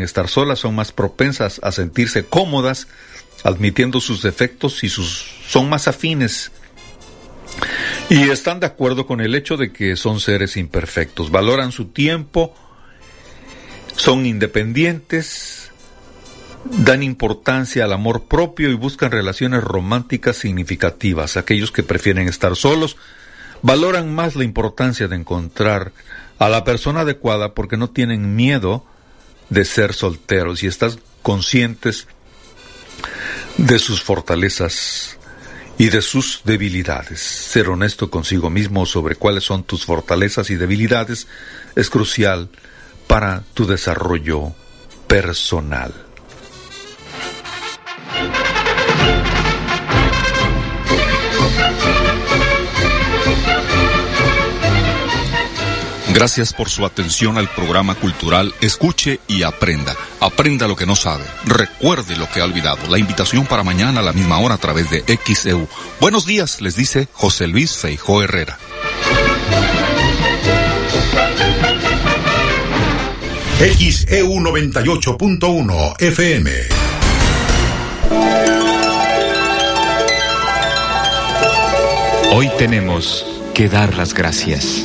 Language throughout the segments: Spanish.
estar solas son más propensas a sentirse cómodas admitiendo sus defectos y sus son más afines y están de acuerdo con el hecho de que son seres imperfectos, valoran su tiempo, son independientes, dan importancia al amor propio y buscan relaciones románticas significativas. Aquellos que prefieren estar solos valoran más la importancia de encontrar a la persona adecuada porque no tienen miedo de ser solteros y están conscientes de sus fortalezas y de sus debilidades. Ser honesto consigo mismo sobre cuáles son tus fortalezas y debilidades es crucial para tu desarrollo personal. Gracias por su atención al programa cultural Escuche y Aprenda. Aprenda lo que no sabe. Recuerde lo que ha olvidado. La invitación para mañana a la misma hora a través de XEU. Buenos días, les dice José Luis Feijó Herrera. XEU 98.1 FM. Hoy tenemos que dar las gracias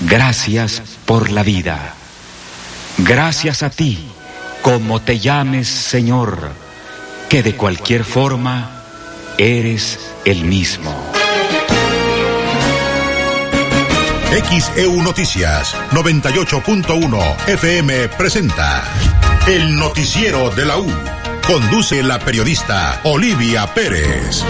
Gracias por la vida. Gracias a ti, como te llames Señor, que de cualquier forma eres el mismo. XEU Noticias 98.1 FM presenta El Noticiero de la U. Conduce la periodista Olivia Pérez.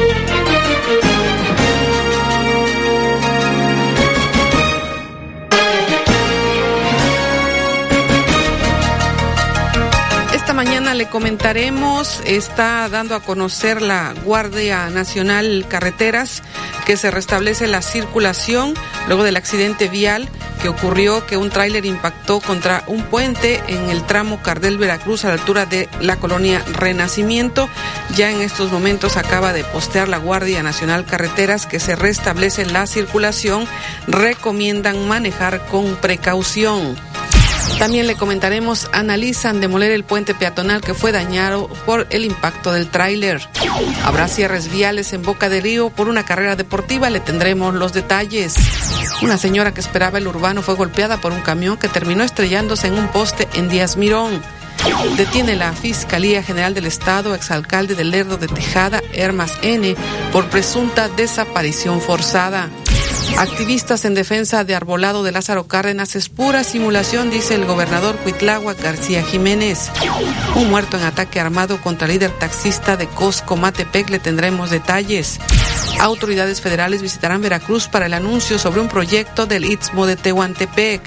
Comentaremos, está dando a conocer la Guardia Nacional Carreteras que se restablece la circulación luego del accidente vial que ocurrió que un tráiler impactó contra un puente en el tramo Cardel Veracruz a la altura de la colonia Renacimiento. Ya en estos momentos acaba de postear la Guardia Nacional Carreteras que se restablece la circulación. Recomiendan manejar con precaución. También le comentaremos, analizan demoler el puente peatonal que fue dañado por el impacto del tráiler. Habrá cierres viales en Boca de Río por una carrera deportiva, le tendremos los detalles. Una señora que esperaba el urbano fue golpeada por un camión que terminó estrellándose en un poste en Díaz Mirón. Detiene la Fiscalía General del Estado, exalcalde del Lerdo de Tejada, Hermas N, por presunta desaparición forzada. Activistas en defensa de Arbolado de Lázaro Cárdenas es pura simulación, dice el gobernador Cuitlagua García Jiménez. Un muerto en ataque armado contra líder taxista de Cosco Matepec, le tendremos detalles. Autoridades federales visitarán Veracruz para el anuncio sobre un proyecto del Istmo de Tehuantepec.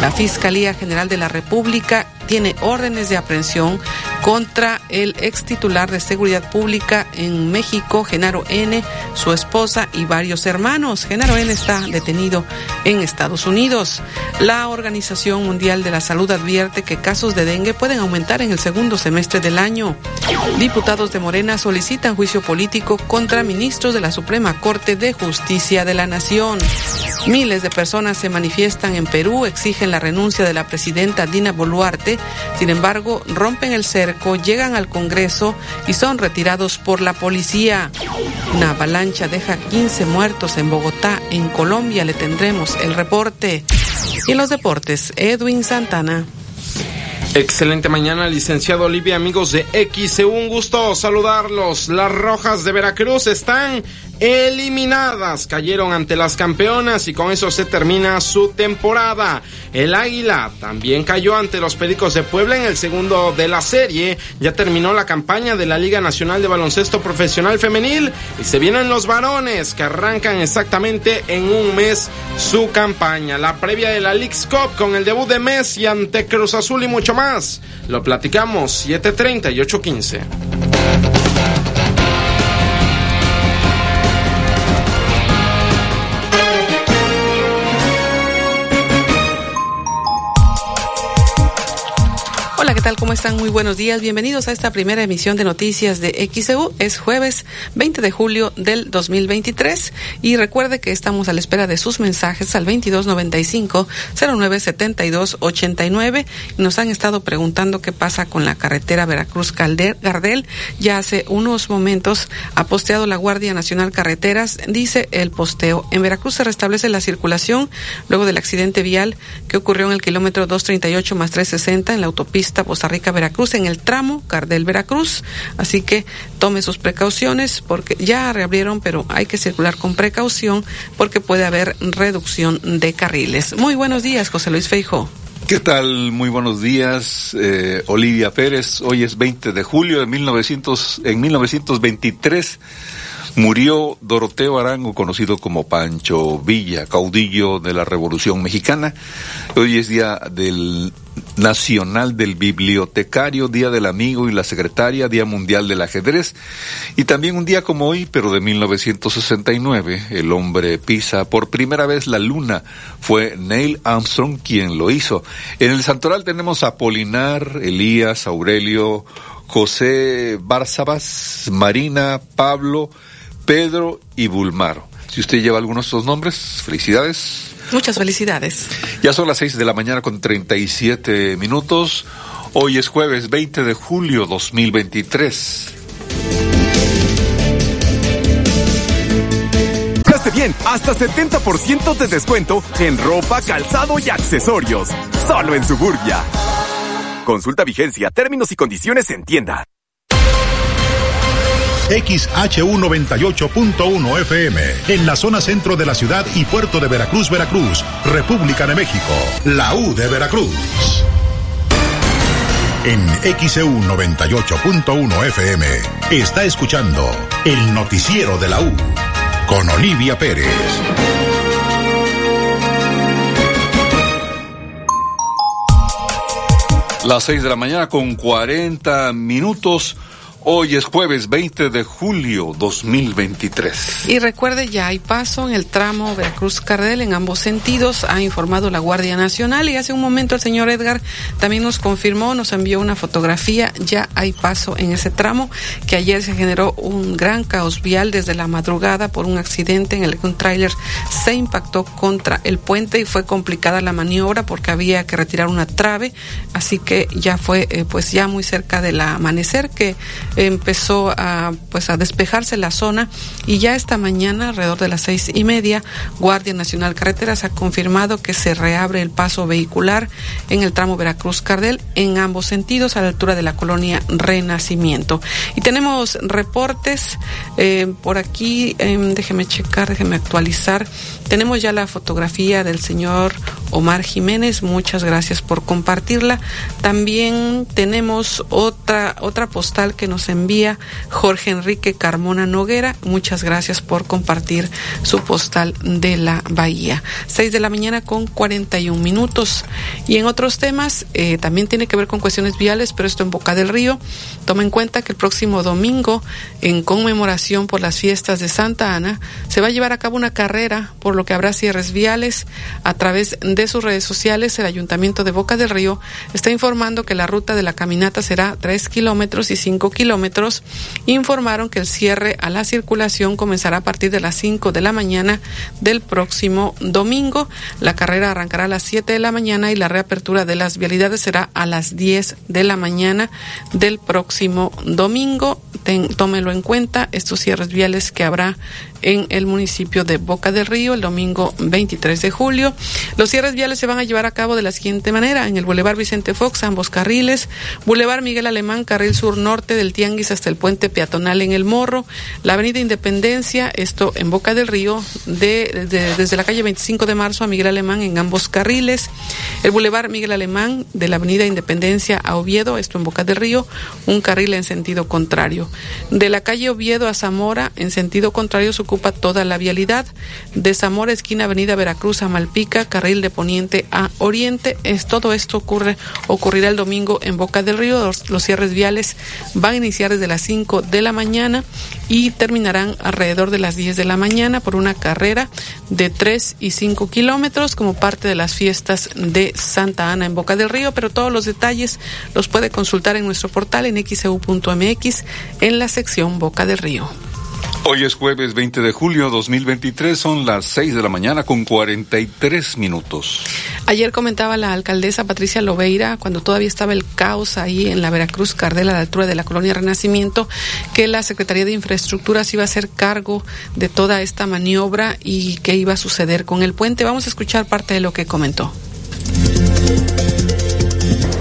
La Fiscalía General de la República tiene órdenes de aprehensión contra el ex titular de Seguridad Pública en México, Genaro N., su esposa y varios hermanos. Genaro N. está detenido en Estados Unidos. La Organización Mundial de la Salud advierte que casos de dengue pueden aumentar en el segundo semestre del año. Diputados de Morena solicitan juicio político contra ministros de la Suprema Corte de Justicia de la Nación. Miles de personas se manifiestan en Perú, exigen la renuncia de la presidenta Dina Boluarte sin embargo, rompen el cerco, llegan al Congreso y son retirados por la policía. Una avalancha deja 15 muertos en Bogotá. En Colombia le tendremos el reporte. Y los deportes, Edwin Santana. Excelente mañana, licenciado Olivia, amigos de XEU. Un gusto saludarlos. Las Rojas de Veracruz están eliminadas. Cayeron ante las campeonas y con eso se termina su temporada. El Águila también cayó ante los Pericos de Puebla en el segundo de la serie. Ya terminó la campaña de la Liga Nacional de Baloncesto Profesional Femenil y se vienen los varones que arrancan exactamente en un mes su campaña. La previa de la League's Cup con el debut de Messi ante Cruz Azul y mucho más lo platicamos 7.30 y 8.15. tal? ¿Cómo están? Muy buenos días. Bienvenidos a esta primera emisión de noticias de XEU. Es jueves 20 de julio del 2023 y recuerde que estamos a la espera de sus mensajes al 2295 097289 y nos han estado preguntando qué pasa con la carretera Veracruz Calder Gardel. Ya hace unos momentos ha posteado la Guardia Nacional Carreteras, dice el posteo. En Veracruz se restablece la circulación luego del accidente vial que ocurrió en el kilómetro 238 más 360 en la autopista Costa Rica Veracruz en el tramo Cardel Veracruz. Así que tome sus precauciones porque ya reabrieron, pero hay que circular con precaución porque puede haber reducción de carriles. Muy buenos días, José Luis Feijo. ¿Qué tal? Muy buenos días, eh, Olivia Pérez. Hoy es 20 de julio de 1900, en 1923 murió Doroteo Arango, conocido como Pancho Villa, caudillo de la Revolución Mexicana. Hoy es día del Nacional del Bibliotecario, Día del Amigo y la Secretaria, Día Mundial del Ajedrez. Y también un día como hoy, pero de 1969, el hombre pisa por primera vez la luna. Fue Neil Armstrong quien lo hizo. En el santoral tenemos a Polinar, Elías, Aurelio, José Bárzabas, Marina, Pablo, Pedro y Bulmaro. Si usted lleva algunos de estos nombres, felicidades. Muchas felicidades. Ya son las seis de la mañana con 37 minutos. Hoy es jueves 20 de julio 2023. bien, hasta 70% de descuento en ropa, calzado y accesorios. Solo en Suburbia. Consulta vigencia, términos y condiciones en tienda. XHU98.1 FM, en la zona centro de la ciudad y puerto de Veracruz, Veracruz, República de México, la U de Veracruz. En XEU 98.1 FM está escuchando el noticiero de la U con Olivia Pérez. Las seis de la mañana con 40 minutos. Hoy es jueves 20 de julio 2023. Y recuerde, ya hay paso en el tramo Veracruz-Cardel en ambos sentidos, ha informado la Guardia Nacional. Y hace un momento el señor Edgar también nos confirmó, nos envió una fotografía, ya hay paso en ese tramo, que ayer se generó un gran caos vial desde la madrugada por un accidente en el que un tráiler se impactó contra el puente y fue complicada la maniobra porque había que retirar una trave, así que ya fue eh, pues ya muy cerca del amanecer que empezó a pues a despejarse la zona y ya esta mañana alrededor de las seis y media Guardia Nacional Carreteras ha confirmado que se reabre el paso vehicular en el tramo Veracruz Cardel en ambos sentidos a la altura de la colonia Renacimiento. Y tenemos reportes eh, por aquí eh, déjeme checar déjeme actualizar. Tenemos ya la fotografía del señor Omar Jiménez muchas gracias por compartirla. También tenemos otra otra postal que nos envía Jorge Enrique Carmona Noguera. Muchas gracias por compartir su postal de la Bahía. 6 de la mañana con 41 minutos. Y en otros temas, eh, también tiene que ver con cuestiones viales, pero esto en Boca del Río. Toma en cuenta que el próximo domingo, en conmemoración por las fiestas de Santa Ana, se va a llevar a cabo una carrera, por lo que habrá cierres viales. A través de sus redes sociales, el Ayuntamiento de Boca del Río está informando que la ruta de la caminata será 3 kilómetros y 5 kilómetros informaron que el cierre a la circulación comenzará a partir de las 5 de la mañana del próximo domingo. La carrera arrancará a las 7 de la mañana y la reapertura de las vialidades será a las 10 de la mañana del próximo domingo. tómelo en cuenta, estos cierres viales que habrá en el municipio de Boca del Río el domingo 23 de julio. Los cierres viales se van a llevar a cabo de la siguiente manera. En el Boulevard Vicente Fox, ambos carriles. Boulevard Miguel Alemán, carril sur norte del Tianguis hasta el puente peatonal en El Morro. La avenida Independencia, esto en Boca del Río, de, desde la calle 25 de marzo a Miguel Alemán en ambos carriles. El Boulevard Miguel Alemán de la avenida Independencia a Oviedo, esto en Boca del Río, un carril en sentido contrario. De la calle Oviedo a Zamora, en sentido contrario, se ocupa toda la vialidad. De Zamora, esquina Avenida Veracruz a Malpica, carril de poniente a oriente. Es, todo esto ocurre, ocurrirá el domingo en Boca del Río. Los, cierres viales van a iniciar desde las 5 de la mañana y terminarán alrededor de las 10 de la mañana por una carrera de 3 y 5 kilómetros como parte de las fiestas de Santa Ana en Boca del Río, pero todos los detalles los puede consultar en nuestro portal en xeu.mx en la sección Boca del Río. Hoy es jueves 20 de julio 2023, son las 6 de la mañana con 43 minutos. Ayer comentaba la alcaldesa Patricia Lobeira, cuando todavía estaba el caos ahí en la Veracruz Cardel a la altura de la colonia Renacimiento, que la Secretaría de Infraestructuras iba a hacer cargo de toda esta maniobra y qué iba a suceder con el puente. Vamos a escuchar parte de lo que comentó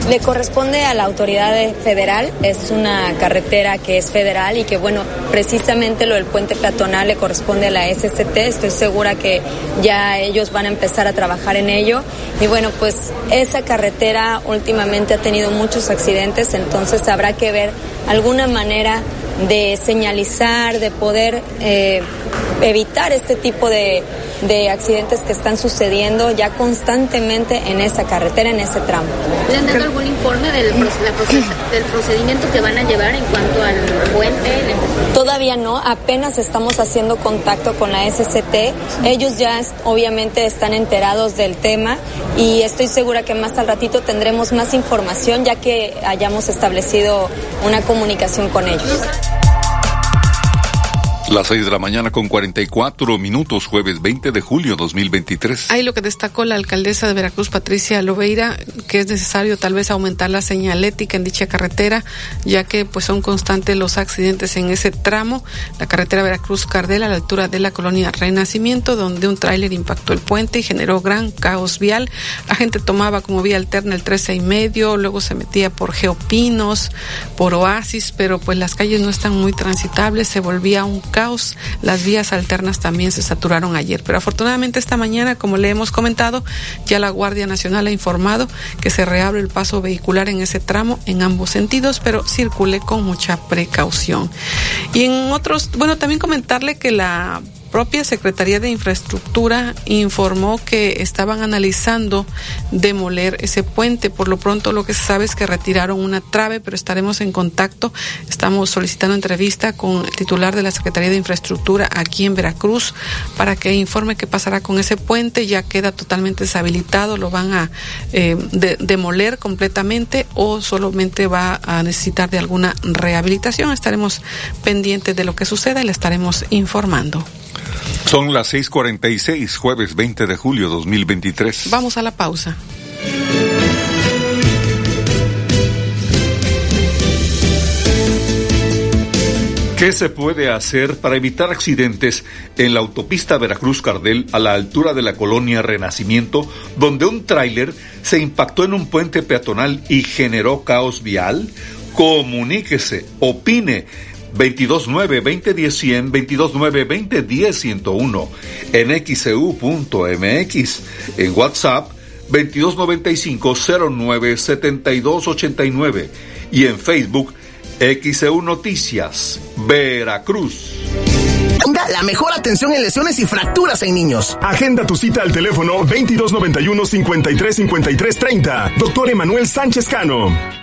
le corresponde a la autoridad federal, es una carretera que es federal y que bueno, precisamente lo del puente peatonal le corresponde a la SCT, estoy segura que ya ellos van a empezar a trabajar en ello. Y bueno, pues esa carretera últimamente ha tenido muchos accidentes, entonces habrá que ver alguna manera de señalizar, de poder eh, evitar este tipo de, de, accidentes que están sucediendo ya constantemente en esa carretera, en ese tramo. ¿Le han dado algún informe del, del procedimiento que van a llevar en cuanto al puente? Todavía no, apenas estamos haciendo contacto con la SCT. Ellos ya obviamente están enterados del tema y estoy segura que más al ratito tendremos más información ya que hayamos establecido una comunicación con ellos. Las 6 de la mañana con 44 minutos, jueves 20 de julio 2023. Ahí lo que destacó la alcaldesa de Veracruz, Patricia Lobeira, que es necesario tal vez aumentar la señalética en dicha carretera, ya que pues son constantes los accidentes en ese tramo, la carretera Veracruz-Cardel a la altura de la colonia Renacimiento, donde un tráiler impactó el puente y generó gran caos vial. La gente tomaba como vía alterna el 13 y medio, luego se metía por Geopinos, por Oasis, pero pues las calles no están muy transitables, se volvía un caos las vías alternas también se saturaron ayer, pero afortunadamente esta mañana, como le hemos comentado, ya la Guardia Nacional ha informado que se reabre el paso vehicular en ese tramo en ambos sentidos, pero circule con mucha precaución. Y en otros, bueno, también comentarle que la propia Secretaría de Infraestructura informó que estaban analizando demoler ese puente. Por lo pronto lo que se sabe es que retiraron una trave, pero estaremos en contacto. Estamos solicitando entrevista con el titular de la Secretaría de Infraestructura aquí en Veracruz para que informe qué pasará con ese puente. Ya queda totalmente deshabilitado, lo van a eh, demoler completamente o solamente va a necesitar de alguna rehabilitación. Estaremos pendientes de lo que suceda y le estaremos informando. Son las 6:46, jueves 20 de julio 2023. Vamos a la pausa. ¿Qué se puede hacer para evitar accidentes en la autopista Veracruz-Cardel a la altura de la colonia Renacimiento, donde un tráiler se impactó en un puente peatonal y generó caos vial? Comuníquese, opine 229-2010-100, 229-2010-101, en xcu.mx, e en WhatsApp 2295-097289 y en Facebook XEU Noticias, Veracruz. La mejor atención en lesiones y fracturas en niños. Agenda tu cita al teléfono 2291-535330. Doctor Emanuel Sánchez Cano.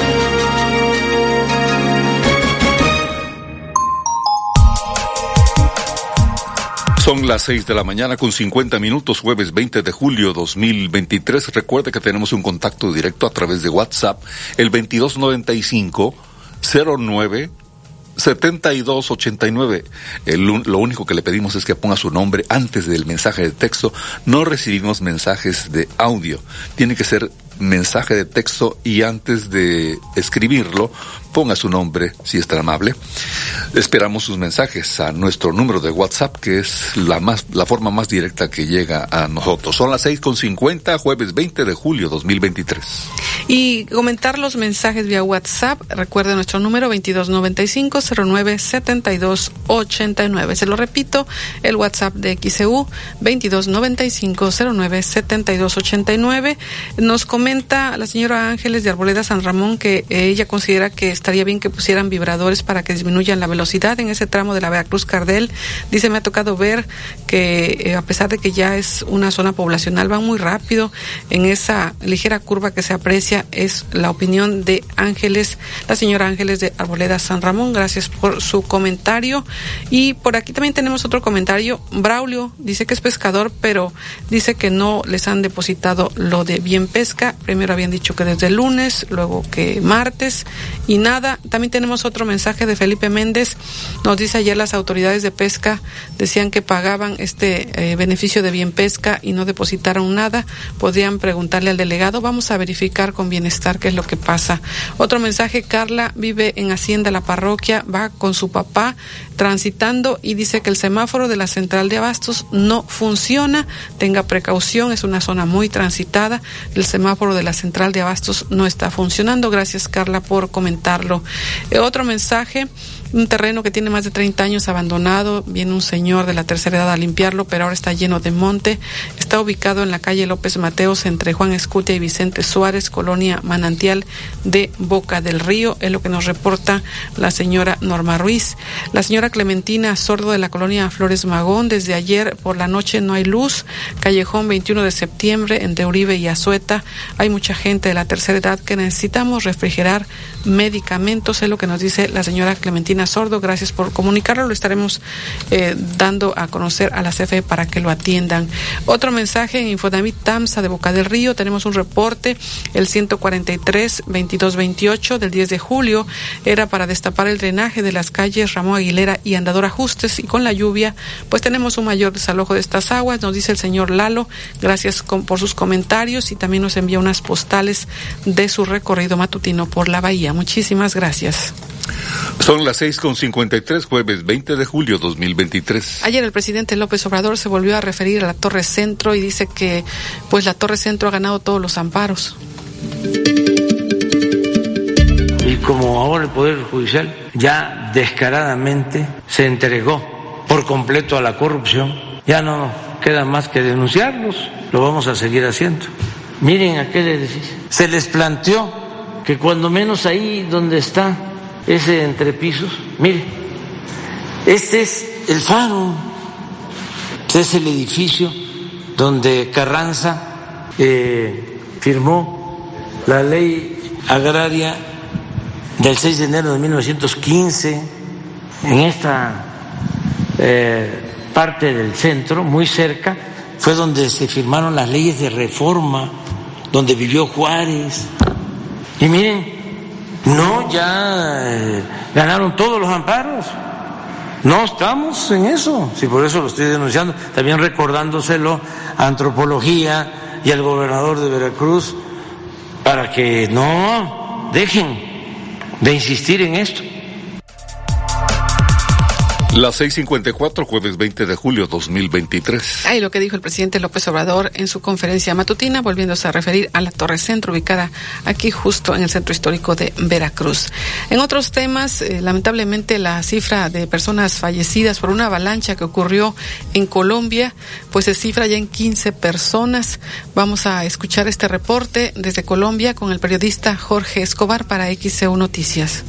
Son las 6 de la mañana con 50 minutos, jueves 20 de julio 2023. Recuerde que tenemos un contacto directo a través de WhatsApp, el 2295 09 7289. El, lo único que le pedimos es que ponga su nombre antes del mensaje de texto. No recibimos mensajes de audio. Tiene que ser mensaje de texto y antes de escribirlo ponga su nombre si es tan amable. Esperamos sus mensajes a nuestro número de WhatsApp que es la más la forma más directa que llega a nosotros. Son las seis con cincuenta, jueves 20 de julio 2023. Y comentar los mensajes vía WhatsApp. Recuerde nuestro número 2295 09 72 89. Se lo repito, el WhatsApp de XEU 2295 09 72 89. Nos comenta la señora Ángeles de Arboleda San Ramón que ella considera que estaría bien que pusieran vibradores para que disminuyan la velocidad en ese tramo de la Veracruz Cardel. Dice, me ha tocado ver que eh, a pesar de que ya es una zona poblacional, van muy rápido en esa ligera curva que se aprecia. Es la opinión de Ángeles, la señora Ángeles de Arboleda San Ramón. Gracias por su comentario. Y por aquí también tenemos otro comentario. Braulio dice que es pescador, pero dice que no les han depositado lo de bien pesca. Primero habían dicho que desde el lunes, luego que martes y nada también tenemos otro mensaje de Felipe Méndez. Nos dice ayer las autoridades de pesca decían que pagaban este eh, beneficio de bien pesca y no depositaron nada. Podrían preguntarle al delegado. Vamos a verificar con bienestar qué es lo que pasa. Otro mensaje, Carla vive en Hacienda La Parroquia, va con su papá transitando y dice que el semáforo de la central de abastos no funciona. Tenga precaución, es una zona muy transitada. El semáforo de la central de abastos no está funcionando. Gracias, Carla, por comentar eh, otro mensaje un terreno que tiene más de 30 años abandonado, viene un señor de la tercera edad a limpiarlo, pero ahora está lleno de monte. Está ubicado en la calle López Mateos entre Juan Escutia y Vicente Suárez, colonia Manantial de Boca del Río, es lo que nos reporta la señora Norma Ruiz. La señora Clementina Sordo de la colonia Flores Magón, desde ayer por la noche no hay luz, callejón 21 de septiembre entre Uribe y Azueta. Hay mucha gente de la tercera edad que necesitamos refrigerar medicamentos, es lo que nos dice la señora Clementina Sordo. Gracias por comunicarlo. Lo estaremos eh, dando a conocer a la CFE para que lo atiendan. Otro mensaje en Infodamit Tamsa de Boca del Río. Tenemos un reporte, el 143-2228 del 10 de julio. Era para destapar el drenaje de las calles Ramón Aguilera y Andador Ajustes. Y con la lluvia, pues tenemos un mayor desalojo de estas aguas. Nos dice el señor Lalo. Gracias por sus comentarios y también nos envía unas postales de su recorrido matutino por la bahía. Muchísimas gracias. Son las seis con cincuenta y tres, jueves 20 de julio 2023. Ayer el presidente López Obrador se volvió a referir a la Torre Centro y dice que pues la Torre Centro ha ganado todos los amparos. Y como ahora el Poder Judicial ya descaradamente se entregó por completo a la corrupción, ya no queda más que denunciarlos, lo vamos a seguir haciendo. Miren a qué les decís. Se les planteó que cuando menos ahí donde está ese entrepisos. Mire, este es el faro, este es el edificio donde Carranza eh, firmó la ley agraria del 6 de enero de 1915 en esta eh, parte del centro, muy cerca, fue donde se firmaron las leyes de reforma, donde vivió Juárez. Y miren, no, ya eh, ganaron todos los amparos. No estamos en eso. Si por eso lo estoy denunciando, también recordándoselo a Antropología y al gobernador de Veracruz para que no dejen de insistir en esto. Las 6:54, jueves 20 de julio 2023. Ahí lo que dijo el presidente López Obrador en su conferencia matutina, volviéndose a referir a la Torre Centro, ubicada aquí justo en el centro histórico de Veracruz. En otros temas, eh, lamentablemente la cifra de personas fallecidas por una avalancha que ocurrió en Colombia, pues se cifra ya en 15 personas. Vamos a escuchar este reporte desde Colombia con el periodista Jorge Escobar para XCU Noticias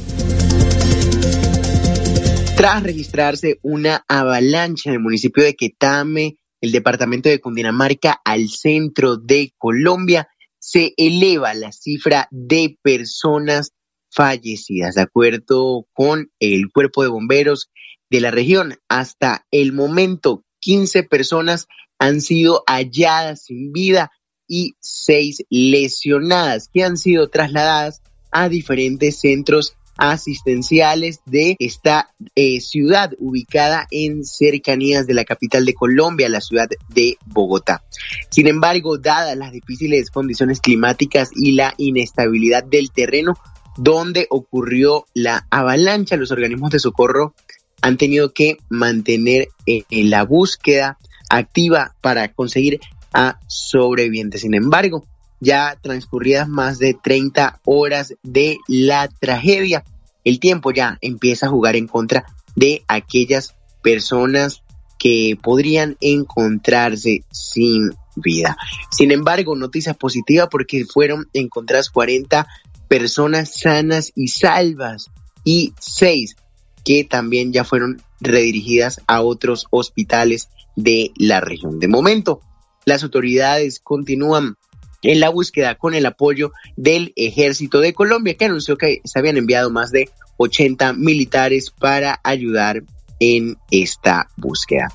tras registrarse una avalancha en el municipio de Quetame, el departamento de Cundinamarca, al centro de Colombia, se eleva la cifra de personas fallecidas. De acuerdo con el cuerpo de bomberos de la región, hasta el momento 15 personas han sido halladas sin vida y seis lesionadas que han sido trasladadas a diferentes centros asistenciales de esta eh, ciudad ubicada en cercanías de la capital de Colombia, la ciudad de Bogotá. Sin embargo, dadas las difíciles condiciones climáticas y la inestabilidad del terreno donde ocurrió la avalancha, los organismos de socorro han tenido que mantener eh, la búsqueda activa para conseguir a sobrevivientes. Sin embargo, ya transcurridas más de 30 horas de la tragedia, el tiempo ya empieza a jugar en contra de aquellas personas que podrían encontrarse sin vida. Sin embargo, noticias positivas porque fueron encontradas 40 personas sanas y salvas y 6 que también ya fueron redirigidas a otros hospitales de la región. De momento, las autoridades continúan en la búsqueda con el apoyo del ejército de Colombia, que anunció que se habían enviado más de 80 militares para ayudar en esta búsqueda.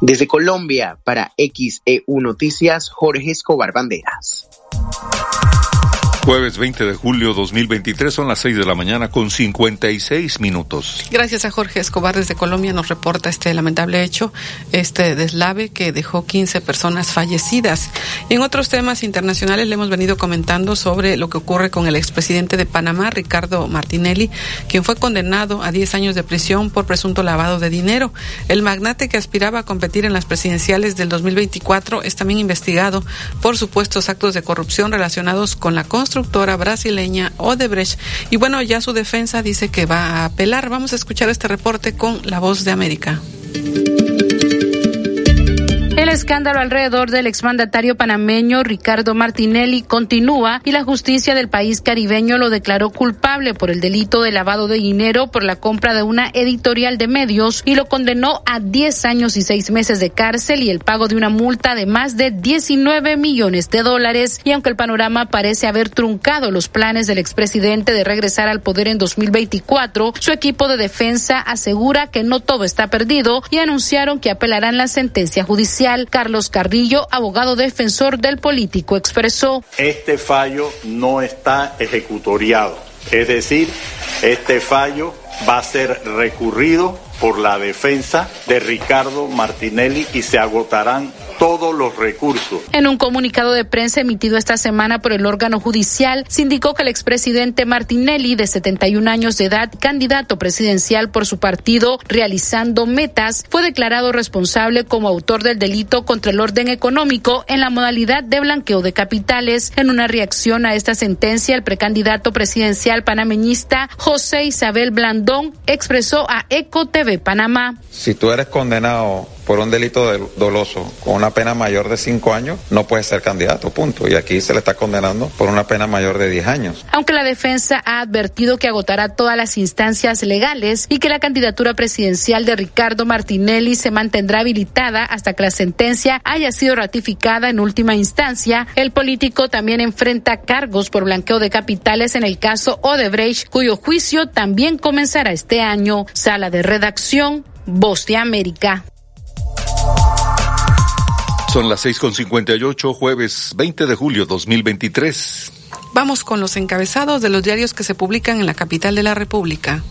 Desde Colombia, para XEU Noticias, Jorge Escobar Banderas. Jueves 20 de julio 2023 son las 6 de la mañana con 56 minutos. Gracias a Jorge Escobar desde Colombia nos reporta este lamentable hecho, este deslave que dejó 15 personas fallecidas. en otros temas internacionales le hemos venido comentando sobre lo que ocurre con el expresidente de Panamá, Ricardo Martinelli, quien fue condenado a 10 años de prisión por presunto lavado de dinero. El magnate que aspiraba a competir en las presidenciales del 2024 es también investigado por supuestos actos de corrupción relacionados con la construcción constructora brasileña Odebrecht. Y bueno, ya su defensa dice que va a apelar. Vamos a escuchar este reporte con La Voz de América. El escándalo alrededor del exmandatario panameño Ricardo Martinelli continúa y la justicia del país caribeño lo declaró culpable por el delito de lavado de dinero por la compra de una editorial de medios y lo condenó a 10 años y 6 meses de cárcel y el pago de una multa de más de 19 millones de dólares. Y aunque el panorama parece haber truncado los planes del expresidente de regresar al poder en 2024, su equipo de defensa asegura que no todo está perdido y anunciaron que apelarán la sentencia judicial. Carlos Carrillo, abogado defensor del político, expresó. Este fallo no está ejecutoriado, es decir, este fallo va a ser recurrido por la defensa de Ricardo Martinelli y se agotarán todos los recursos. En un comunicado de prensa emitido esta semana por el órgano judicial, se indicó que el expresidente Martinelli, de 71 años de edad, candidato presidencial por su partido, realizando metas, fue declarado responsable como autor del delito contra el orden económico en la modalidad de blanqueo de capitales. En una reacción a esta sentencia, el precandidato presidencial panameñista José Isabel Blandón expresó a Eco TV Panamá. Si tú eres condenado por un delito doloso con una pena mayor de cinco años, no puede ser candidato, punto. Y aquí se le está condenando por una pena mayor de diez años. Aunque la defensa ha advertido que agotará todas las instancias legales y que la candidatura presidencial de Ricardo Martinelli se mantendrá habilitada hasta que la sentencia haya sido ratificada en última instancia, el político también enfrenta cargos por blanqueo de capitales en el caso Odebrecht, cuyo juicio también comenzará este año. Sala de redacción, Voz de América. Son las 6.58, jueves 20 de julio 2023. Vamos con los encabezados de los diarios que se publican en la capital de la República.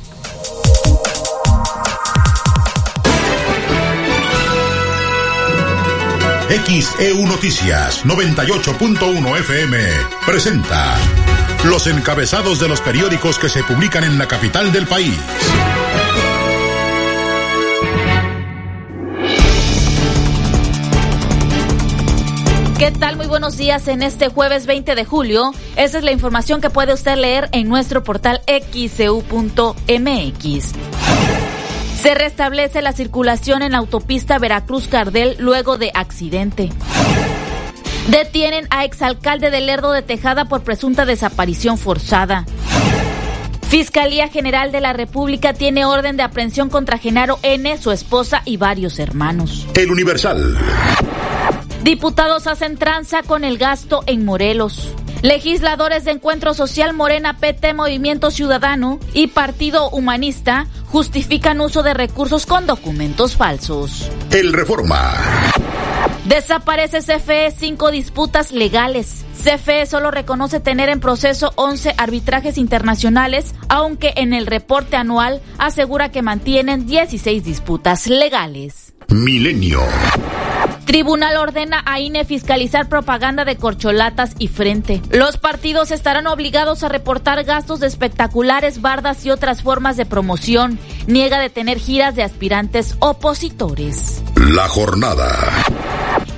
XEU Noticias 98.1 FM presenta los encabezados de los periódicos que se publican en la capital del país. ¿Qué tal? Muy buenos días en este jueves 20 de julio. Esa es la información que puede usted leer en nuestro portal xcu.mx. Se restablece la circulación en la autopista Veracruz-Cardel luego de accidente. Detienen a exalcalde de Lerdo de Tejada por presunta desaparición forzada. Fiscalía General de la República tiene orden de aprehensión contra Genaro N., su esposa y varios hermanos. El Universal. Diputados hacen tranza con el gasto en Morelos. Legisladores de Encuentro Social Morena PT Movimiento Ciudadano y Partido Humanista justifican uso de recursos con documentos falsos. El Reforma. Desaparece CFE cinco disputas legales. CFE solo reconoce tener en proceso 11 arbitrajes internacionales, aunque en el reporte anual asegura que mantienen 16 disputas legales. Milenio. Tribunal ordena a INE fiscalizar propaganda de corcholatas y frente. Los partidos estarán obligados a reportar gastos de espectaculares, bardas y otras formas de promoción. Niega de tener giras de aspirantes opositores. La jornada.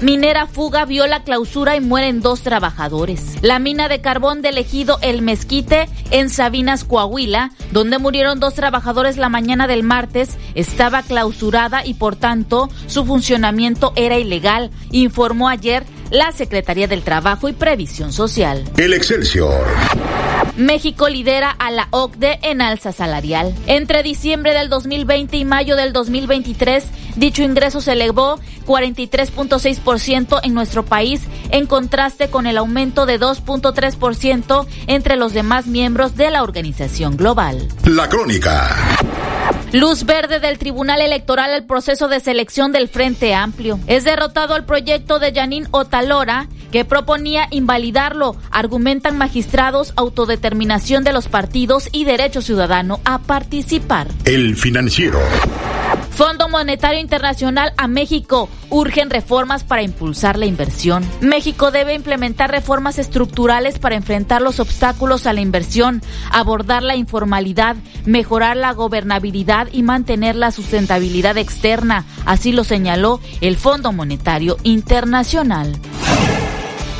Minera fuga viola clausura y mueren dos trabajadores. La mina de carbón del ejido El Mezquite en Sabinas, Coahuila, donde murieron dos trabajadores la mañana del martes, estaba clausurada y por tanto su funcionamiento era ilegal, informó ayer la Secretaría del Trabajo y Previsión Social. El Excelsior. México lidera a la OCDE en alza salarial. Entre diciembre del 2020 y mayo del 2023, dicho ingreso se elevó 43.6% en nuestro país, en contraste con el aumento de 2.3% entre los demás miembros de la organización global. La crónica. Luz verde del Tribunal Electoral al proceso de selección del Frente Amplio. Es derrotado el proyecto de Janine Otalora que proponía invalidarlo, argumentan magistrados autodeterminación de los partidos y derecho ciudadano a participar. El financiero. Fondo Monetario Internacional a México. Urgen reformas para impulsar la inversión. México debe implementar reformas estructurales para enfrentar los obstáculos a la inversión, abordar la informalidad, mejorar la gobernabilidad y mantener la sustentabilidad externa. Así lo señaló el Fondo Monetario Internacional.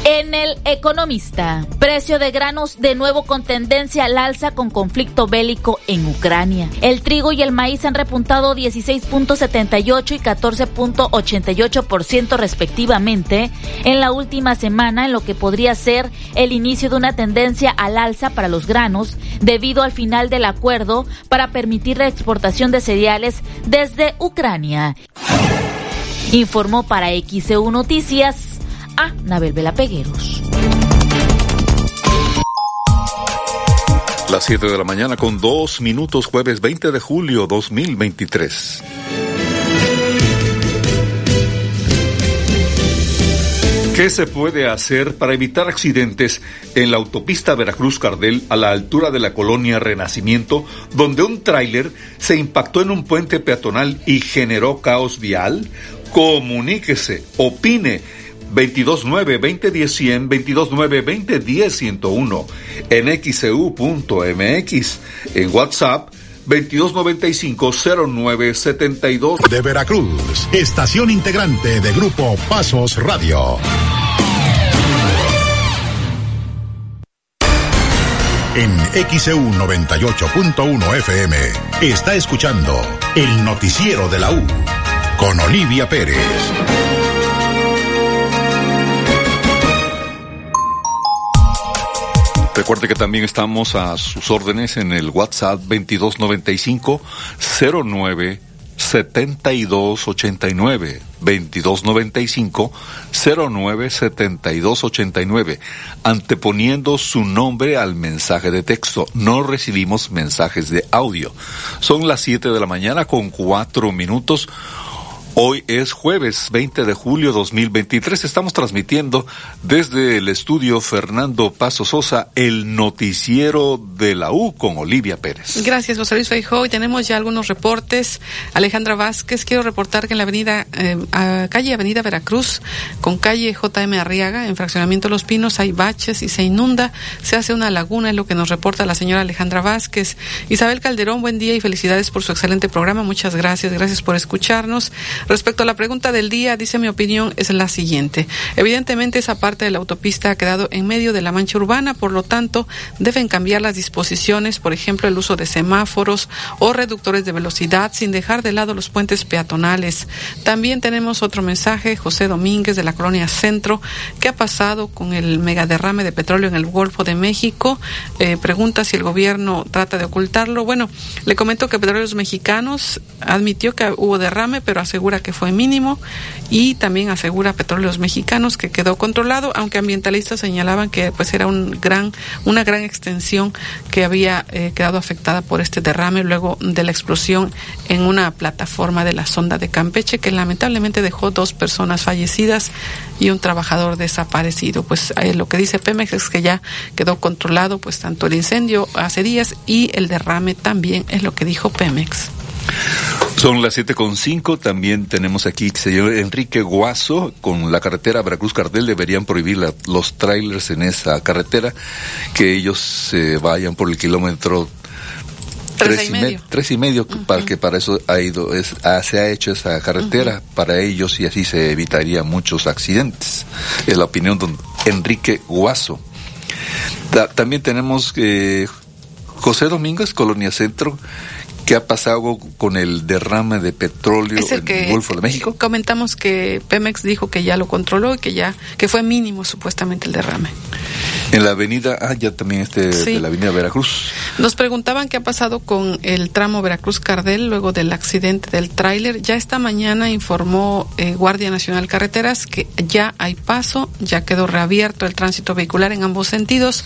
En el Economista, precio de granos de nuevo con tendencia al alza con conflicto bélico en Ucrania. El trigo y el maíz han repuntado 16.78 y 14.88% respectivamente en la última semana, en lo que podría ser el inicio de una tendencia al alza para los granos debido al final del acuerdo para permitir la exportación de cereales desde Ucrania. Informó para XEU Noticias a Nabel Vela Pegueros. Las 7 de la mañana con dos minutos, jueves 20 de julio 2023. ¿Qué se puede hacer para evitar accidentes en la autopista Veracruz-Cardel a la altura de la colonia Renacimiento, donde un tráiler se impactó en un puente peatonal y generó caos vial? Comuníquese, opine 229-2010-100, 229-2010-101, en xcu.mx, en WhatsApp 2295-0972. De Veracruz, estación integrante de Grupo Pasos Radio. En XEU 98.1 FM está escuchando el noticiero de la U con Olivia Pérez. Recuerde que también estamos a sus órdenes en el WhatsApp 2295 09 7289 2295 09 7289 anteponiendo su nombre al mensaje de texto. No recibimos mensajes de audio. Son las 7 de la mañana con 4 minutos. Hoy es jueves 20 de julio 2023. Estamos transmitiendo desde el estudio Fernando Paso Sosa el noticiero de la U con Olivia Pérez. Gracias, José Luis Feijóo. Y tenemos ya algunos reportes. Alejandra Vázquez, quiero reportar que en la avenida, eh, calle Avenida Veracruz, con calle JM Arriaga, en Fraccionamiento Los Pinos, hay baches y se inunda. Se hace una laguna, es lo que nos reporta la señora Alejandra Vázquez. Isabel Calderón, buen día y felicidades por su excelente programa. Muchas gracias. Gracias por escucharnos. Respecto a la pregunta del día, dice mi opinión es la siguiente. Evidentemente esa parte de la autopista ha quedado en medio de la mancha urbana, por lo tanto deben cambiar las disposiciones, por ejemplo el uso de semáforos o reductores de velocidad sin dejar de lado los puentes peatonales. También tenemos otro mensaje, José Domínguez de la colonia Centro, ¿qué ha pasado con el megaderrame de petróleo en el Golfo de México? Eh, pregunta si el gobierno trata de ocultarlo. Bueno, le comento que Petróleos Mexicanos admitió que hubo derrame, pero asegura que fue mínimo y también asegura Petróleos Mexicanos que quedó controlado, aunque ambientalistas señalaban que pues era un gran, una gran extensión que había eh, quedado afectada por este derrame luego de la explosión en una plataforma de la sonda de Campeche que lamentablemente dejó dos personas fallecidas y un trabajador desaparecido. Pues eh, lo que dice Pemex es que ya quedó controlado pues tanto el incendio hace días y el derrame también es lo que dijo Pemex. Son las siete con cinco. También tenemos aquí señor Enrique Guaso con la carretera Veracruz Cardel. Deberían prohibir los trailers en esa carretera, que ellos se vayan por el kilómetro tres, y medio, tres y medio para que para eso ha ido es, se ha hecho esa carretera. Para ellos y así se evitaría muchos accidentes. Es la opinión de Enrique Guaso. También tenemos eh, José Domínguez Colonia Centro ¿Qué ha pasado con el derrame de petróleo en el Golfo de México? Comentamos que Pemex dijo que ya lo controló y que ya que fue mínimo supuestamente el derrame. En la avenida, ah, ya también este de la avenida Veracruz. Nos preguntaban qué ha pasado con el tramo Veracruz-Cardel luego del accidente del tráiler. Ya esta mañana informó eh, Guardia Nacional Carreteras que ya hay paso, ya quedó reabierto el tránsito vehicular en ambos sentidos,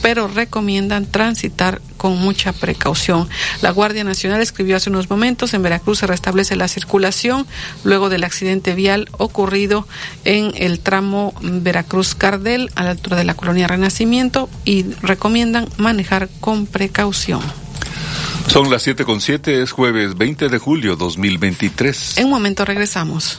pero recomiendan transitar con mucha precaución. La Guardia Nacional escribió hace unos momentos, en Veracruz se restablece la circulación luego del accidente vial ocurrido en el tramo Veracruz-Cardel a la altura de la colonia Renacimiento y recomiendan manejar con precaución. Son las 7.7, es jueves 20 de julio 2023. En un momento regresamos.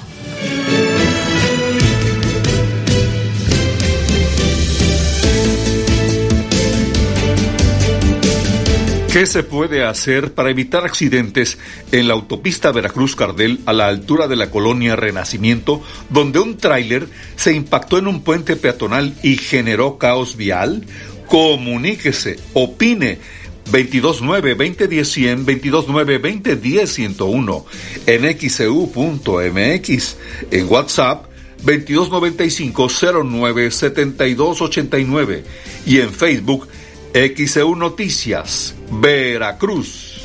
¿Qué se puede hacer para evitar accidentes en la autopista Veracruz-Cardel a la altura de la colonia Renacimiento, donde un tráiler se impactó en un puente peatonal y generó caos vial? Comuníquese, opine. 229-2010-100, 229-2010-101, en xcu.mx, e en WhatsApp 2295-097289 y en Facebook XEU Noticias, Veracruz.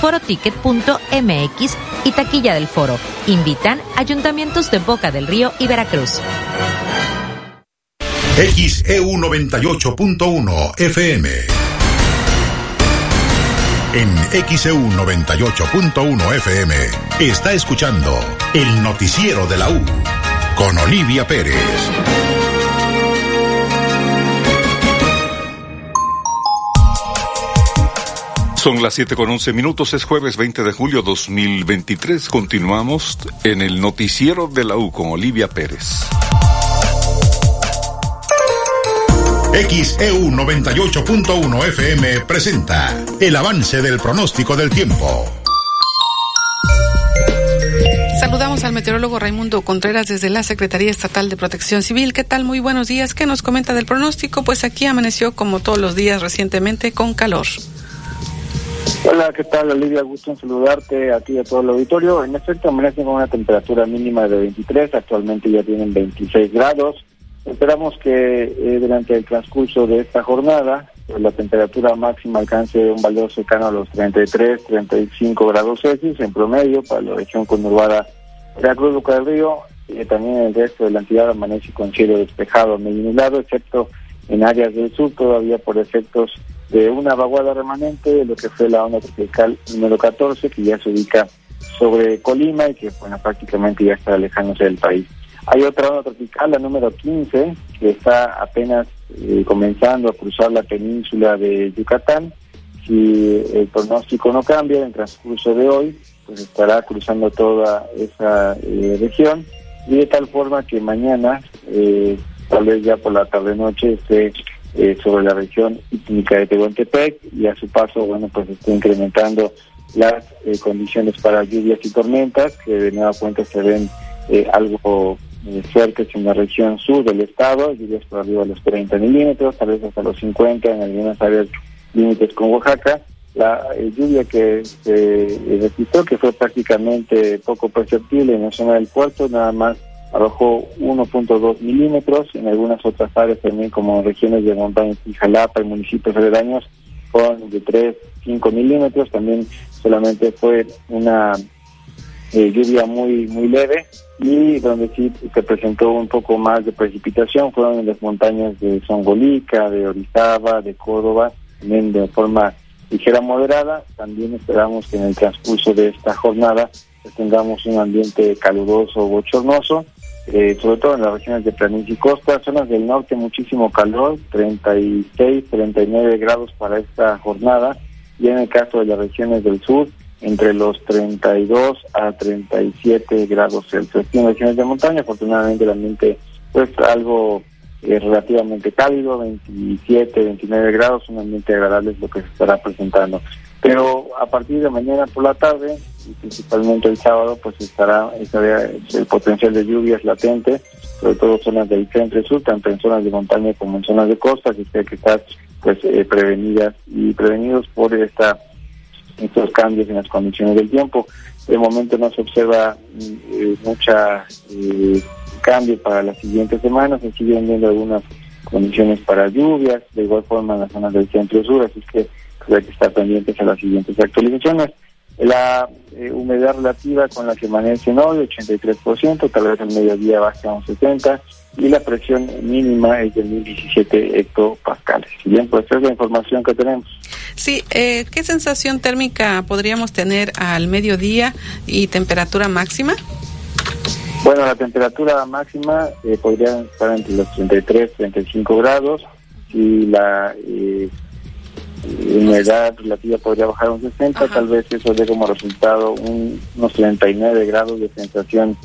Foroticket.mx y taquilla del foro. Invitan ayuntamientos de Boca del Río y Veracruz. XEU 98.1 FM. En XEU 98.1 FM está escuchando el noticiero de la U con Olivia Pérez. Son las 7 con 11 minutos, es jueves 20 de julio 2023. Continuamos en el noticiero de la U con Olivia Pérez. XEU 98.1 FM presenta el avance del pronóstico del tiempo. Saludamos al meteorólogo Raimundo Contreras desde la Secretaría Estatal de Protección Civil. ¿Qué tal? Muy buenos días. ¿Qué nos comenta del pronóstico? Pues aquí amaneció como todos los días recientemente con calor. Hola, ¿qué tal, Olivia? Gusto en saludarte a ti a todo el auditorio. En efecto, amanecen con una temperatura mínima de 23, actualmente ya tienen 26 grados. Esperamos que eh, durante el transcurso de esta jornada pues, la temperatura máxima alcance un valor cercano a los 33, 35 grados Celsius en promedio para la región conurbada de la Cruz del Río. y también el resto de la entidad amanece con cielo despejado, medio nublado, excepto en áreas del sur todavía por efectos de una vaguada remanente de lo que fue la onda tropical número 14, que ya se ubica sobre Colima y que bueno, prácticamente ya está alejándose del país. Hay otra onda tropical, la número 15, que está apenas eh, comenzando a cruzar la península de Yucatán. Si el pronóstico no cambia en el transcurso de hoy, pues estará cruzando toda esa eh, región y de tal forma que mañana, eh, tal vez ya por la tarde-noche, esté eh, sobre la región ísmica de Tehuantepec y a su paso, bueno, pues está incrementando las eh, condiciones para lluvias y tormentas, que de nueva cuenta se ven eh, algo fuertes en la región sur del estado, lluvias por arriba de los 30 milímetros, tal vez hasta los 50 en algunas áreas límites con Oaxaca. La lluvia que se registró, que fue prácticamente poco perceptible en la zona del puerto, nada más arrojó 1.2 milímetros, en algunas otras áreas también como regiones de montaña y Jalapa y municipios aledaños con de 3, 5 milímetros, también solamente fue una eh, lluvia muy muy leve y donde sí se presentó un poco más de precipitación. Fueron en las montañas de Songolica, de Orizaba, de Córdoba, también de forma ligera moderada. También esperamos que en el transcurso de esta jornada pues, tengamos un ambiente caluroso, bochornoso, eh, sobre todo en las regiones de planicie y costa, zonas del norte muchísimo calor, 36, 39 grados para esta jornada, y en el caso de las regiones del sur, entre los 32 a 37 grados Celsius. en regiones de montaña, afortunadamente el ambiente pues algo eh, relativamente cálido, 27, 29 grados, un ambiente agradable es lo que se estará presentando. Pero a partir de mañana por la tarde, y principalmente el sábado, pues estará, estará el potencial de lluvias latente, sobre todo zonas del centro y sur, tanto en zonas de montaña como en zonas de costa, que hay que estar pues eh, prevenidas y prevenidos por esta estos cambios en las condiciones del tiempo. De momento no se observa eh, mucha eh, cambio para las siguientes semanas, se siguen viendo algunas condiciones para lluvias, de igual forma en las zonas del centro sur, así que hay que estar pendientes a las siguientes actualizaciones. La eh, humedad relativa con la que amanecen hoy, 83%, tal vez el mediodía baja a un 70%, y la presión mínima es de 1017 hectopascales. Bien, pues esa es la información que tenemos. Sí, eh, ¿qué sensación térmica podríamos tener al mediodía y temperatura máxima? Bueno, la temperatura máxima eh, podría estar entre los 33 y 35 grados y la eh, humedad relativa podría bajar a un 60, tal vez eso dé como resultado unos 39 grados de sensación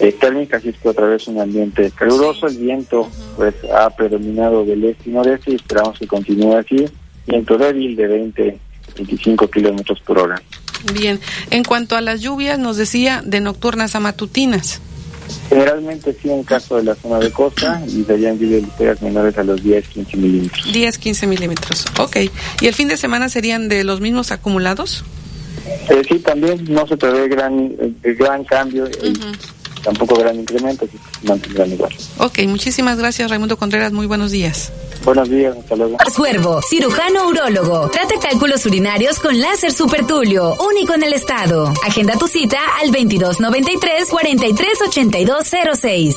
eh, térmica, así es que otra vez un ambiente caluroso, el viento pues ha predominado del este y noreste y esperamos que continúe así, viento débil de 20, 25 kilómetros por hora. Bien, en cuanto a las lluvias, nos decía de nocturnas a matutinas. Generalmente sí en caso de la zona de costa y serían lluvias ligeras menores a los 10-15 milímetros. 10-15 milímetros, ok. ¿Y el fin de semana serían de los mismos acumulados? Eh, sí, también no se prevé gran, eh, gran cambio tampoco gran incremento, así que mantendrán igual. Ok, muchísimas gracias Raimundo Contreras, muy buenos días. Buenos días, hasta luego. Cuervo, cirujano urólogo. Trata cálculos urinarios con láser supertulio, único en el estado. Agenda tu cita al 2293 438206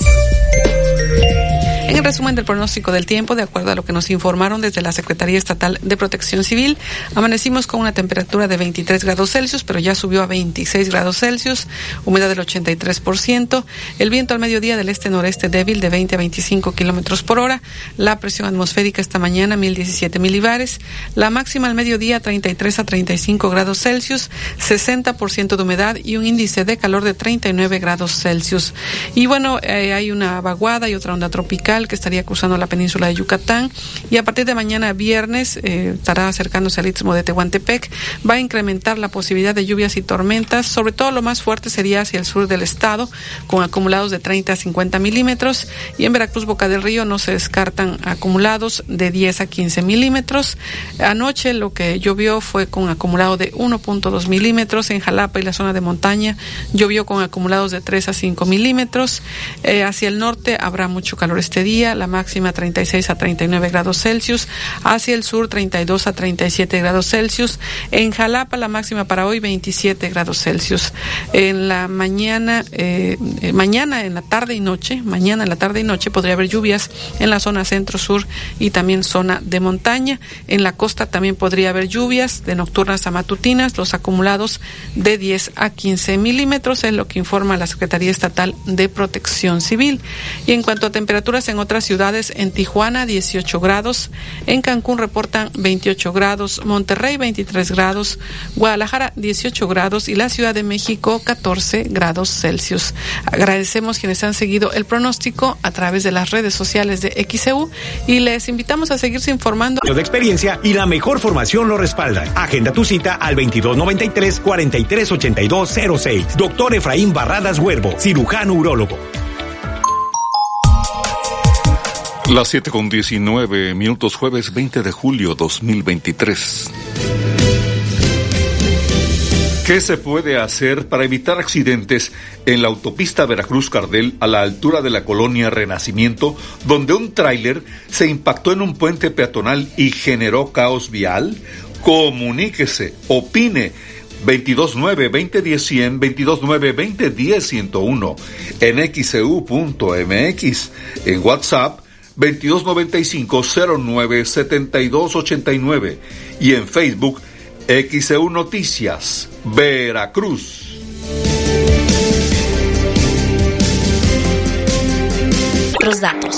resumen del pronóstico del tiempo, de acuerdo a lo que nos informaron desde la Secretaría Estatal de Protección Civil. Amanecimos con una temperatura de 23 grados Celsius, pero ya subió a 26 grados Celsius, humedad del 83%, el viento al mediodía del este-noreste débil de 20 a 25 kilómetros por hora, la presión atmosférica esta mañana 1017 milibares, la máxima al mediodía 33 a 35 grados Celsius, 60% de humedad y un índice de calor de 39 grados Celsius. Y bueno, eh, hay una vaguada y otra onda tropical que estaría cruzando la península de Yucatán y a partir de mañana viernes eh, estará acercándose al istmo de Tehuantepec. Va a incrementar la posibilidad de lluvias y tormentas, sobre todo lo más fuerte sería hacia el sur del estado, con acumulados de 30 a 50 milímetros y en Veracruz, Boca del Río, no se descartan acumulados de 10 a 15 milímetros. Anoche lo que llovió fue con acumulado de 1.2 milímetros en Jalapa y la zona de montaña, llovió con acumulados de 3 a 5 milímetros. Eh, hacia el norte habrá mucho calor este día la máxima 36 a 39 grados Celsius, hacia el sur 32 a 37 grados Celsius, en Jalapa la máxima para hoy 27 grados Celsius. En la mañana, eh, eh, mañana en la tarde y noche, mañana en la tarde y noche podría haber lluvias en la zona centro-sur y también zona de montaña. En la costa también podría haber lluvias de nocturnas a matutinas, los acumulados de 10 a 15 milímetros, es lo que informa la Secretaría Estatal de Protección Civil. Y en cuanto a temperaturas en otras ciudades, en Tijuana 18 grados, en Cancún reportan 28 grados, Monterrey 23 grados, Guadalajara 18 grados y la Ciudad de México 14 grados Celsius. Agradecemos quienes han seguido el pronóstico a través de las redes sociales de XEU y les invitamos a seguirse informando. De experiencia y la mejor formación lo respaldan. Agenda tu cita al 2293 438206. Doctor Efraín Barradas Huervo, cirujano urólogo. Las 7 con 19 minutos, jueves 20 de julio 2023. ¿Qué se puede hacer para evitar accidentes en la autopista Veracruz-Cardel a la altura de la colonia Renacimiento, donde un tráiler se impactó en un puente peatonal y generó caos vial? Comuníquese, opine 229-2010-100, 229-2010-101, en xcu.mx, en WhatsApp 2295-097289 y en Facebook XEU Noticias, Veracruz. Otros datos.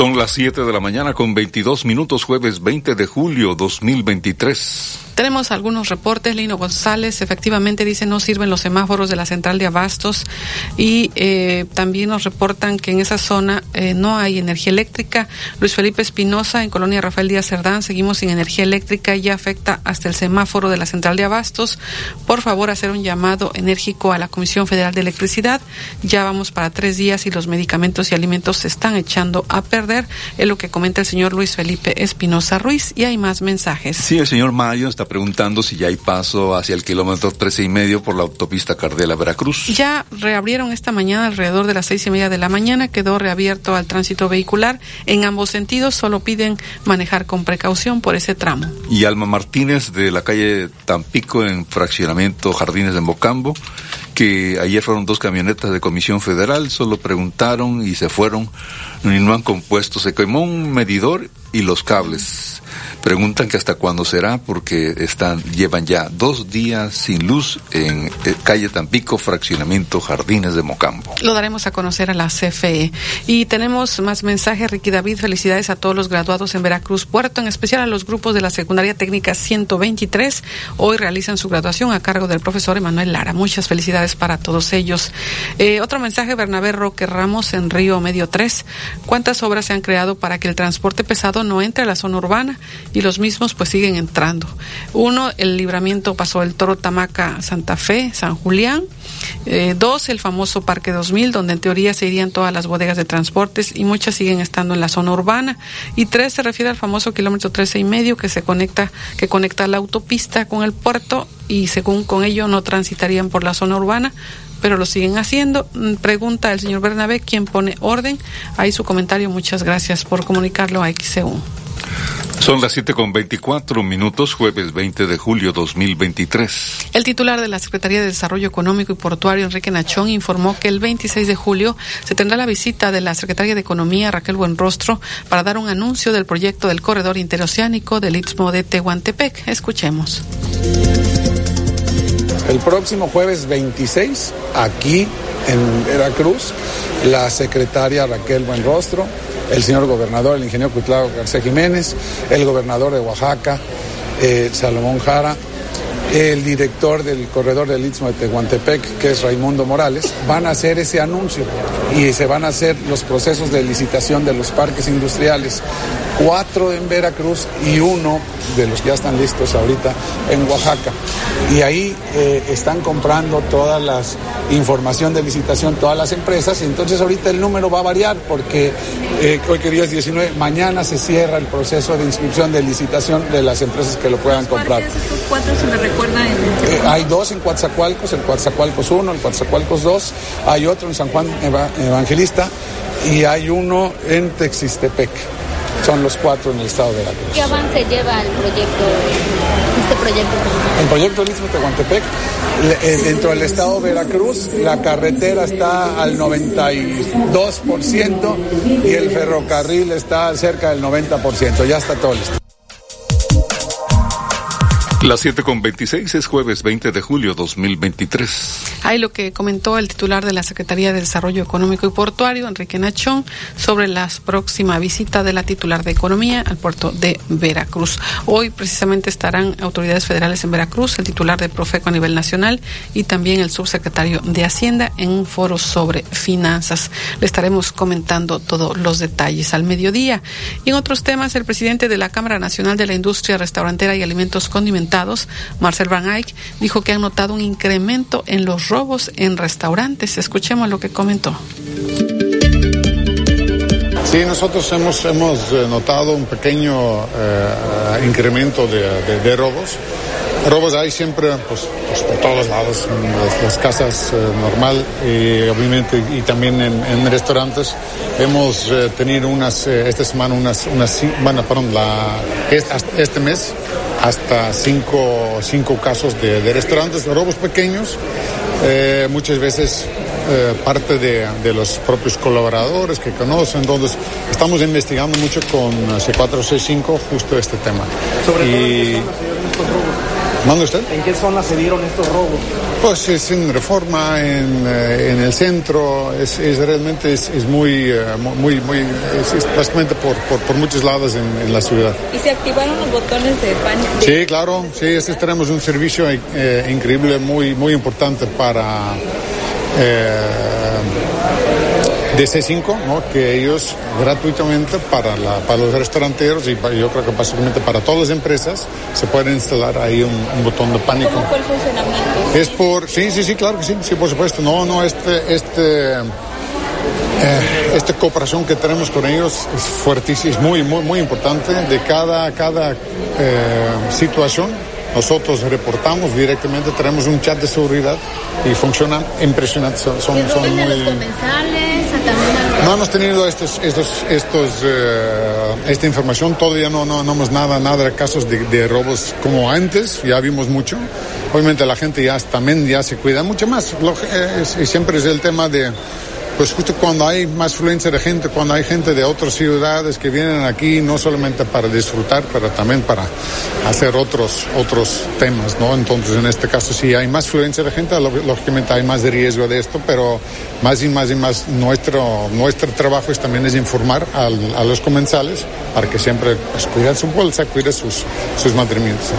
Son las 7 de la mañana con 22 minutos, jueves 20 de julio 2023. Tenemos algunos reportes. Lino González efectivamente dice no sirven los semáforos de la central de abastos y eh, también nos reportan que en esa zona eh, no hay energía eléctrica. Luis Felipe Espinosa en Colonia Rafael Díaz Cerdán seguimos sin energía eléctrica y ya afecta hasta el semáforo de la central de abastos. Por favor hacer un llamado enérgico a la Comisión Federal de Electricidad. Ya vamos para tres días y los medicamentos y alimentos se están echando a perder. Es lo que comenta el señor Luis Felipe Espinosa Ruiz y hay más mensajes. Sí, el señor Mayo está preguntando si ya hay paso hacia el kilómetro trece y medio por la autopista Cardela Veracruz. Ya reabrieron esta mañana alrededor de las seis y media de la mañana, quedó reabierto al tránsito vehicular. En ambos sentidos solo piden manejar con precaución por ese tramo. Y Alma Martínez de la calle Tampico en fraccionamiento Jardines de Mocambo, que ayer fueron dos camionetas de Comisión Federal, solo preguntaron y se fueron y no han compuesto, se quemó un medidor y los cables. Preguntan que hasta cuándo será porque están llevan ya dos días sin luz en eh, calle Tampico, fraccionamiento Jardines de Mocambo. Lo daremos a conocer a la CFE. Y tenemos más mensajes, Ricky David, felicidades a todos los graduados en Veracruz Puerto, en especial a los grupos de la Secundaria Técnica 123. Hoy realizan su graduación a cargo del profesor Emanuel Lara. Muchas felicidades para todos ellos. Eh, otro mensaje, Bernabé Roque Ramos en Río Medio 3. ¿Cuántas obras se han creado para que el transporte pesado no entre a la zona urbana? Y los mismos pues siguen entrando. Uno, el libramiento pasó el Toro Tamaca Santa Fe, San Julián. Eh, dos, el famoso Parque 2000, donde en teoría se irían todas las bodegas de transportes y muchas siguen estando en la zona urbana. Y tres, se refiere al famoso kilómetro 13 y medio que se conecta, que conecta la autopista con el puerto y según con ello no transitarían por la zona urbana, pero lo siguen haciendo. Mm, Pregunta el señor Bernabé quién pone orden. Ahí su comentario. Muchas gracias por comunicarlo a XCU. Son las 7 con 24 minutos, jueves 20 de julio 2023. El titular de la Secretaría de Desarrollo Económico y Portuario, Enrique Nachón, informó que el 26 de julio se tendrá la visita de la Secretaria de Economía, Raquel Buenrostro, para dar un anuncio del proyecto del corredor interoceánico del Istmo de Tehuantepec. Escuchemos. El próximo jueves 26, aquí en Veracruz, la secretaria Raquel Buenrostro, el señor gobernador, el ingeniero Cuitlao García Jiménez, el gobernador de Oaxaca, eh, Salomón Jara, el director del corredor del Istmo de Tehuantepec, que es Raimundo Morales, van a hacer ese anuncio y se van a hacer los procesos de licitación de los parques industriales, cuatro en Veracruz y uno de los que ya están listos ahorita en Oaxaca. Y ahí eh, están comprando toda la información de licitación, todas las empresas, y entonces ahorita el número va a variar porque eh, hoy que día es 19, mañana se cierra el proceso de inscripción de licitación de las empresas que lo puedan comprar. Se me recuerda Eh, hay dos en Coatzacoalcos, el Coatzacoalcos 1, el Coatzacoalcos 2, hay otro en San Juan Eva- Evangelista y hay uno en Texistepec. Son los cuatro en el estado de Veracruz. ¿Qué avance lleva el proyecto, este proyecto? El proyecto del Istmo de Tehuantepec, le- eh, dentro del estado de Veracruz, la carretera está al 92% y el ferrocarril está cerca del 90%. Ya está todo listo. Las 7 con 26 es jueves 20 de julio 2023. Hay lo que comentó el titular de la Secretaría de Desarrollo Económico y Portuario, Enrique Nachón, sobre la próxima visita de la titular de Economía al puerto de Veracruz. Hoy precisamente estarán autoridades federales en Veracruz, el titular de Profeco a nivel nacional y también el subsecretario de Hacienda en un foro sobre finanzas. Le estaremos comentando todos los detalles al mediodía. Y en otros temas, el presidente de la Cámara Nacional de la Industria Restaurantera y Alimentos Condimentados, Marcel Van Eyck, dijo que han notado un incremento en los robos en restaurantes. Escuchemos lo que comentó. Sí, nosotros hemos, hemos eh, notado un pequeño eh, incremento de, de, robos. Robos hay siempre, pues, pues por todos lados, en las, casas eh, normal y obviamente y también en, restaurantes. Hemos tenido unas, esta semana unas, unas bueno, perdón, la, este, este mes hasta cinco, cinco casos de, de restaurantes, robos pequeños, muchas veces eh, parte de, de, los propios colaboradores que conocen. Entonces, estamos investigando mucho con C465 justo este tema. ¿Sobre y... todo usted? ¿En qué zona se dieron estos robos? Pues es en Reforma, en, eh, en el centro, es, es realmente es, es muy, uh, muy, muy, es, básicamente por, por, por, muchos lados en, en, la ciudad. ¿Y se activaron los botones de pánico? Sí, claro, sí, este tenemos un servicio eh, increíble, muy, muy importante para eh, de C5, ¿no? que ellos gratuitamente para, la, para los restauranteros y yo creo que básicamente para todas las empresas se puede instalar ahí un, un botón de pánico. ¿Cómo fue el funcionamiento? Es por, sí, sí, sí, claro que sí, sí, por supuesto. No, no, este, este, eh, esta cooperación que tenemos con ellos es fuertísima, es muy, muy, muy importante. De cada, cada eh, situación nosotros reportamos directamente, tenemos un chat de seguridad y funciona impresionante. Son, son, son muy... los comensales, no hemos tenido estos, estos, estos, uh, esta información, todavía no, no, no hemos nada, nada de casos de, de, robos como antes, ya vimos mucho. Obviamente la gente ya también ya se cuida mucho más. Lo, y siempre es el tema de pues justo cuando hay más fluencia de gente, cuando hay gente de otras ciudades que vienen aquí no solamente para disfrutar, pero también para hacer otros, otros temas, ¿no? Entonces, en este caso, si hay más fluencia de gente, lógicamente hay más riesgo de esto, pero más y más y más nuestro, nuestro trabajo es también es informar a los comensales para que siempre pues, su bolsa, cuiden sus, sus mantenimientos.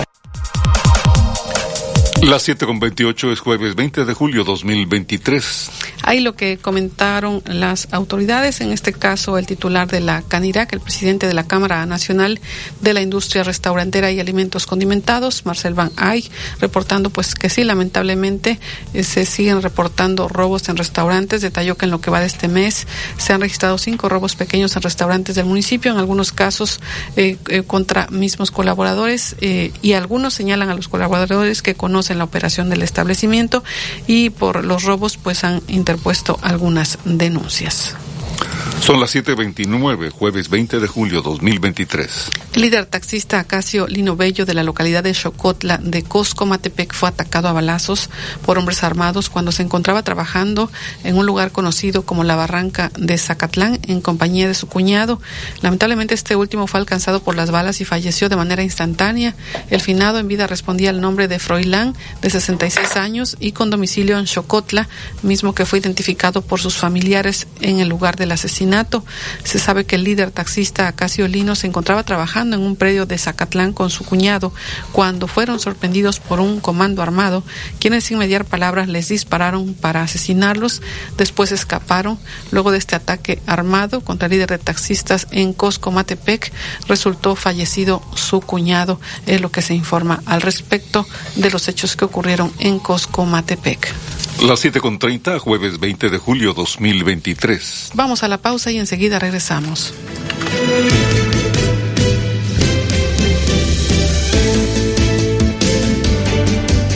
Las 7.28 es jueves 20 de julio 2023. Ahí lo que comentaron las autoridades, en este caso el titular de la CANIRAC, el presidente de la Cámara Nacional de la Industria Restaurantera y Alimentos Condimentados, Marcel Van Ay, reportando pues que sí, lamentablemente eh, se siguen reportando robos en restaurantes. Detalló que en lo que va de este mes se han registrado cinco robos pequeños en restaurantes del municipio, en algunos casos eh, eh, contra mismos colaboradores y algunos señalan a los colaboradores que conocen en la operación del establecimiento y por los robos pues han interpuesto algunas denuncias. Son las 7.29, jueves 20 de julio 2023. El líder taxista Acacio Lino Bello de la localidad de Chocotla de Cosco, Matepec, fue atacado a balazos por hombres armados cuando se encontraba trabajando en un lugar conocido como la Barranca de Zacatlán en compañía de su cuñado. Lamentablemente este último fue alcanzado por las balas y falleció de manera instantánea. El finado en vida respondía al nombre de Froilán, de 66 años y con domicilio en Chocotla, mismo que fue identificado por sus familiares en el lugar asesinato se sabe que el líder taxista Acacio Lino se encontraba trabajando en un predio de Zacatlán con su cuñado cuando fueron sorprendidos por un comando armado, quienes sin mediar palabras les dispararon para asesinarlos. Después escaparon. Luego de este ataque armado contra el líder de taxistas en Coscomatepec, resultó fallecido su cuñado. Es lo que se informa al respecto de los hechos que ocurrieron en Coscomatepec. Las 7.30, jueves 20 de julio 2023. Vamos a la pausa y enseguida regresamos.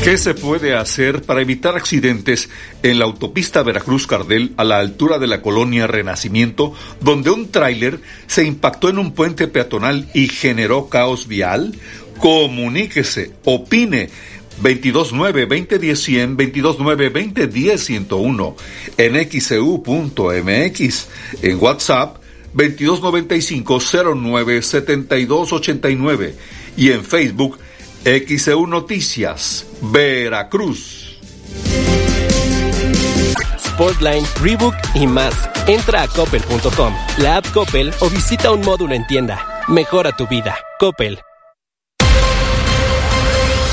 ¿Qué se puede hacer para evitar accidentes en la autopista Veracruz-Cardel a la altura de la colonia Renacimiento, donde un tráiler se impactó en un puente peatonal y generó caos vial? Comuníquese, opine 229-2010-100, 229-2010-101, en xcu.mx, e en WhatsApp 2295-097289 y en Facebook XEU Noticias, Veracruz. Sportline, Reebok y más. Entra a coppel.com, la app Coppel o visita un módulo en tienda. Mejora tu vida. Coppel.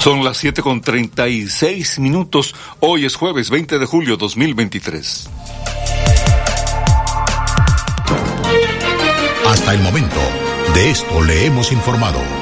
Son las 7 con 36 minutos. Hoy es jueves 20 de julio 2023. Hasta el momento, de esto le hemos informado.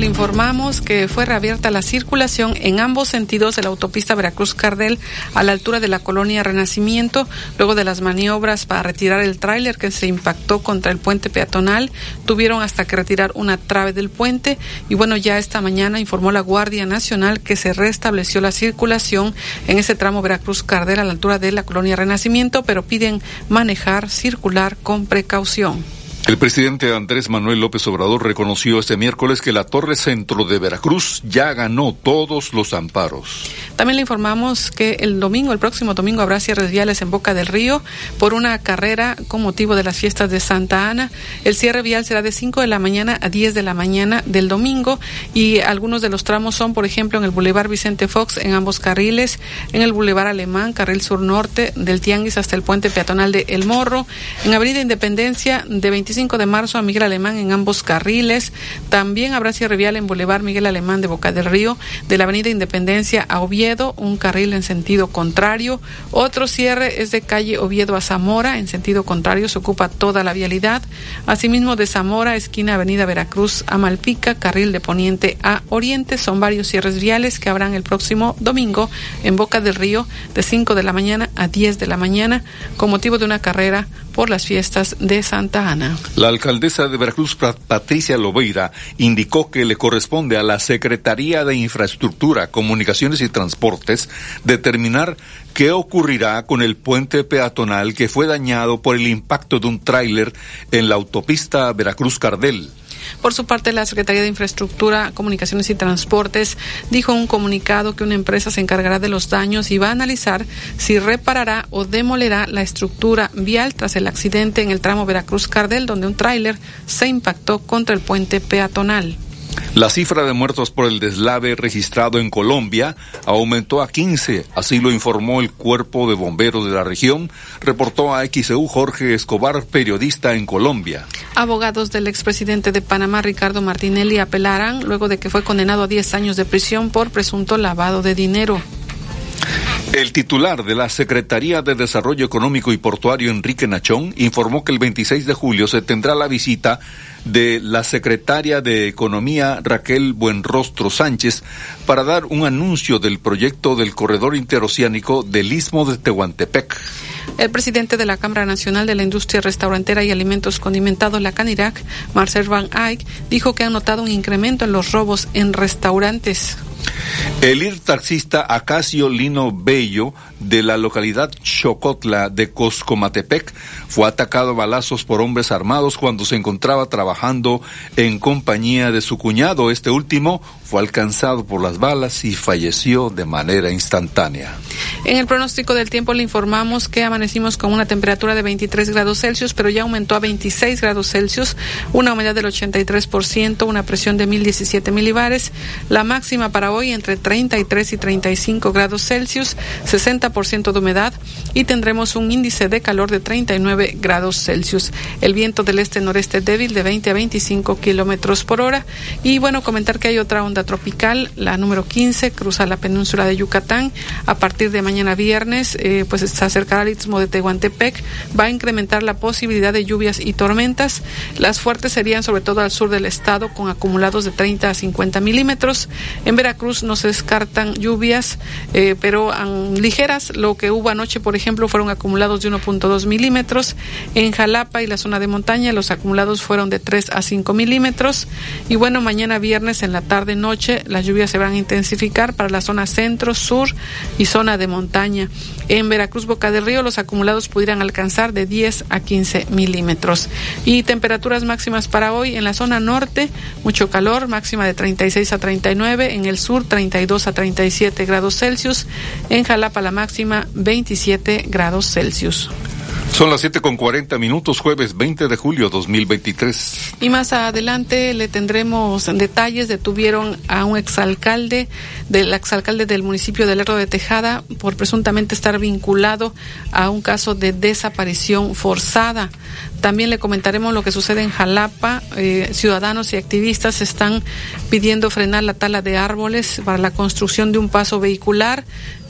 Le informamos que fue reabierta la circulación en ambos sentidos de la autopista Veracruz-Cardel a la altura de la colonia Renacimiento, luego de las maniobras para retirar el tráiler que se impactó contra el puente peatonal. Tuvieron hasta que retirar una trave del puente y bueno, ya esta mañana informó la Guardia Nacional que se restableció la circulación en ese tramo Veracruz-Cardel a la altura de la colonia Renacimiento, pero piden manejar, circular con precaución. El presidente Andrés Manuel López Obrador reconoció este miércoles que la Torre Centro de Veracruz ya ganó todos los amparos. También le informamos que el domingo, el próximo domingo, habrá cierres viales en Boca del Río por una carrera con motivo de las fiestas de Santa Ana. El cierre vial será de 5 de la mañana a 10 de la mañana del domingo y algunos de los tramos son, por ejemplo, en el Boulevard Vicente Fox en ambos carriles, en el Boulevard Alemán, carril sur norte, del Tianguis hasta el puente peatonal de El Morro, en Avenida Independencia de 25 de marzo a Miguel Alemán en ambos carriles. También habrá cierre vial en Boulevard Miguel Alemán de Boca del Río, de la Avenida Independencia a Oviedo, un carril en sentido contrario. Otro cierre es de calle Oviedo a Zamora, en sentido contrario, se ocupa toda la vialidad. Asimismo, de Zamora, esquina Avenida Veracruz a Malpica, carril de Poniente a Oriente. Son varios cierres viales que habrán el próximo domingo en Boca del Río, de 5 de la mañana a 10 de la mañana, con motivo de una carrera por las fiestas de Santa Ana. La alcaldesa de Veracruz, Patricia Lobeira, indicó que le corresponde a la Secretaría de Infraestructura, Comunicaciones y Transportes determinar qué ocurrirá con el puente peatonal que fue dañado por el impacto de un tráiler en la autopista Veracruz-Cardel. Por su parte, la Secretaría de Infraestructura, Comunicaciones y Transportes dijo en un comunicado que una empresa se encargará de los daños y va a analizar si reparará o demolerá la estructura vial tras el accidente en el tramo Veracruz-Cardel, donde un tráiler se impactó contra el puente peatonal. La cifra de muertos por el deslave registrado en Colombia aumentó a 15, así lo informó el Cuerpo de Bomberos de la región, reportó a XEU Jorge Escobar, periodista en Colombia. Abogados del expresidente de Panamá, Ricardo Martinelli, apelarán luego de que fue condenado a 10 años de prisión por presunto lavado de dinero. El titular de la Secretaría de Desarrollo Económico y Portuario, Enrique Nachón, informó que el 26 de julio se tendrá la visita de la secretaria de Economía Raquel Buenrostro Sánchez para dar un anuncio del proyecto del corredor interoceánico del Istmo de Tehuantepec. El presidente de la Cámara Nacional de la Industria Restaurantera y Alimentos Condimentados, la CANIRAC, Marcel Van Eyck, dijo que han notado un incremento en los robos en restaurantes. El ir taxista Acacio Lino Bello de la localidad Chocotla de Coscomatepec fue atacado a balazos por hombres armados cuando se encontraba trabajando en compañía de su cuñado. Este último fue alcanzado por las balas y falleció de manera instantánea. En el pronóstico del tiempo le informamos que amanecimos con una temperatura de 23 grados Celsius, pero ya aumentó a 26 grados Celsius, una humedad del 83%, una presión de 1017 milibares, la máxima para hoy entre 33 y 35 grados Celsius, 60% de humedad y tendremos un índice de calor de 39 grados Celsius. El viento del este-noreste débil de 20 a 25 kilómetros por hora. Y bueno, comentar que hay otra onda tropical, la número 15, cruza la península de Yucatán. A partir de mañana viernes, eh, pues se acercará al istmo de Tehuantepec. Va a incrementar la posibilidad de lluvias y tormentas. Las fuertes serían sobre todo al sur del estado, con acumulados de 30 a 50 milímetros. En Veracruz no se descartan lluvias, eh, pero ligeras. Lo que hubo anoche, por ejemplo, fueron acumulados de 1.2 milímetros. En Jalapa y la zona de montaña, los acumulados fueron de 3 a 5 milímetros. Y bueno, mañana viernes en la tarde noche, las lluvias se van a intensificar para la zona centro, sur y zona de montaña. En Veracruz, Boca del Río, los acumulados pudieran alcanzar de 10 a 15 milímetros. Y temperaturas máximas para hoy en la zona norte, mucho calor, máxima de 36 a 39, en el sur 32 a 37 grados Celsius, en Jalapa la máxima 27 grados Celsius. Son las 7 con 40 minutos, jueves 20 de julio 2023. Y más adelante le tendremos detalles. Detuvieron a un exalcalde, del exalcalde del municipio de Lerdo de Tejada, por presuntamente estar vinculado a un caso de desaparición forzada. También le comentaremos lo que sucede en Jalapa. Eh, ciudadanos y activistas están pidiendo frenar la tala de árboles para la construcción de un paso vehicular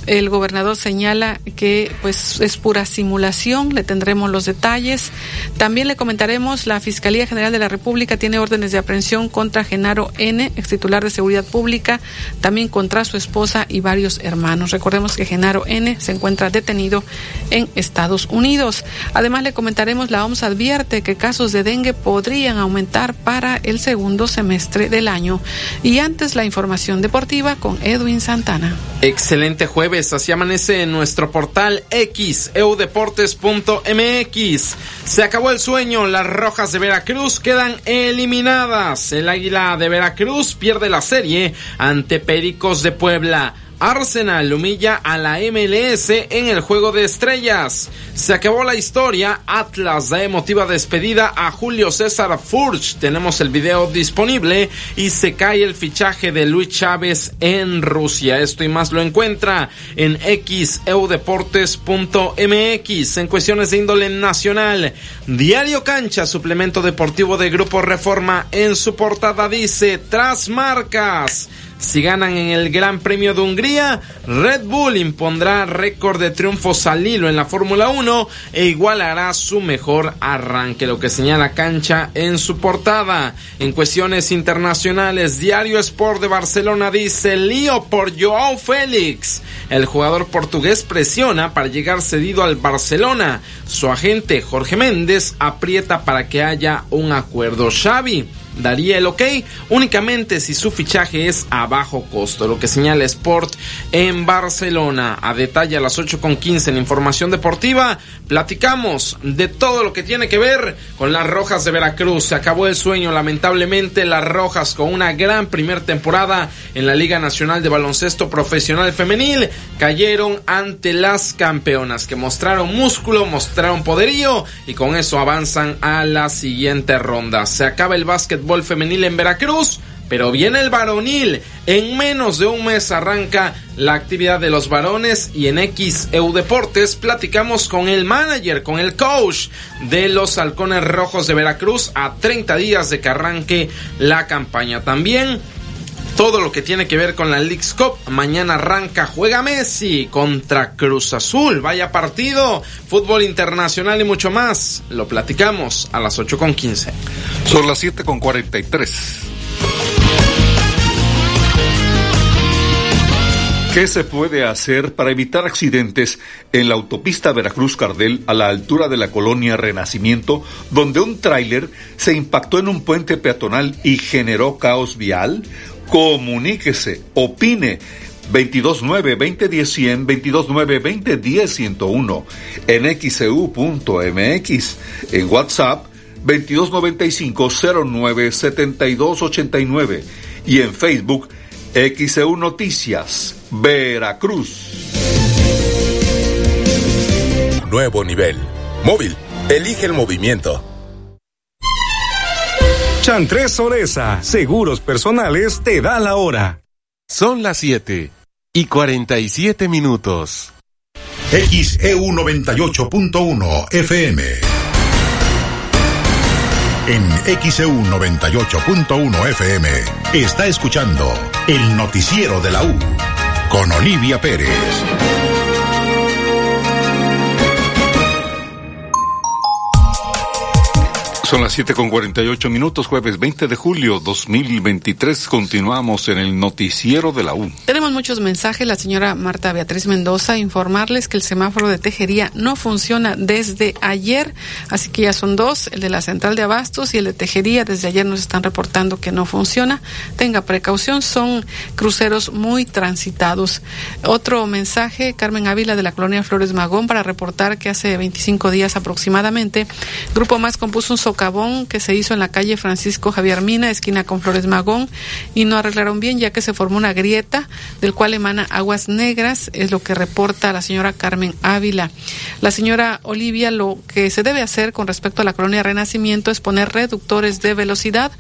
el gobernador señala que pues es pura simulación, le tendremos los detalles. También le comentaremos la Fiscalía General de la República tiene órdenes de aprehensión contra Genaro N, ex titular de Seguridad Pública, también contra su esposa y varios hermanos. Recordemos que Genaro N se encuentra detenido en Estados Unidos. Además le comentaremos la OMS advierte que casos de dengue podrían aumentar para el segundo semestre del año. Y antes la información deportiva con Edwin Santana. Excelente jueves así amanece en nuestro portal X, eudeportes.mx. Se acabó el sueño, las rojas de Veracruz quedan eliminadas. El águila de Veracruz pierde la serie ante Pericos de Puebla. Arsenal humilla a la MLS en el juego de estrellas. Se acabó la historia. Atlas da emotiva despedida a Julio César Furch. Tenemos el video disponible y se cae el fichaje de Luis Chávez en Rusia. Esto y más lo encuentra en xeudeportes.mx en cuestiones de índole nacional. Diario Cancha, suplemento deportivo de Grupo Reforma en su portada dice tras marcas. Si ganan en el Gran Premio de Hungría, Red Bull impondrá récord de triunfos al hilo en la Fórmula 1 e igualará su mejor arranque, lo que señala Cancha en su portada. En cuestiones internacionales, Diario Sport de Barcelona dice lío por Joao Félix. El jugador portugués presiona para llegar cedido al Barcelona. Su agente Jorge Méndez aprieta para que haya un acuerdo. Xavi daría el ok únicamente si su fichaje es a bajo costo, lo que señala Sport en Barcelona. A detalle a las 8.15 en información deportiva, platicamos de todo lo que tiene que ver con las Rojas de Veracruz. Se acabó el sueño, lamentablemente, las Rojas con una gran primera temporada en la Liga Nacional de Baloncesto Profesional Femenil cayeron ante las campeonas que mostraron músculo, mostraron poderío y con eso avanzan a la siguiente ronda. Se acaba el femenil en Veracruz, pero viene el varonil. En menos de un mes arranca la actividad de los varones y en XEU Deportes platicamos con el manager, con el coach de los Halcones Rojos de Veracruz a 30 días de que arranque la campaña. También todo lo que tiene que ver con la League's Cup. Mañana arranca, juega Messi contra Cruz Azul. Vaya partido, fútbol internacional y mucho más. Lo platicamos a las 8.15. Son las 7.43. ¿Qué se puede hacer para evitar accidentes en la autopista Veracruz-Cardel a la altura de la colonia Renacimiento, donde un tráiler se impactó en un puente peatonal y generó caos vial? Comuníquese, opine. 229-2010-100, 229-2010-101, en xcu.mx, e en WhatsApp 2295-097289 y en Facebook XEU Noticias, Veracruz. Nuevo nivel. Móvil. Elige el movimiento. Chantres Soresa, seguros personales, te da la hora. Son las 7 y 47 minutos. XEU 98.1 FM. En XEU 98.1 FM está escuchando el noticiero de la U con Olivia Pérez. Son las 7 con 48 minutos, jueves 20 de julio 2023. Continuamos en el noticiero de la U. Tenemos muchos mensajes. La señora Marta Beatriz Mendoza informarles que el semáforo de Tejería no funciona desde ayer, así que ya son dos, el de la central de abastos y el de Tejería. Desde ayer nos están reportando que no funciona. Tenga precaución, son cruceros muy transitados. Otro mensaje, Carmen Ávila de la colonia Flores Magón para reportar que hace 25 días aproximadamente, Grupo Más compuso un que se hizo en la calle Francisco Javier Mina, esquina con Flores Magón, y no arreglaron bien ya que se formó una grieta del cual emana aguas negras, es lo que reporta la señora Carmen Ávila. La señora Olivia, lo que se debe hacer con respecto a la colonia Renacimiento es poner reductores de velocidad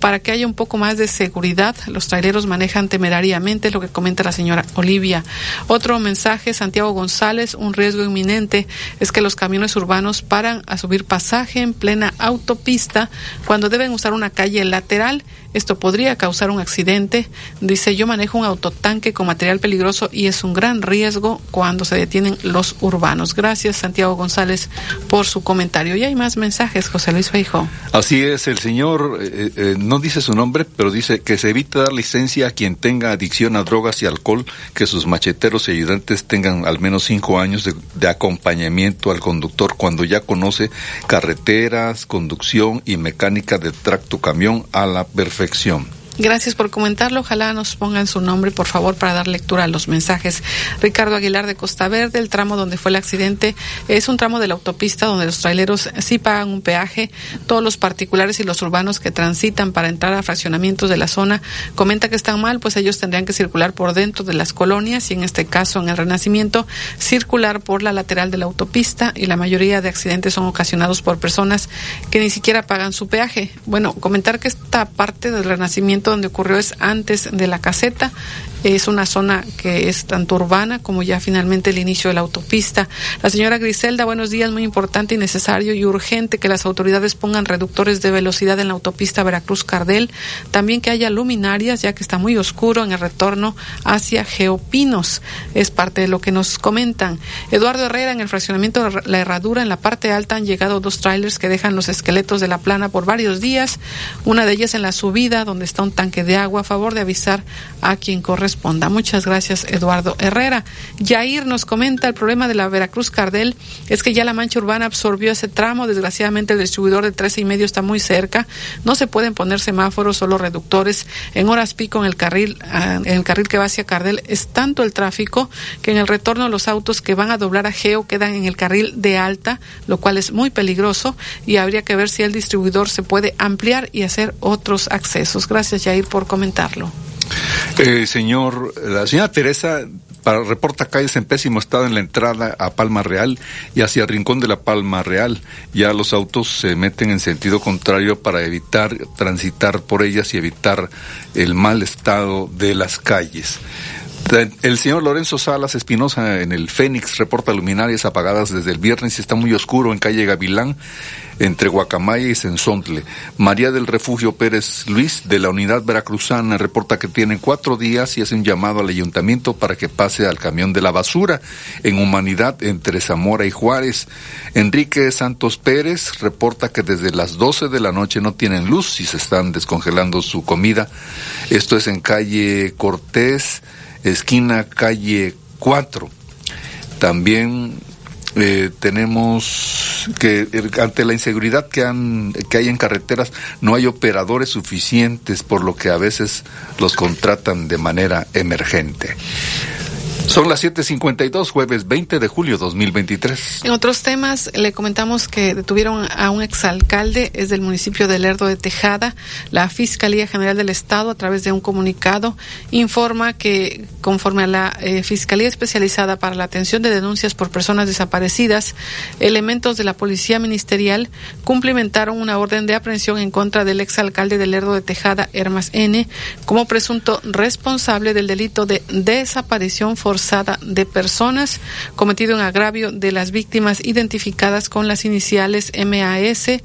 para que haya un poco más de seguridad. Los traileros manejan temerariamente, lo que comenta la señora Olivia. Otro mensaje, Santiago González, un riesgo inminente es que los camiones urbanos paran a subir pasaje en plena autopista cuando deben usar una calle lateral. Esto podría causar un accidente. Dice, yo manejo un autotanque con material peligroso y es un gran riesgo cuando se detienen los urbanos. Gracias, Santiago González, por su comentario. Y hay más mensajes, José Luis Feijo. Así es, el señor eh, eh, no dice su nombre, pero dice que se evita dar licencia a quien tenga adicción a drogas y alcohol, que sus macheteros y ayudantes tengan al menos cinco años de, de acompañamiento al conductor cuando ya conoce carreteras, conducción y mecánica de tracto camión a la perfección perfección. Gracias por comentarlo. Ojalá nos pongan su nombre, por favor, para dar lectura a los mensajes. Ricardo Aguilar de Costa Verde, el tramo donde fue el accidente es un tramo de la autopista donde los traileros sí pagan un peaje. Todos los particulares y los urbanos que transitan para entrar a fraccionamientos de la zona comenta que están mal, pues ellos tendrían que circular por dentro de las colonias y en este caso, en el Renacimiento, circular por la lateral de la autopista y la mayoría de accidentes son ocasionados por personas que ni siquiera pagan su peaje. Bueno, comentar que esta parte del Renacimiento donde ocurrió es antes de la caseta. Es una zona que es tanto urbana como ya finalmente el inicio de la autopista. La señora Griselda, buenos días, muy importante y necesario y urgente que las autoridades pongan reductores de velocidad en la autopista Veracruz-Cardel. También que haya luminarias, ya que está muy oscuro en el retorno hacia Geopinos. Es parte de lo que nos comentan. Eduardo Herrera, en el fraccionamiento de La Herradura, en la parte alta han llegado dos trailers que dejan los esqueletos de la plana por varios días. Una de ellas en la subida, donde está un tanque de agua. A favor de avisar a quien corresponda. Muchas gracias, Eduardo Herrera. Yair nos comenta el problema de la Veracruz Cardel es que ya la mancha urbana absorbió ese tramo. Desgraciadamente, el distribuidor de 13 y medio está muy cerca. No se pueden poner semáforos, solo reductores. En horas pico, en el carril, en el carril que va hacia Cardel, es tanto el tráfico que en el retorno los autos que van a doblar a Geo quedan en el carril de alta, lo cual es muy peligroso y habría que ver si el distribuidor se puede ampliar y hacer otros accesos. Gracias, Por comentarlo. Eh, señor, la señora Teresa para, reporta calles en pésimo estado en la entrada a Palma Real y hacia el Rincón de la Palma Real. Ya los autos se meten en sentido contrario para evitar transitar por ellas y evitar el mal estado de las calles. El señor Lorenzo Salas Espinosa en el Fénix reporta luminarias apagadas desde el viernes y está muy oscuro en calle Gavilán entre Guacamaya y Sensontle. María del Refugio Pérez Luis de la Unidad Veracruzana reporta que tiene cuatro días y hace un llamado al ayuntamiento para que pase al camión de la basura en Humanidad entre Zamora y Juárez. Enrique Santos Pérez reporta que desde las 12 de la noche no tienen luz y se están descongelando su comida. Esto es en calle Cortés esquina calle 4. También eh, tenemos que ante la inseguridad que, han, que hay en carreteras no hay operadores suficientes por lo que a veces los contratan de manera emergente. Son las 7:52, jueves 20 de julio 2023. En otros temas, le comentamos que detuvieron a un exalcalde, es del municipio de Lerdo de Tejada. La Fiscalía General del Estado, a través de un comunicado, informa que, conforme a la eh, Fiscalía Especializada para la Atención de Denuncias por Personas Desaparecidas, elementos de la Policía Ministerial cumplimentaron una orden de aprehensión en contra del exalcalde de Lerdo de Tejada, Hermas N., como presunto responsable del delito de desaparición forzada de personas cometido en agravio de las víctimas identificadas con las iniciales MAS,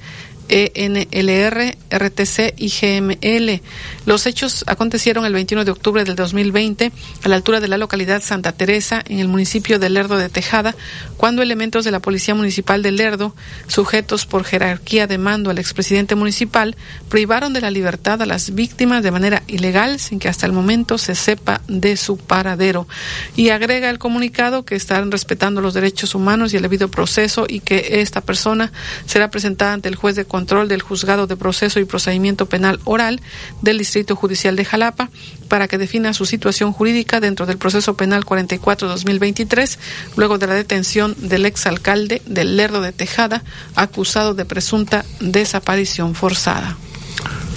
ENLR, RTC y GML. Los hechos acontecieron el 21 de octubre del 2020 a la altura de la localidad Santa Teresa, en el municipio de Lerdo de Tejada, cuando elementos de la Policía Municipal de Lerdo, sujetos por jerarquía de mando al expresidente municipal, privaron de la libertad a las víctimas de manera ilegal sin que hasta el momento se sepa de su paradero. Y agrega el comunicado que están respetando los derechos humanos y el debido proceso y que esta persona será presentada ante el juez de control del juzgado de proceso y procedimiento penal oral del Distrito Judicial de Jalapa para que defina su situación jurídica dentro del proceso penal 44-2023, luego de la detención del exalcalde del Lerdo de Tejada, acusado de presunta desaparición forzada.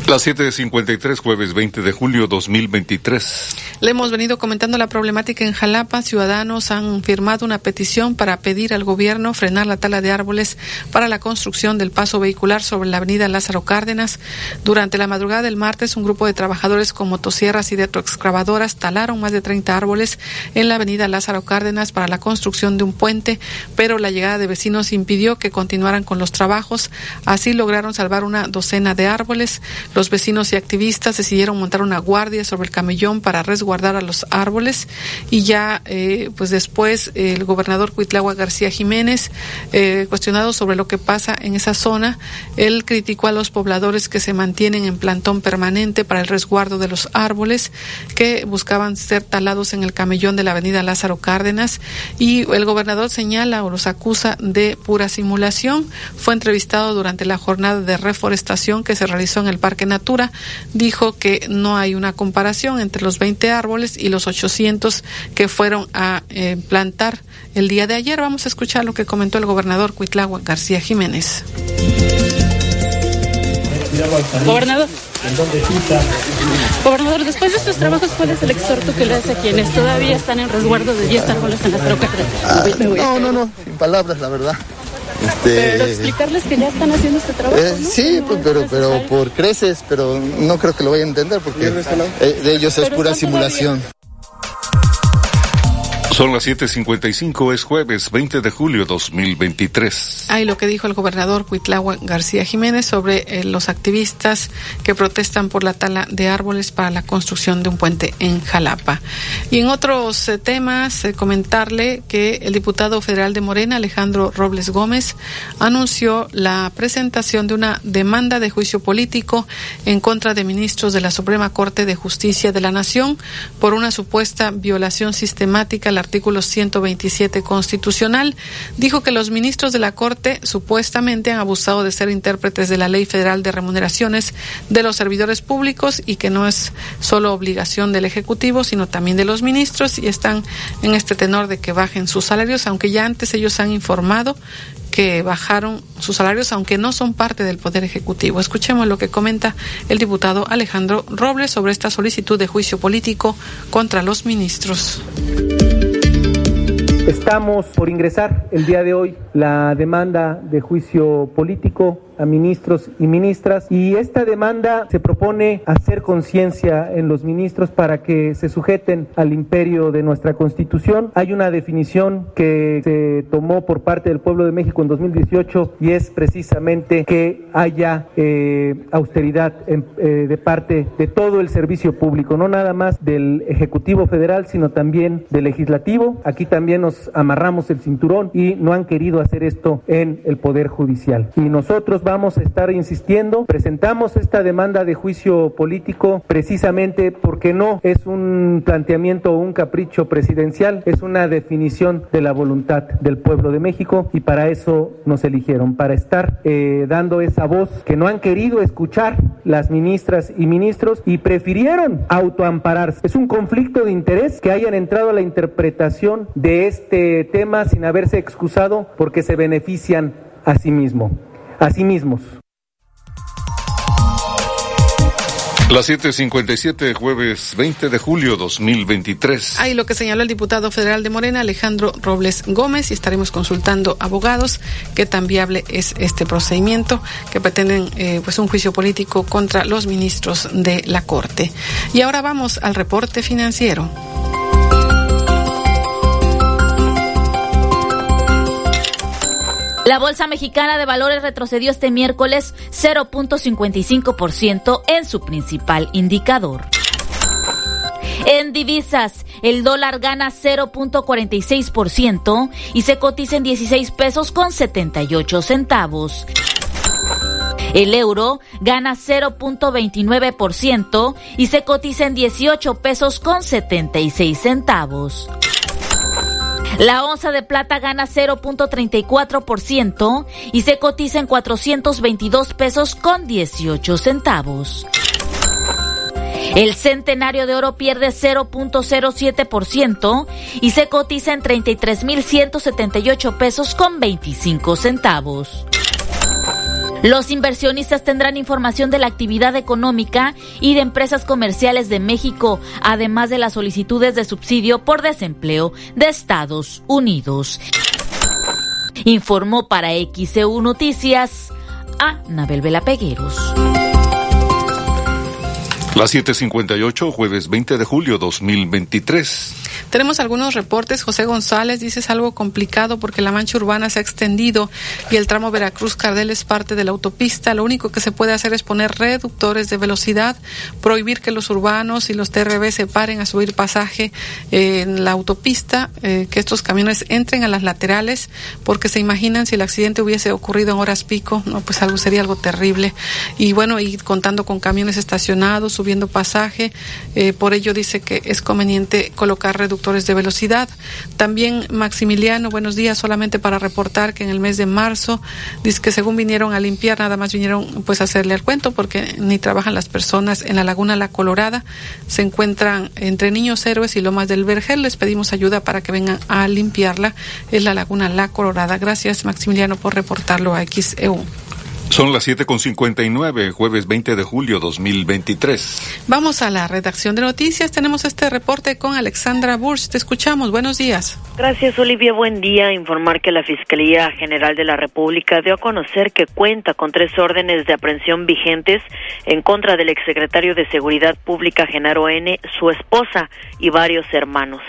Las 7.53, jueves 20 de julio 2023. Le hemos venido comentando la problemática en Jalapa. Ciudadanos han firmado una petición para pedir al gobierno frenar la tala de árboles para la construcción del paso vehicular sobre la avenida Lázaro Cárdenas. Durante la madrugada del martes, un grupo de trabajadores con motosierras y de excavadoras talaron más de 30 árboles en la avenida Lázaro Cárdenas para la construcción de un puente, pero la llegada de vecinos impidió que continuaran con los trabajos. Así lograron salvar una docena de árboles. Los vecinos y activistas decidieron montar una guardia sobre el camellón para resguardar a los árboles y ya eh, pues después el gobernador Cuitlagua García Jiménez, eh, cuestionado sobre lo que pasa en esa zona, él criticó a los pobladores que se mantienen en plantón permanente para el resguardo de los árboles que buscaban ser talados en el camellón de la avenida Lázaro Cárdenas y el gobernador señala o los acusa de pura simulación. Fue entrevistado durante la jornada de reforestación que se realizó en el Parque Natura dijo que no hay una comparación entre los 20 árboles y los 800 que fueron a eh, plantar el día de ayer. Vamos a escuchar lo que comentó el gobernador Cuitlagua García Jiménez. Gobernador. Gobernador, después de estos trabajos, ¿cuál es el exhorto que le hace a quienes todavía están en resguardo de 10 árboles en las rocas? Ah, no, no, no, sin palabras, la verdad. Este, pero explicarles que ya están haciendo este trabajo. Eh, sí, pues, pero, pero por creces, pero no creo que lo vayan a entender porque eh, de ellos es pura simulación. Son las 7:55, es jueves 20 de julio 2023. Hay lo que dijo el gobernador Cuitlagua García Jiménez sobre eh, los activistas que protestan por la tala de árboles para la construcción de un puente en Jalapa. Y en otros eh, temas, eh, comentarle que el diputado federal de Morena, Alejandro Robles Gómez, anunció la presentación de una demanda de juicio político en contra de ministros de la Suprema Corte de Justicia de la Nación por una supuesta violación sistemática a la artículo 127 constitucional, dijo que los ministros de la Corte supuestamente han abusado de ser intérpretes de la Ley Federal de Remuneraciones de los servidores públicos y que no es solo obligación del Ejecutivo, sino también de los ministros y están en este tenor de que bajen sus salarios, aunque ya antes ellos han informado que bajaron sus salarios, aunque no son parte del Poder Ejecutivo. Escuchemos lo que comenta el diputado Alejandro Robles sobre esta solicitud de juicio político contra los ministros. Estamos por ingresar el día de hoy la demanda de juicio político a ministros y ministras y esta demanda se propone hacer conciencia en los ministros para que se sujeten al imperio de nuestra constitución. Hay una definición que se tomó por parte del pueblo de México en 2018 y es precisamente que haya eh, austeridad eh, de parte de todo el servicio público, no nada más del Ejecutivo Federal, sino también del Legislativo. Aquí también nos amarramos el cinturón y no han querido hacer esto en el Poder Judicial. Y nosotros vamos a estar insistiendo, presentamos esta demanda de juicio político precisamente porque no es un planteamiento o un capricho presidencial, es una definición de la voluntad del pueblo de México y para eso nos eligieron, para estar eh, dando esa voz que no han querido escuchar las ministras y ministros y prefirieron autoampararse. Es un conflicto de interés que hayan entrado a la interpretación de este tema sin haberse excusado porque se benefician a sí mismo, a sí mismos. Las 7:57, jueves 20 de julio 2023. Ahí lo que señaló el diputado federal de Morena, Alejandro Robles Gómez, y estaremos consultando abogados qué tan viable es este procedimiento que pretenden eh, pues un juicio político contra los ministros de la Corte. Y ahora vamos al reporte financiero. La Bolsa Mexicana de Valores retrocedió este miércoles 0.55% en su principal indicador. En divisas, el dólar gana 0.46% y se cotiza en 16 pesos con 78 centavos. El euro gana 0.29% y se cotiza en 18 pesos con 76 centavos. La onza de plata gana 0.34% y se cotiza en 422 pesos con 18 centavos. El centenario de oro pierde 0.07% y se cotiza en 33.178 pesos con 25 centavos. Los inversionistas tendrán información de la actividad económica y de empresas comerciales de México, además de las solicitudes de subsidio por desempleo de Estados Unidos. Informó para XEU Noticias a Nabel Vela Pegueros. Las 7:58, jueves 20 de julio 2023. Tenemos algunos reportes. José González dice es algo complicado porque la mancha urbana se ha extendido y el tramo Veracruz-Cardel es parte de la autopista. Lo único que se puede hacer es poner reductores de velocidad, prohibir que los urbanos y los TRB se paren a subir pasaje en la autopista, eh, que estos camiones entren a las laterales, porque se imaginan si el accidente hubiese ocurrido en horas pico, no, pues algo sería algo terrible. Y bueno, y contando con camiones estacionados, subiendo pasaje, eh, por ello dice que es conveniente colocar reductores de velocidad. También Maximiliano, buenos días, solamente para reportar que en el mes de marzo, dice que según vinieron a limpiar, nada más vinieron pues a hacerle el cuento porque ni trabajan las personas en la laguna La Colorada, se encuentran entre Niños Héroes y Lomas del Vergel, les pedimos ayuda para que vengan a limpiarla, es la laguna La Colorada. Gracias Maximiliano por reportarlo a XEU. Son las 7.59, jueves 20 de julio 2023. Vamos a la redacción de noticias. Tenemos este reporte con Alexandra Bursch. Te escuchamos. Buenos días. Gracias, Olivia. Buen día. Informar que la Fiscalía General de la República dio a conocer que cuenta con tres órdenes de aprehensión vigentes en contra del exsecretario de Seguridad Pública Genaro N., su esposa y varios hermanos.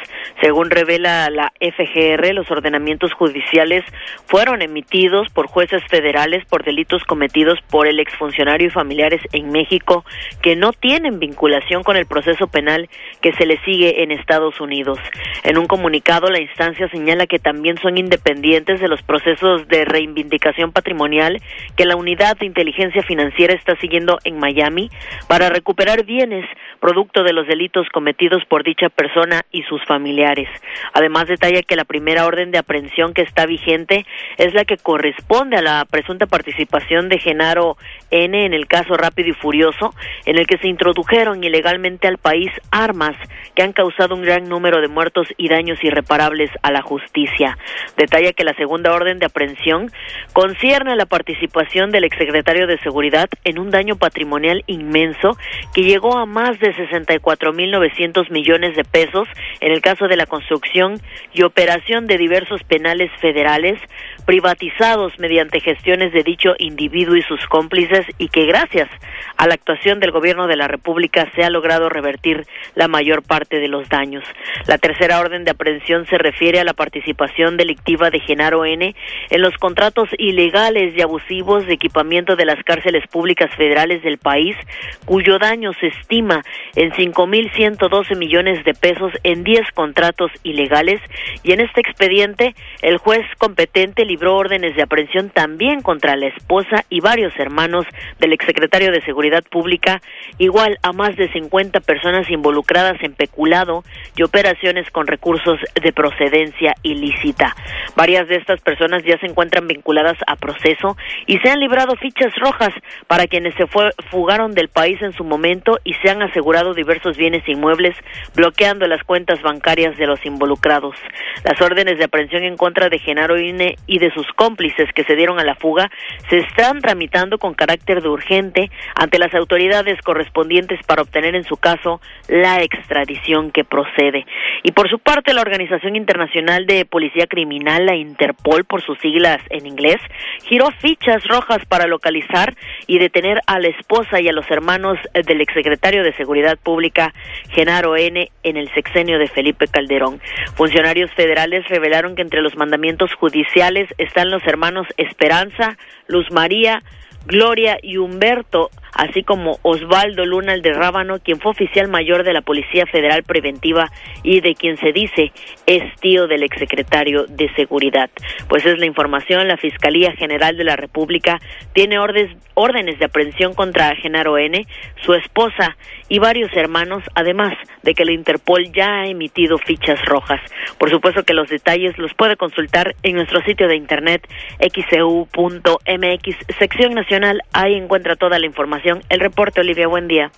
Según revela la FGR, los ordenamientos judiciales fueron emitidos por jueces federales por delitos cometidos por el exfuncionario y familiares en México que no tienen vinculación con el proceso penal que se le sigue en Estados Unidos. En un comunicado, la instancia señala que también son independientes de los procesos de reivindicación patrimonial que la unidad de inteligencia financiera está siguiendo en Miami para recuperar bienes producto de los delitos cometidos por dicha persona y sus familiares. Además, detalla que la primera orden de aprehensión que está vigente es la que corresponde a la presunta participación de Genaro N en el caso Rápido y Furioso, en el que se introdujeron ilegalmente al país armas que han causado un gran número de muertos y daños irreparables a la justicia. Detalla que la segunda orden de aprehensión concierne a la participación del exsecretario de Seguridad en un daño patrimonial inmenso que llegó a más de 64.900 millones de pesos en el caso de la construcción y operación de diversos penales federales privatizados mediante gestiones de dicho individuo y sus cómplices y que gracias a la actuación del gobierno de la República se ha logrado revertir la mayor parte de los daños. La tercera orden de aprehensión se refiere a la participación delictiva de Genaro N en los contratos ilegales y abusivos de equipamiento de las cárceles públicas federales del país, cuyo daño se estima en 5.112 millones de pesos en 10 contratos ilegales y en este expediente el juez competente libró órdenes de aprehensión también contra la esposa y varios hermanos del exsecretario de Seguridad Pública, igual a más de 50 personas involucradas en peculado y operaciones con recursos de procedencia ilícita. Varias de estas personas ya se encuentran vinculadas a proceso y se han librado fichas rojas para quienes se fue, fugaron del país en su momento y se han asegurado diversos bienes inmuebles, bloqueando las cuentas bancarias de los involucrados. Las órdenes de aprehensión en contra de Genaro Ine y de sus cómplices que se dieron a la fuga se están tramitando con carácter de urgente ante las autoridades correspondientes para obtener en su caso la extradición que procede. Y por su parte, la Organización Internacional de Policía Criminal, la Interpol por sus siglas en inglés, giró fichas rojas para localizar y detener a la esposa y a los hermanos del exsecretario de Seguridad Pública, Genaro N., en el sexenio de Felipe Calderón. Funcionarios federales revelaron que entre los mandamientos judiciales están los hermanos Esperanza, Luz María, Gloria y Humberto, así como Osvaldo Luna de Rábano, quien fue oficial mayor de la Policía Federal Preventiva y de quien se dice es tío del exsecretario de Seguridad. Pues es la información, la Fiscalía General de la República tiene órdenes, órdenes de aprehensión contra Genaro N., su esposa y varios hermanos, además de que el Interpol ya ha emitido fichas rojas. Por supuesto que los detalles los puede consultar en nuestro sitio de internet xeu.mx, sección nacional, ahí encuentra toda la información. El reporte, Olivia, buen día.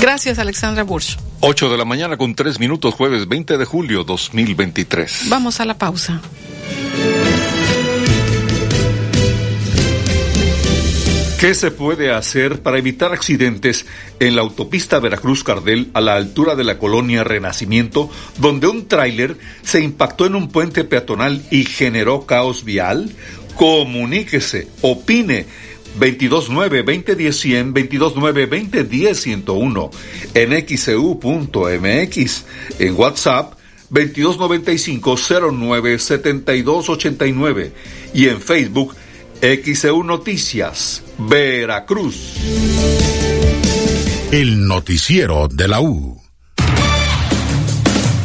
Gracias, Alexandra Bursch. 8 de la mañana con 3 minutos, jueves 20 de julio 2023. Vamos a la pausa. ¿Qué se puede hacer para evitar accidentes en la autopista Veracruz-Cardel a la altura de la colonia Renacimiento, donde un tráiler se impactó en un puente peatonal y generó caos vial? Comuníquese, opine. 229-2010-100, 229-2010-101, en xcu.mx, en WhatsApp 2295-097289 y en Facebook XEU Noticias, Veracruz. El noticiero de la U.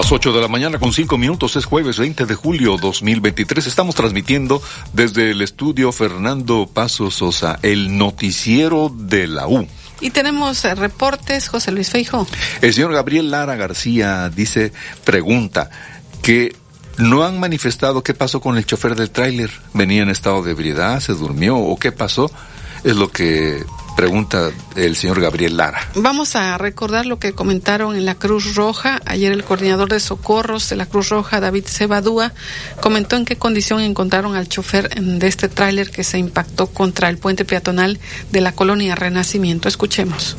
Las 8 de la mañana con 5 minutos es jueves 20 de julio 2023. Estamos transmitiendo desde el estudio Fernando Paso Sosa, el noticiero de la U. Y tenemos eh, reportes, José Luis Feijo. El señor Gabriel Lara García dice, pregunta, que no han manifestado qué pasó con el chofer del tráiler. ¿Venía en estado de ebriedad? ¿Se durmió? ¿O qué pasó? Es lo que pregunta el señor Gabriel Lara. Vamos a recordar lo que comentaron en la Cruz Roja. Ayer el coordinador de socorros de la Cruz Roja, David Sebadúa, comentó en qué condición encontraron al chofer de este tráiler que se impactó contra el puente peatonal de la colonia Renacimiento. Escuchemos.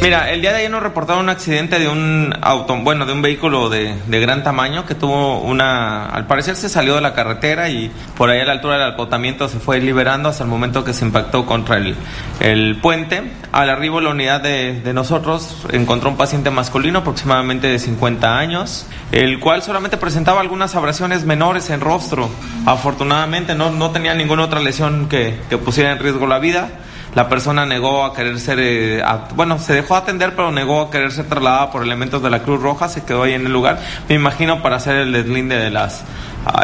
Mira, el día de ayer nos reportaron un accidente de un auto, bueno, de un vehículo de, de, gran tamaño que tuvo una, al parecer se salió de la carretera y por ahí a la altura del acotamiento se fue liberando hasta el momento que se impactó contra el, el puente. Al arribo la unidad de, de nosotros encontró un paciente masculino aproximadamente de 50 años, el cual solamente presentaba algunas abrasiones menores en rostro. Afortunadamente no, no tenía ninguna otra lesión que, que pusiera en riesgo la vida. La persona negó a querer ser, eh, bueno, se dejó atender, pero negó a querer ser trasladada por elementos de la Cruz Roja, se quedó ahí en el lugar, me imagino para hacer el deslinde de las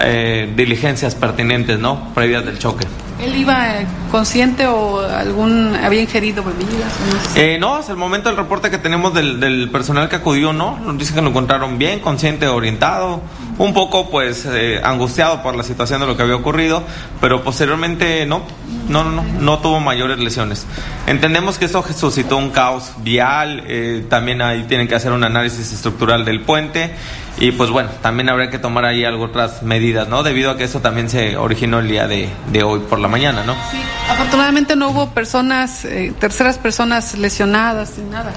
eh, diligencias pertinentes, ¿no? Previas del choque. ¿Él iba eh, consciente o algún había ingerido bebidas? Eh, no, hasta el momento el reporte que tenemos del, del, personal que acudió, no, nos dicen que lo encontraron bien, consciente, orientado, un poco pues eh, angustiado por la situación de lo que había ocurrido, pero posteriormente no, no, no, no tuvo mayores lesiones. Entendemos que esto suscitó un caos vial, eh, también ahí tienen que hacer un análisis estructural del puente y pues bueno, también habría que tomar ahí algo otras medidas, ¿no? Debido a que eso también se originó el día de, de hoy por la mañana, ¿no? Sí, afortunadamente no hubo personas, eh, terceras personas lesionadas ni nada.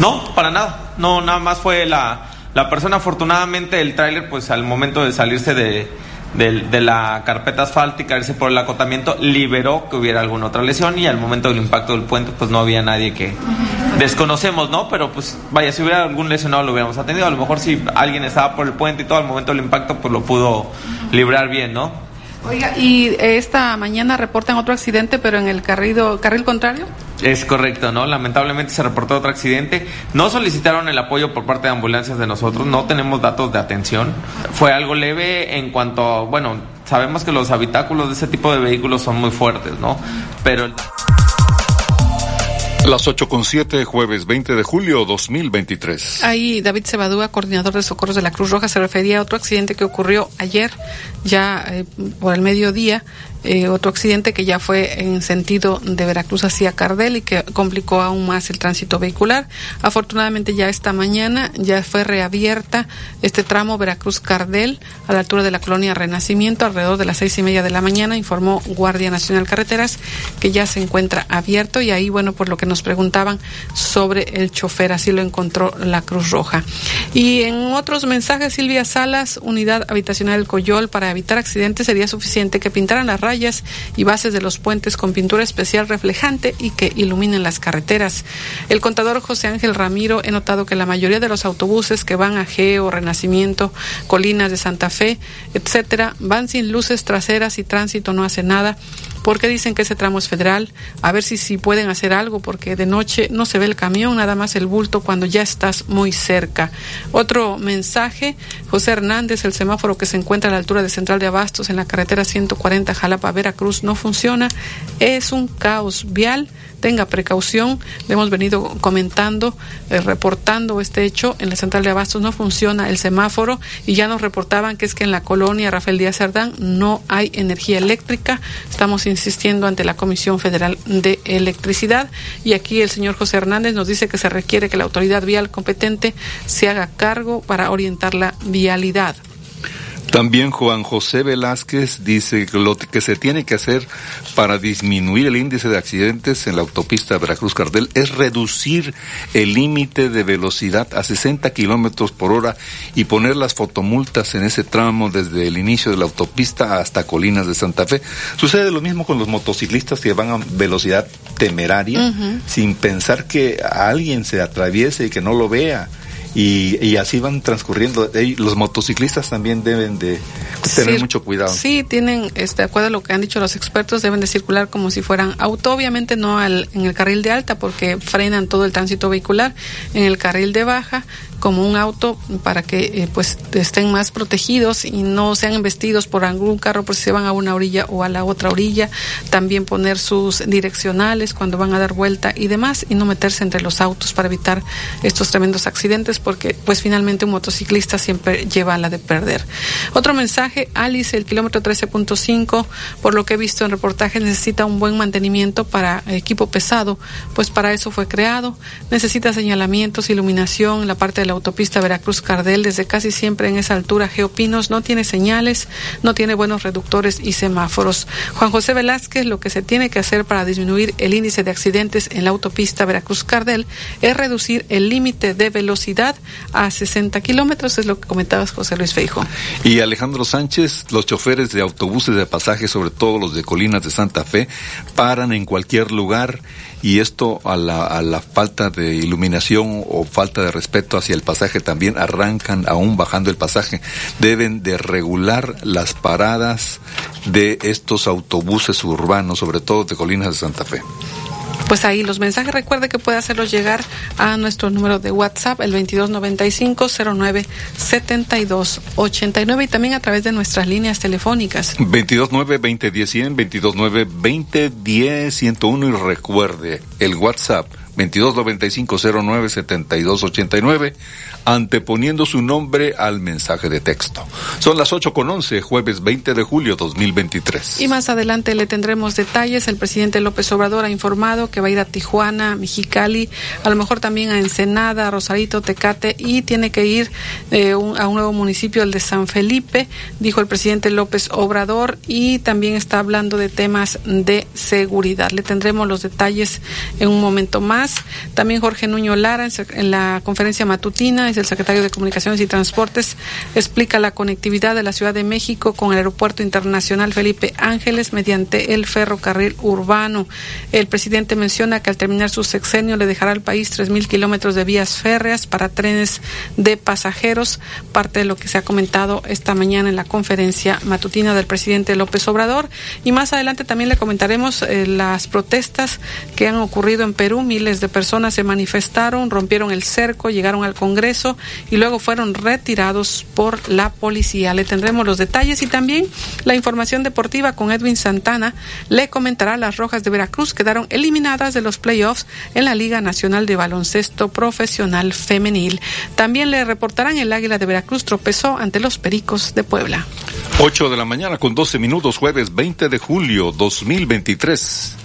No, para nada, no, nada más fue la, la persona, afortunadamente el tráiler pues al momento de salirse de, de, de, la carpeta asfáltica, irse por el acotamiento, liberó que hubiera alguna otra lesión y al momento del impacto del puente pues no había nadie que desconocemos, ¿no? Pero pues vaya, si hubiera algún lesionado lo hubiéramos atendido, a lo mejor si alguien estaba por el puente y todo al momento del impacto pues lo pudo librar bien, ¿no? Oiga, y esta mañana reportan otro accidente, pero en el carril, carril contrario. Es correcto, ¿no? Lamentablemente se reportó otro accidente. No solicitaron el apoyo por parte de ambulancias de nosotros, no tenemos datos de atención. Fue algo leve en cuanto, bueno, sabemos que los habitáculos de ese tipo de vehículos son muy fuertes, ¿no? Pero... Las 8 con 7, jueves 20 de julio 2023. Ahí David Cebadúa, coordinador de socorros de la Cruz Roja, se refería a otro accidente que ocurrió ayer, ya eh, por el mediodía, eh, otro accidente que ya fue en sentido de Veracruz hacia Cardel y que complicó aún más el tránsito vehicular. Afortunadamente ya esta mañana ya fue reabierta este tramo Veracruz-Cardel a la altura de la colonia Renacimiento alrededor de las seis y media de la mañana, informó Guardia Nacional Carreteras que ya se encuentra abierto y ahí, bueno, por lo que nos preguntaban sobre el chofer, así lo encontró la Cruz Roja. Y en otros mensajes, Silvia Salas, Unidad Habitacional del Coyol, para evitar accidentes sería suficiente que pintaran las y bases de los puentes con pintura especial reflejante y que iluminen las carreteras. El contador José Ángel Ramiro, he notado que la mayoría de los autobuses que van a Geo, Renacimiento, Colinas de Santa Fe, etcétera, van sin luces traseras y tránsito no hace nada porque dicen que ese tramo es federal, a ver si, si pueden hacer algo, porque de noche no se ve el camión, nada más el bulto cuando ya estás muy cerca. Otro mensaje, José Hernández, el semáforo que se encuentra a la altura de Central de Abastos en la carretera 140 Jalapa Veracruz no funciona, es un caos vial tenga precaución. Le hemos venido comentando, eh, reportando este hecho. En la central de Abastos no funciona el semáforo y ya nos reportaban que es que en la colonia Rafael Díaz Cerdán no hay energía eléctrica. Estamos insistiendo ante la Comisión Federal de Electricidad y aquí el señor José Hernández nos dice que se requiere que la autoridad vial competente se haga cargo para orientar la vialidad. También Juan José Velázquez dice que lo que se tiene que hacer para disminuir el índice de accidentes en la autopista Veracruz-Cardel es reducir el límite de velocidad a 60 kilómetros por hora y poner las fotomultas en ese tramo desde el inicio de la autopista hasta Colinas de Santa Fe. Sucede lo mismo con los motociclistas que van a velocidad temeraria sin pensar que alguien se atraviese y que no lo vea y, y así van transcurriendo. Los motociclistas también deben de tener mucho cuidado. Sí, tienen, este, de acuerdo a lo que han dicho los expertos, deben de circular como si fueran auto, obviamente no al, en el carril de alta porque frenan todo el tránsito vehicular, en el carril de baja como un auto para que eh, pues estén más protegidos y no sean embestidos por algún carro por si se van a una orilla o a la otra orilla. También poner sus direccionales cuando van a dar vuelta y demás y no meterse entre los autos para evitar estos tremendos accidentes porque pues finalmente un motociclista siempre lleva la de perder. Otro mensaje, Alice, el kilómetro 13.5, por lo que he visto en reportajes, necesita un buen mantenimiento para equipo pesado, pues para eso fue creado. Necesita señalamientos, iluminación, la parte de la autopista Veracruz-Cardel, desde casi siempre en esa altura, Geopinos no tiene señales, no tiene buenos reductores y semáforos. Juan José Velázquez, lo que se tiene que hacer para disminuir el índice de accidentes en la autopista Veracruz-Cardel es reducir el límite de velocidad a 60 kilómetros, es lo que comentabas, José Luis Feijo. Y Alejandro Sánchez, los choferes de autobuses de pasaje, sobre todo los de Colinas de Santa Fe, paran en cualquier lugar y esto a la, a la falta de iluminación o falta de respeto hacia el pasaje también arrancan aún bajando el pasaje. Deben de regular las paradas de estos autobuses urbanos, sobre todo de Colinas de Santa Fe pues ahí los mensajes. Recuerde que puede hacerlos llegar a nuestro número de WhatsApp, el 2295-097289 y también a través de nuestras líneas telefónicas. 229-2010-100, 229-2010-101 y recuerde el WhatsApp 2295-097289 anteponiendo su nombre al mensaje de texto. Son las 8 con 11, jueves 20 de julio 2023. Y más adelante le tendremos detalles. El presidente López Obrador ha informado que va a ir a Tijuana, Mexicali, a lo mejor también a Ensenada, Rosarito, Tecate y tiene que ir eh, a un nuevo municipio, el de San Felipe, dijo el presidente López Obrador y también está hablando de temas de seguridad. Le tendremos los detalles en un momento más. También Jorge Nuño Lara en la conferencia matutina el secretario de Comunicaciones y Transportes, explica la conectividad de la Ciudad de México con el Aeropuerto Internacional Felipe Ángeles mediante el ferrocarril urbano. El presidente menciona que al terminar su sexenio le dejará al país tres mil kilómetros de vías férreas para trenes de pasajeros, parte de lo que se ha comentado esta mañana en la conferencia matutina del presidente López Obrador. Y más adelante también le comentaremos eh, las protestas que han ocurrido en Perú. Miles de personas se manifestaron, rompieron el cerco, llegaron al Congreso y luego fueron retirados por la policía. Le tendremos los detalles y también la información deportiva con Edwin Santana. Le comentará las Rojas de Veracruz quedaron eliminadas de los playoffs en la Liga Nacional de Baloncesto Profesional Femenil. También le reportarán el Águila de Veracruz tropezó ante los Pericos de Puebla. 8 de la mañana con 12 minutos, jueves 20 de julio 2023.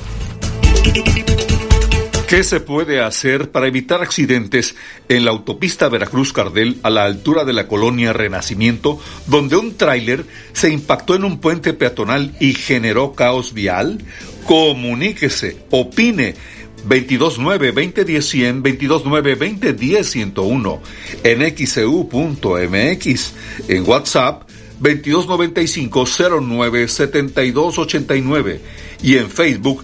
¿Qué se puede hacer para evitar accidentes en la autopista Veracruz-Cardel a la altura de la colonia Renacimiento, donde un tráiler se impactó en un puente peatonal y generó caos vial? Comuníquese, opine. 229-2010-100, 229-2010-101, en xcu.mx, en WhatsApp 2295-097289 y en Facebook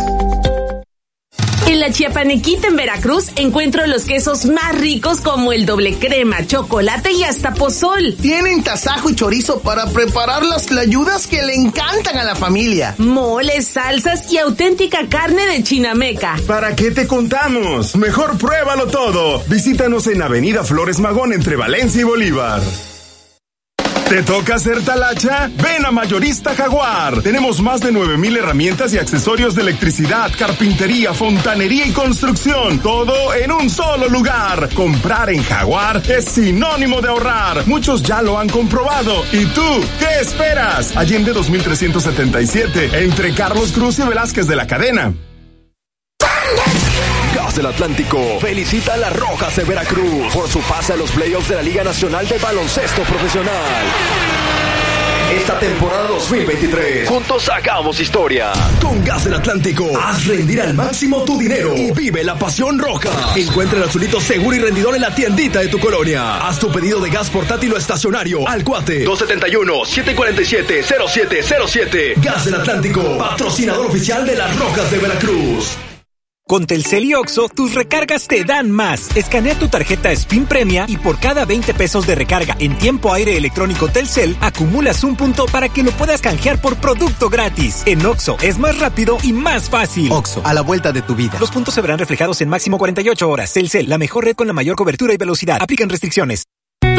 En la Chiapanequita en Veracruz encuentro los quesos más ricos como el doble crema, chocolate y hasta pozol. Tienen tasajo y chorizo para preparar las tlayudas que le encantan a la familia. Moles, salsas y auténtica carne de chinameca. ¿Para qué te contamos? Mejor pruébalo todo. Visítanos en Avenida Flores Magón entre Valencia y Bolívar. ¿Te toca hacer talacha? Ven a Mayorista Jaguar. Tenemos más de 9000 herramientas y accesorios de electricidad, carpintería, fontanería y construcción. Todo en un solo lugar. Comprar en Jaguar es sinónimo de ahorrar. Muchos ya lo han comprobado. ¿Y tú qué esperas? Allende 2377, entre Carlos Cruz y Velázquez de la Cadena. Gas del Atlántico felicita a las Rojas de Veracruz por su pase a los playoffs de la Liga Nacional de Baloncesto Profesional. Esta temporada 2023, juntos hagamos historia. Con Gas del Atlántico, haz rendir al máximo tu dinero y vive la pasión roja. Encuentra el azulito seguro y rendidor en la tiendita de tu colonia. Haz tu pedido de gas portátil o estacionario al cuate 271-747-0707. Gas del Atlántico, patrocinador oficial de las Rojas de Veracruz. Con Telcel y Oxo, tus recargas te dan más. Escanea tu tarjeta Spin Premia y por cada 20 pesos de recarga en tiempo aire electrónico Telcel, acumulas un punto para que lo puedas canjear por producto gratis. En Oxo es más rápido y más fácil. Oxo, a la vuelta de tu vida. Los puntos se verán reflejados en máximo 48 horas. Telcel, la mejor red con la mayor cobertura y velocidad. Aplican restricciones.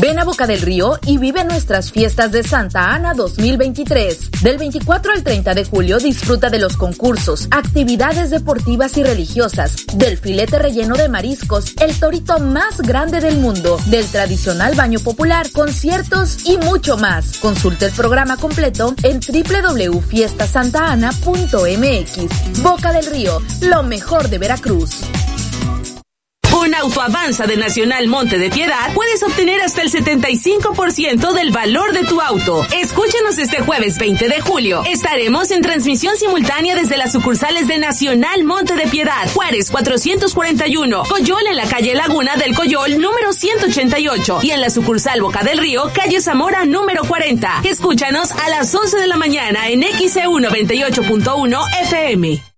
Ven a Boca del Río y vive nuestras fiestas de Santa Ana 2023. Del 24 al 30 de julio disfruta de los concursos, actividades deportivas y religiosas, del filete relleno de mariscos, el torito más grande del mundo, del tradicional baño popular, conciertos y mucho más. Consulte el programa completo en www.fiestasantana.mx. Boca del Río, lo mejor de Veracruz. Con Autoavanza de Nacional Monte de Piedad puedes obtener hasta el 75% del valor de tu auto. Escúchanos este jueves 20 de julio. Estaremos en transmisión simultánea desde las sucursales de Nacional Monte de Piedad, Juárez 441, Coyol en la calle Laguna del Coyol número 188 y en la sucursal Boca del Río, calle Zamora número 40. Escúchanos a las 11 de la mañana en XEU 98.1 FM.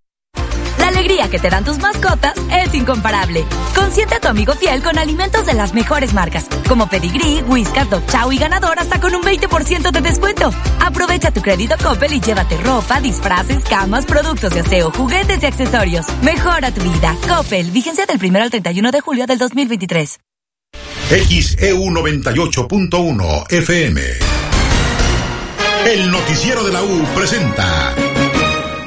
Alegría que te dan tus mascotas es incomparable. Consiente a tu amigo fiel con alimentos de las mejores marcas, como Pedigree, Whiskas, Dog y Ganador hasta con un 20% de descuento. Aprovecha tu crédito Coppel y llévate ropa, disfraces, camas, productos de aseo, juguetes y accesorios. Mejora tu vida. Coppel, vigencia del 1 al 31 de julio del 2023. XEU 98.1 FM. El noticiero de la U presenta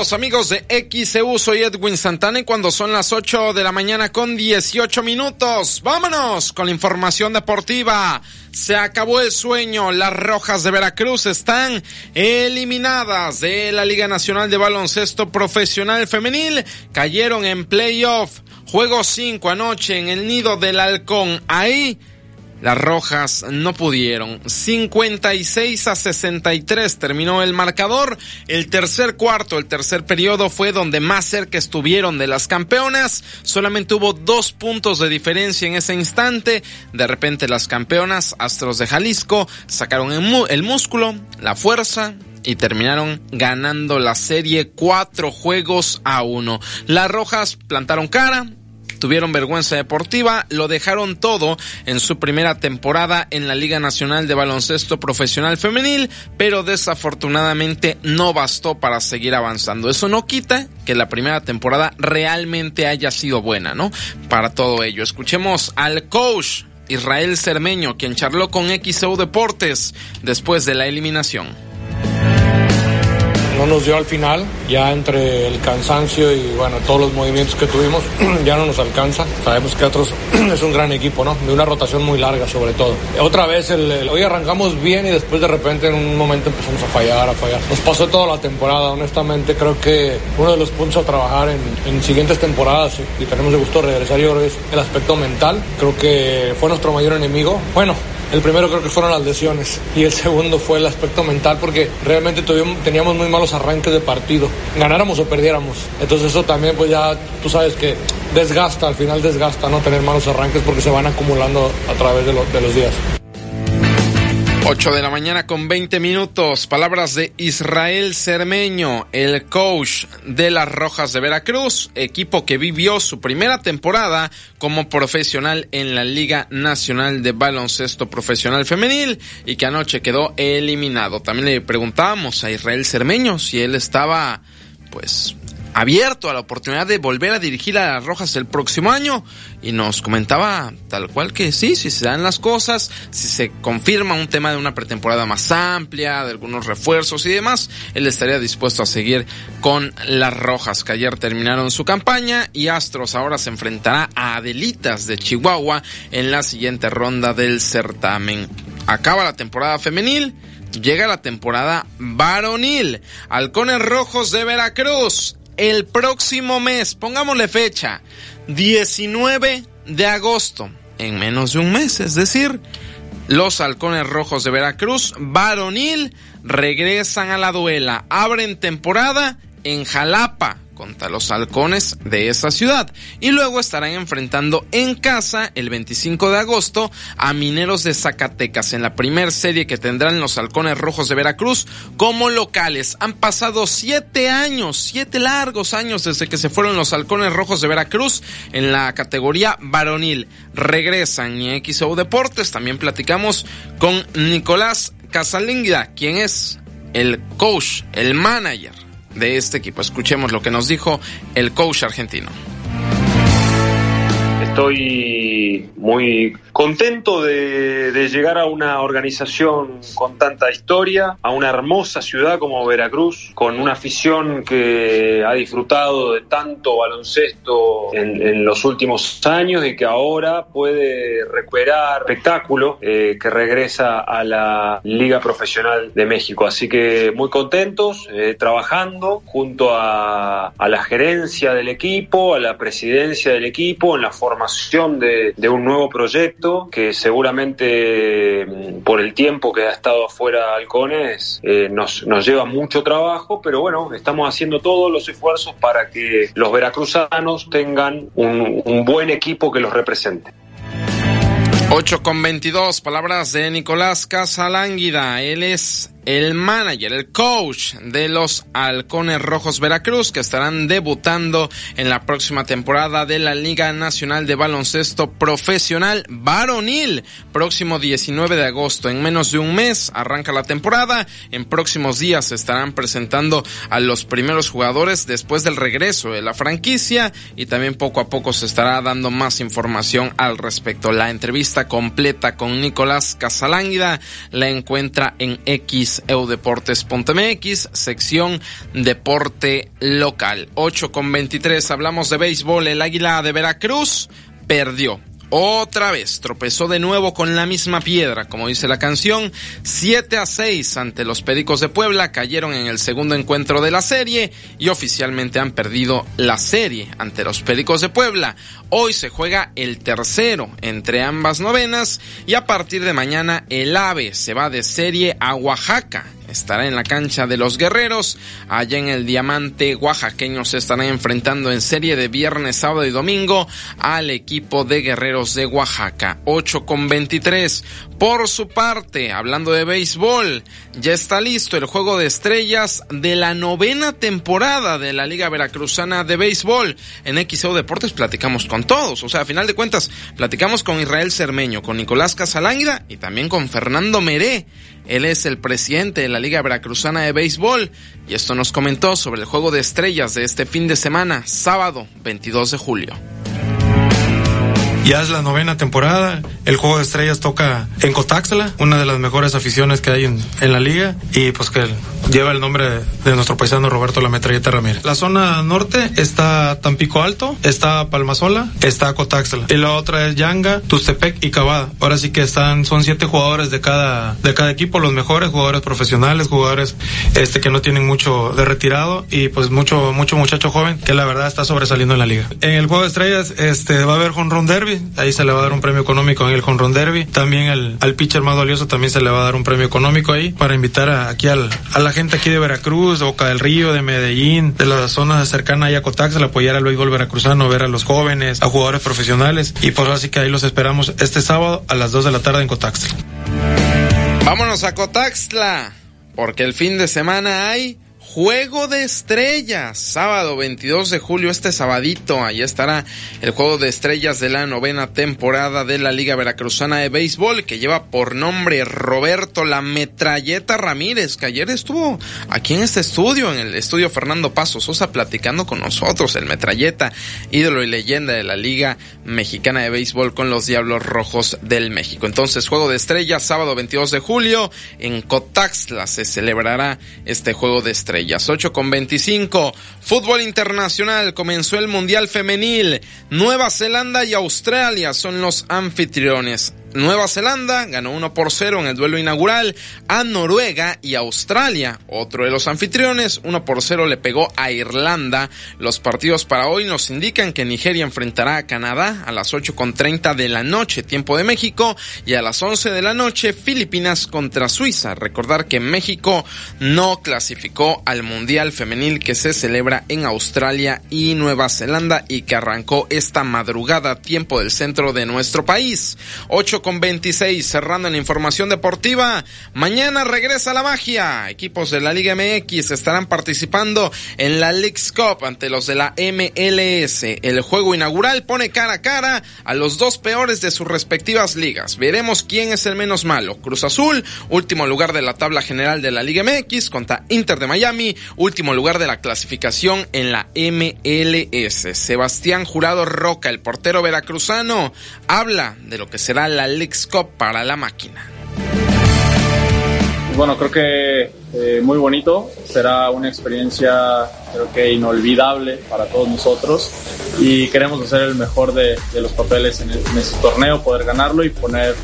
Amigos de XEU, soy Edwin Santana y cuando son las 8 de la mañana con 18 minutos, vámonos con la información deportiva. Se acabó el sueño, las Rojas de Veracruz están eliminadas de la Liga Nacional de Baloncesto Profesional Femenil, cayeron en playoff, juego 5 anoche en el nido del halcón, ahí las Rojas no pudieron. 56 a 63 terminó el marcador. El tercer cuarto, el tercer periodo fue donde más cerca estuvieron de las campeonas. Solamente hubo dos puntos de diferencia en ese instante. De repente las campeonas, Astros de Jalisco, sacaron el, músculo, la fuerza, y terminaron ganando la serie cuatro juegos a uno. Las Rojas plantaron cara, tuvieron vergüenza deportiva, lo dejaron todo en su primera temporada en la Liga Nacional de Baloncesto Profesional Femenil, pero desafortunadamente no bastó para seguir avanzando. Eso no quita que la primera temporada realmente haya sido buena, ¿no? Para todo ello. Escuchemos al coach Israel Cermeño, quien charló con XO Deportes después de la eliminación no nos dio al final, ya entre el cansancio y bueno, todos los movimientos que tuvimos, ya no nos alcanza. Sabemos que otros es un gran equipo, ¿no? De una rotación muy larga sobre todo. Otra vez, el, hoy arrancamos bien y después de repente en un momento empezamos a fallar, a fallar. Nos pasó toda la temporada, honestamente creo que uno de los puntos a trabajar en, en siguientes temporadas y tenemos de gusto regresar yo es el aspecto mental. Creo que fue nuestro mayor enemigo. Bueno, el primero creo que fueron las lesiones y el segundo fue el aspecto mental porque realmente teníamos muy malos arranques de partido, ganáramos o perdiéramos. Entonces eso también pues ya tú sabes que desgasta, al final desgasta no tener malos arranques porque se van acumulando a través de, de los días. 8 de la mañana con 20 minutos. Palabras de Israel Cermeño, el coach de las Rojas de Veracruz, equipo que vivió su primera temporada como profesional en la Liga Nacional de Baloncesto Profesional Femenil y que anoche quedó eliminado. También le preguntábamos a Israel Cermeño si él estaba pues abierto a la oportunidad de volver a dirigir a las Rojas el próximo año y nos comentaba tal cual que sí, si se dan las cosas, si se confirma un tema de una pretemporada más amplia, de algunos refuerzos y demás, él estaría dispuesto a seguir con las Rojas que ayer terminaron su campaña y Astros ahora se enfrentará a Adelitas de Chihuahua en la siguiente ronda del certamen. Acaba la temporada femenil llega la temporada varonil. Halcones Rojos de Veracruz el próximo mes, pongámosle fecha, 19 de agosto, en menos de un mes, es decir, los halcones rojos de Veracruz, varonil, regresan a la duela, abren temporada en Jalapa, contra los halcones de esa ciudad. Y luego estarán enfrentando en casa el 25 de agosto a Mineros de Zacatecas en la primer serie que tendrán los halcones rojos de Veracruz como locales. Han pasado siete años, siete largos años desde que se fueron los halcones rojos de Veracruz en la categoría varonil. Regresan y XO Deportes también platicamos con Nicolás Casalinga, quien es el coach, el manager de este equipo. Escuchemos lo que nos dijo el coach argentino Estoy muy contento de, llegar a una organización con tanta historia, a una hermosa ciudad como Veracruz, con una afición que ha disfrutado de tanto baloncesto en, en los últimos años y que ahora puede recuperar espectáculo eh, que regresa a la Liga Profesional de México. Así que muy contentos, eh, trabajando junto a, a la gerencia del equipo, a la presidencia del equipo, en la formación de, de un nuevo proyecto que seguramente mm, por el tiempo que ha estado afuera Halcones eh, nos, nos lleva mucho trabajo, pero bueno, estamos haciendo todos los esfuerzos para que los veracruzanos tengan un, un buen equipo que los represente. 8 con 22, palabras de Nicolás Casalánguida. Él es el manager, el coach de los Halcones Rojos Veracruz que estarán debutando en la próxima temporada de la Liga Nacional de Baloncesto Profesional Varonil. Próximo 19 de agosto, en menos de un mes, arranca la temporada. En próximos días se estarán presentando a los primeros jugadores después del regreso de la franquicia y también poco a poco se estará dando más información al respecto. La entrevista completa con Nicolás Casalánguida la encuentra en X eudeportes.mx, sección deporte local. 8 con 23, hablamos de béisbol. El Águila de Veracruz perdió otra vez tropezó de nuevo con la misma piedra, como dice la canción. 7 a 6 ante los Pericos de Puebla cayeron en el segundo encuentro de la serie y oficialmente han perdido la serie ante los Pericos de Puebla. Hoy se juega el tercero entre ambas novenas y a partir de mañana el AVE se va de serie a Oaxaca estará en la cancha de los guerreros. Allá en el Diamante Oaxaqueño se estarán enfrentando en serie de viernes, sábado y domingo al equipo de guerreros de Oaxaca. 8 con 23. Por su parte, hablando de béisbol, ya está listo el juego de estrellas de la novena temporada de la Liga Veracruzana de Béisbol. En XO Deportes platicamos con todos. O sea, a final de cuentas, platicamos con Israel Cermeño, con Nicolás Casalánguida y también con Fernando Meré. Él es el presidente de la Liga Veracruzana de Béisbol y esto nos comentó sobre el juego de estrellas de este fin de semana, sábado 22 de julio. Ya es la novena temporada. El juego de estrellas toca en Cotaxla, una de las mejores aficiones que hay en, la liga y pues que lleva el nombre de nuestro paisano Roberto La Metralleta Ramírez. La zona norte está Tampico Alto, está Palmasola, está Cotaxla y la otra es Yanga, Tustepec y Cavada. Ahora sí que están, son siete jugadores de cada, de cada equipo, los mejores, jugadores profesionales, jugadores este que no tienen mucho de retirado y pues mucho, mucho muchacho joven que la verdad está sobresaliendo en la liga. En el juego de estrellas este va a haber Honron Derby ahí se le va a dar un premio económico en el Honron Derby. También el, al pitcher más valioso también se le va a dar un premio económico ahí para invitar aquí al, a la gente aquí de Veracruz, de Boca del Río, de Medellín, de las zonas cercanas a Cotax, a apoyar al béisbol veracruzano, ver a los jóvenes, a jugadores profesionales y pues así que ahí los esperamos este sábado a las 2 de la tarde en Cotaxla. Vámonos a Cotaxla, porque el fin de semana hay Juego de Estrellas, sábado 22 de julio, este sabadito, ahí estará el Juego de Estrellas de la novena temporada de la Liga Veracruzana de Béisbol, que lleva por nombre Roberto La Metralleta Ramírez, que ayer estuvo aquí en este estudio, en el estudio Fernando Paso Sosa, platicando con nosotros, el Metralleta, ídolo y leyenda de la Liga Mexicana de Béisbol con los Diablos Rojos del México. Entonces, Juego de Estrellas, sábado 22 de julio, en Cotaxla se celebrará este Juego de Estrellas. 8 con 25. Fútbol internacional. Comenzó el Mundial Femenil. Nueva Zelanda y Australia son los anfitriones. Nueva Zelanda ganó 1 por 0 en el duelo inaugural a Noruega y Australia. Otro de los anfitriones, 1 por 0 le pegó a Irlanda. Los partidos para hoy nos indican que Nigeria enfrentará a Canadá a las 8 con 30 de la noche, tiempo de México, y a las 11 de la noche Filipinas contra Suiza. Recordar que México no clasificó al Mundial Femenil que se celebra en Australia y Nueva Zelanda y que arrancó esta madrugada, tiempo del centro de nuestro país. 8 8 con 26, cerrando en la información deportiva. Mañana regresa la magia. Equipos de la Liga MX estarán participando en la League's Cup ante los de la MLS. El juego inaugural pone cara a cara a los dos peores de sus respectivas ligas. Veremos quién es el menos malo. Cruz Azul, último lugar de la tabla general de la Liga MX contra Inter de Miami, último lugar de la clasificación en la MLS. Sebastián Jurado Roca, el portero veracruzano, habla de lo que será la League's Cup para la máquina. Bueno, creo que eh, muy bonito, será una experiencia creo que inolvidable para todos nosotros y queremos hacer el mejor de, los papeles en, este torneo, poder ganarlo y poner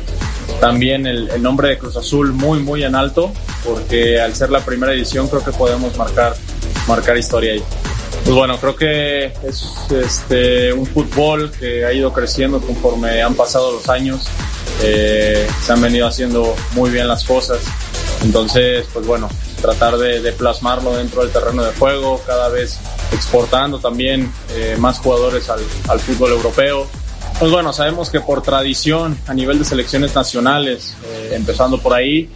también el, el, nombre de Cruz Azul muy muy en alto porque al ser la primera edición creo que podemos marcar, marcar historia ahí. Pues bueno, creo que es este, un fútbol que ha ido creciendo conforme han pasado los años. Eh, se han venido haciendo muy bien las cosas. Entonces, pues bueno, tratar de, plasmarlo dentro del terreno de juego, cada vez exportando también eh, más jugadores al, al, fútbol europeo. Pues bueno, sabemos que por tradición a nivel de selecciones nacionales, eh, empezando por ahí,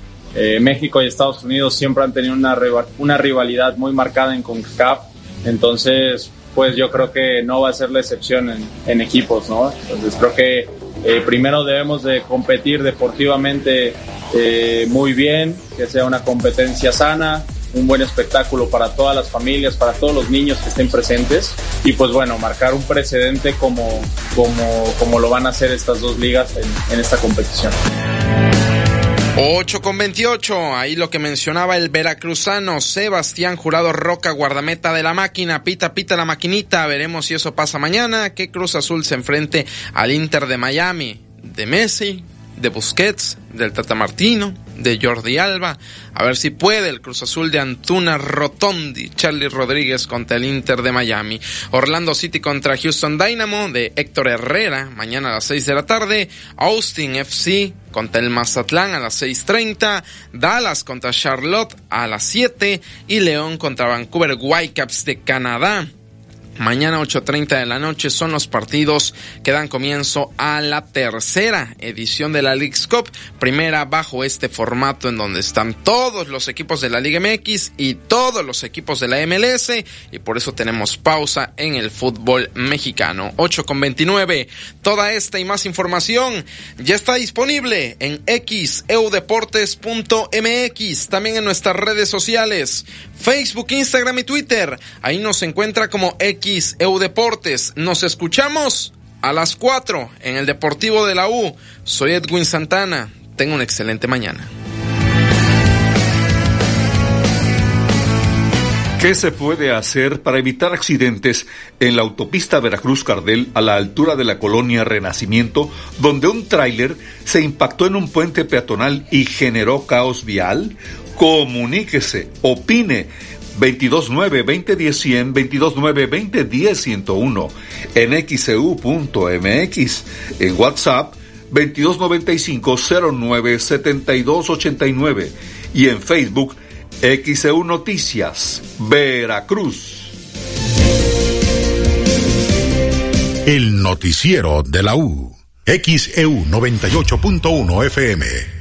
México y Estados Unidos siempre han tenido una, una rivalidad muy marcada en CONCACAF entonces, pues yo creo que no va a ser la excepción en, equipos, ¿no? Entonces creo que eh, primero debemos de competir deportivamente eh, muy bien, que sea una competencia sana, un buen espectáculo para todas las familias, para todos los niños que estén presentes y pues bueno, marcar un precedente como, como, como lo van a hacer estas dos ligas en esta competición. 8 con 28, ahí lo que mencionaba el veracruzano Sebastián Jurado Roca, guardameta de la máquina, pita pita la maquinita, veremos si eso pasa mañana, que Cruz Azul se enfrente al Inter de Miami, de Messi, de Busquets, del Tata Martino, de Jordi Alba. A ver si puede el Cruz Azul de Antuna Rotondi, Charlie Rodríguez contra el Inter de Miami. Orlando City contra Houston Dynamo de Héctor Herrera, mañana a las 6 de la tarde. Austin FC contra el Mazatlán a las 6.30. Dallas contra Charlotte a las 7. Y León contra Vancouver Whitecaps de Canadá Mañana 8.30 de la noche son los partidos que dan comienzo a la tercera edición de la League's Cup, primera bajo este formato en donde están todos los equipos de la Liga MX y todos los equipos de la MLS y por eso tenemos pausa en el fútbol mexicano. 8 con 29. Toda esta y más información ya está disponible en xeudeportes.mx, también en nuestras redes sociales, Facebook, Instagram y Twitter. Ahí nos encuentra como X Deportes. Nos escuchamos a las 4 en el Deportivo de la U. Soy Edwin Santana. Tengo una excelente mañana. ¿Qué se puede hacer para evitar accidentes en la autopista Veracruz-Cardel a la altura de la colonia Renacimiento, donde un tráiler se impactó en un puente peatonal y generó caos vial? Comuníquese, opine 229-2010-100, 229-2010-101, en xcu.mx, e en WhatsApp 2295-097289 y en Facebook XEU Noticias, Veracruz. El noticiero de la U, XEU 98.1 FM.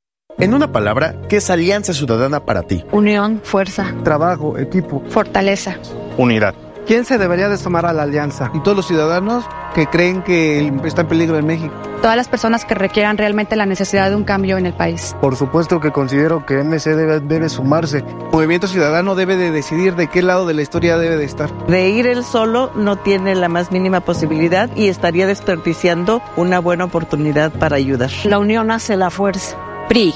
En una palabra, ¿qué es Alianza Ciudadana para ti? Unión, fuerza. Trabajo, equipo. Fortaleza. Unidad. ¿Quién se debería de sumar a la alianza? Y todos los ciudadanos que creen que está en peligro en México. Todas las personas que requieran realmente la necesidad de un cambio en el país. Por supuesto que considero que MC debe, debe sumarse. El movimiento ciudadano debe de decidir de qué lado de la historia debe de estar. De ir él solo no tiene la más mínima posibilidad y estaría desperdiciando una buena oportunidad para ayudar. La unión hace la fuerza. PRI.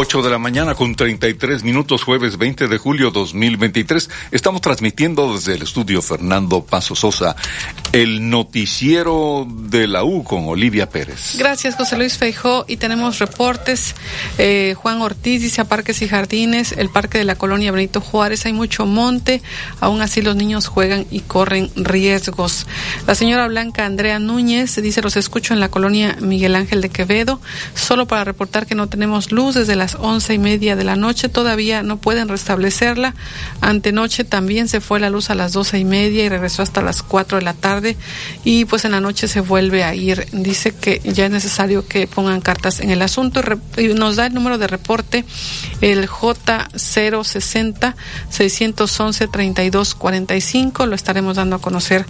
8 de la mañana con 33 minutos, jueves 20 de julio 2023. Estamos transmitiendo desde el estudio Fernando Paso Sosa el noticiero de la U con Olivia Pérez. Gracias, José Luis Feijó. Y tenemos reportes. Eh, Juan Ortiz dice a Parques y Jardines, el parque de la colonia Benito Juárez, hay mucho monte. Aún así los niños juegan y corren riesgos. La señora Blanca Andrea Núñez dice, los escucho en la colonia Miguel Ángel de Quevedo, solo para reportar que no tenemos luz desde las once y media de la noche. Todavía no pueden restablecerla. Antenoche también se fue la luz a las doce y media y regresó hasta las cuatro de la tarde. Y pues en la noche se vuelve a ir. Dice que ya es necesario que pongan cartas en el asunto. Y nos da el número de reporte, el J060 611 3245. Lo estaremos dando a conocer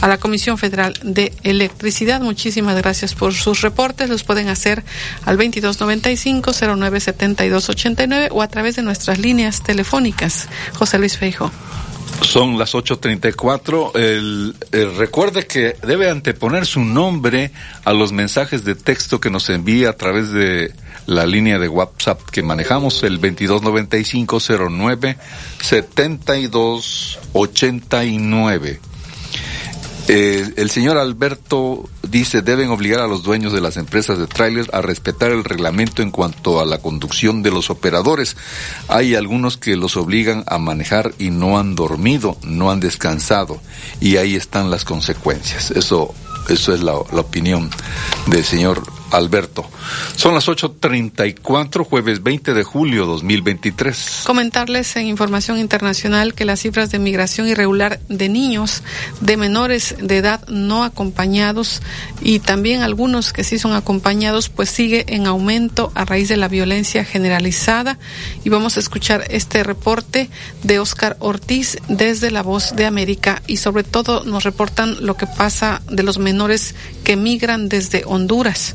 a la Comisión Federal de Electricidad. Muchísimas gracias por sus reportes. Los pueden hacer al 2295 0970 7289 o a través de nuestras líneas telefónicas. José Luis Feijo. Son las 8.34. El, el, recuerde que debe anteponer su nombre a los mensajes de texto que nos envía a través de la línea de WhatsApp que manejamos, el 229509 7289. Eh, el señor Alberto dice deben obligar a los dueños de las empresas de trailers a respetar el reglamento en cuanto a la conducción de los operadores. Hay algunos que los obligan a manejar y no han dormido, no han descansado y ahí están las consecuencias. Eso, eso es la opinión del señor Alberto. Son las 8.34, jueves 20 de julio 2023. Comentarles en información internacional que las cifras de migración irregular de niños, de menores de edad no acompañados y también algunos que sí son acompañados, pues sigue en aumento a raíz de la violencia generalizada. Y vamos a escuchar este reporte de Oscar Ortiz desde La Voz de América y sobre todo nos reportan lo que pasa de los menores que migran desde Honduras.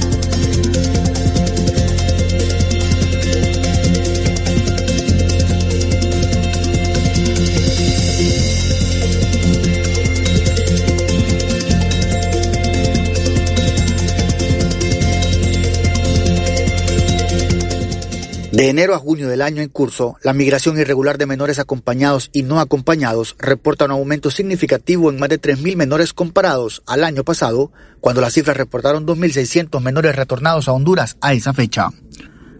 De enero a junio del año en curso, la migración irregular de menores acompañados y no acompañados reporta un aumento significativo en más de 3.000 menores comparados al año pasado, cuando las cifras reportaron 2.600 menores retornados a Honduras a esa fecha.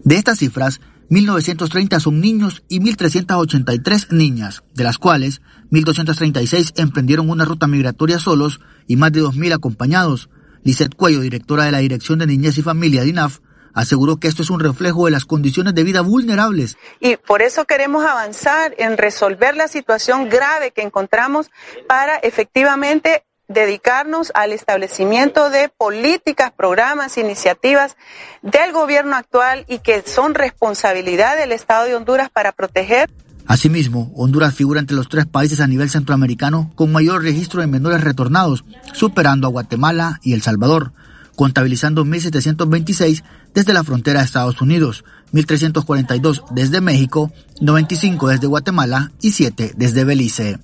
De estas cifras, 1.930 son niños y 1.383 niñas, de las cuales 1.236 emprendieron una ruta migratoria solos y más de 2.000 acompañados. Lisette Cuello, directora de la Dirección de Niñez y Familia de INAF, aseguró que esto es un reflejo de las condiciones de vida vulnerables. Y por eso queremos avanzar en resolver la situación grave que encontramos para efectivamente dedicarnos al establecimiento de políticas, programas, iniciativas del gobierno actual y que son responsabilidad del Estado de Honduras para proteger. Asimismo, Honduras figura entre los tres países a nivel centroamericano con mayor registro de menores retornados, superando a Guatemala y El Salvador contabilizando 1.726 desde la frontera de Estados Unidos, 1.342 desde México, 95 desde Guatemala y 7 desde Belice.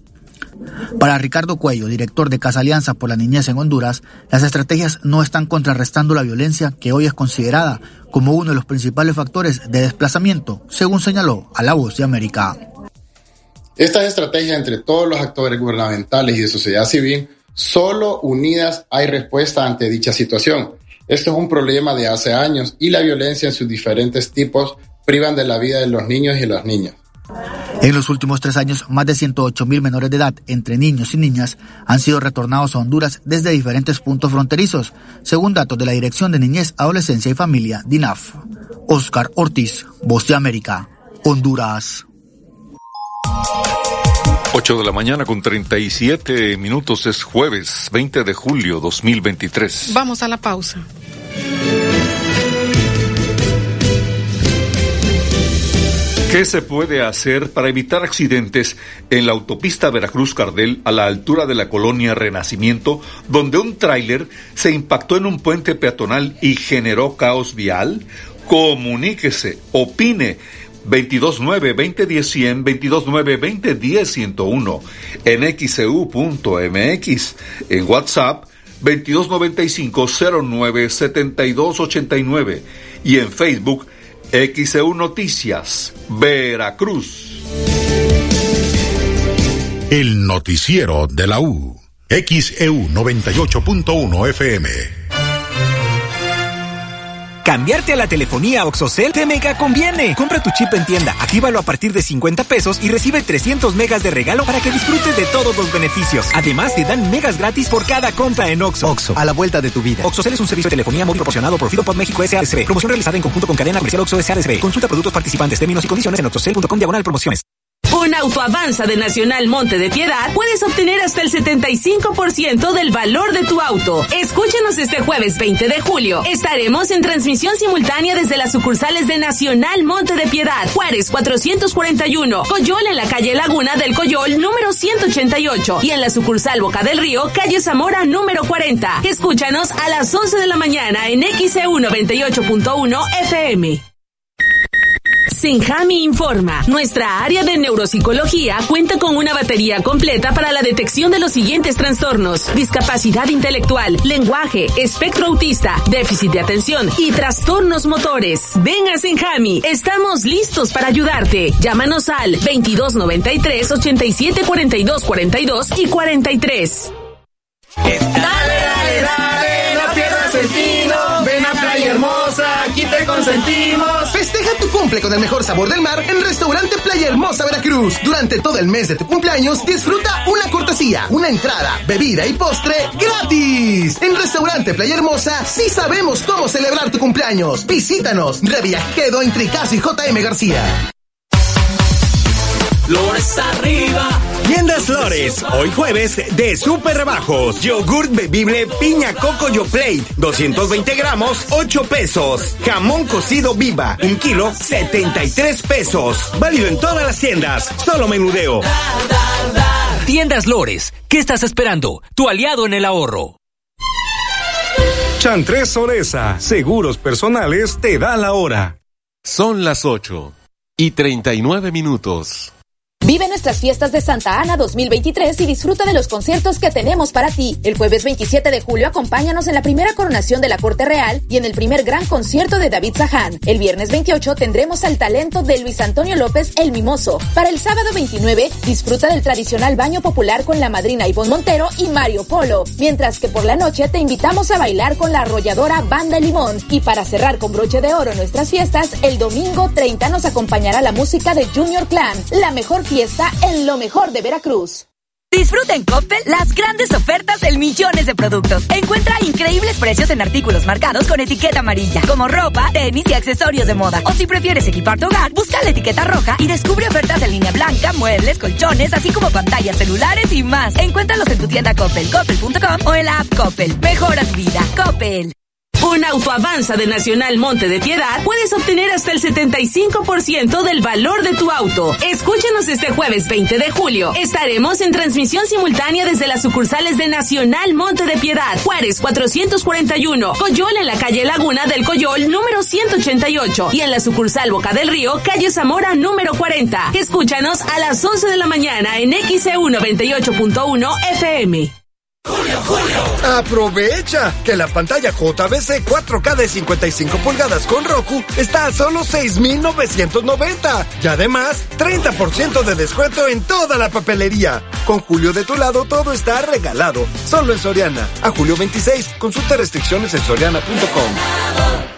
Para Ricardo Cuello, director de Casa Alianza por la Niñez en Honduras, las estrategias no están contrarrestando la violencia que hoy es considerada como uno de los principales factores de desplazamiento, según señaló a La Voz de América. Estas estrategias entre todos los actores gubernamentales y de sociedad civil, solo unidas hay respuesta ante dicha situación. Esto es un problema de hace años y la violencia en sus diferentes tipos privan de la vida de los niños y las niñas. En los últimos tres años, más de 108 mil menores de edad, entre niños y niñas, han sido retornados a Honduras desde diferentes puntos fronterizos, según datos de la Dirección de Niñez, Adolescencia y Familia, DINAF. Oscar Ortiz, Voz de América, Honduras. 8 de la mañana con 37 minutos es jueves 20 de julio 2023. Vamos a la pausa. ¿Qué se puede hacer para evitar accidentes en la autopista Veracruz-Cardel a la altura de la colonia Renacimiento, donde un tráiler se impactó en un puente peatonal y generó caos vial? Comuníquese, opine. 229-2010-100, 229-2010-101, en xcu.mx, en WhatsApp 2295-097289 y en Facebook XEU Noticias, Veracruz. El noticiero de la U. XEU 98.1 FM. Cambiarte a la telefonía OxoCell te mega conviene. Compra tu chip en tienda, actívalo a partir de 50 pesos y recibe 300 megas de regalo para que disfrutes de todos los beneficios. Además, te dan megas gratis por cada compra en Oxo. Oxo, a la vuelta de tu vida. OxoCell es un servicio de telefonía móvil proporcionado por Fido México S.A.S.B. Promoción realizada en conjunto con cadena comercial Oxo S.A.S.B. Consulta productos participantes, términos y condiciones en oxocell.com diagonal promociones. Un auto avanza de Nacional Monte de Piedad puedes obtener hasta el 75% del valor de tu auto. Escúchanos este jueves 20 de julio. Estaremos en transmisión simultánea desde las sucursales de Nacional Monte de Piedad, Juárez 441, Coyol en la calle Laguna del Coyol número 188 y en la sucursal Boca del Río, calle Zamora número 40. Escúchanos a las 11 de la mañana en XCU 98.1 FM. Senjami informa. Nuestra área de neuropsicología cuenta con una batería completa para la detección de los siguientes trastornos. Discapacidad intelectual, lenguaje, espectro autista, déficit de atención y trastornos motores. Ven a Senjami. Estamos listos para ayudarte. Llámanos al 2293 87 42 42 y 43. Dale, dale, dale, no pierdas el. Ven a Playa Hermosa, aquí te consentimos. Cumple con el mejor sabor del mar en Restaurante Playa Hermosa Veracruz. Durante todo el mes de tu cumpleaños, disfruta una cortesía, una entrada, bebida y postre gratis. En Restaurante Playa Hermosa, sí sabemos cómo celebrar tu cumpleaños. Visítanos, Reviajedo en Tricas y JM García. Flores arriba. Tiendas Flores, hoy jueves de super rebajos. Yogurt bebible piña coco yo plate, 220 gramos, 8 pesos. Jamón cocido viva, un kilo, 73 pesos. Válido en todas las tiendas, solo menudeo. Tiendas Lores, ¿qué estás esperando? Tu aliado en el ahorro. Chantres Soresa, seguros personales te da la hora. Son las 8 y 39 minutos. Vive nuestras fiestas de Santa Ana 2023 y disfruta de los conciertos que tenemos para ti. El jueves 27 de julio acompáñanos en la primera coronación de la Corte Real y en el primer gran concierto de David Saján. El viernes 28 tendremos al talento de Luis Antonio López El Mimoso. Para el sábado 29 disfruta del tradicional baño popular con la madrina Ivonne Montero y Mario Polo. Mientras que por la noche te invitamos a bailar con la arrolladora Banda Limón. Y para cerrar con broche de oro nuestras fiestas, el domingo 30 nos acompañará la música de Junior Clan, la mejor fiesta está en lo mejor de Veracruz. Disfruta en Coppel las grandes ofertas en millones de productos. Encuentra increíbles precios en artículos marcados con etiqueta amarilla, como ropa, tenis y accesorios de moda. O si prefieres equipar tu hogar, busca la etiqueta roja y descubre ofertas en línea blanca, muebles, colchones, así como pantallas celulares y más. Encuéntralos en tu tienda Coppel, coppel.com o en la app Coppel. Mejora tu vida. Coppel. Con Autoavanza de Nacional Monte de Piedad puedes obtener hasta el 75% del valor de tu auto. Escúchanos este jueves 20 de julio. Estaremos en transmisión simultánea desde las sucursales de Nacional Monte de Piedad, Juárez 441, Coyol en la calle Laguna del Coyol número 188 y en la sucursal Boca del Río, calle Zamora número 40. Escúchanos a las 11 de la mañana en XCU 98.1 FM. Aprovecha que la pantalla JBC 4K de 55 pulgadas con Roku está a solo 6,990 y además 30% de descuento en toda la papelería. Con Julio de tu lado todo está regalado, solo en Soriana. A julio 26, consulta restricciones en soriana.com.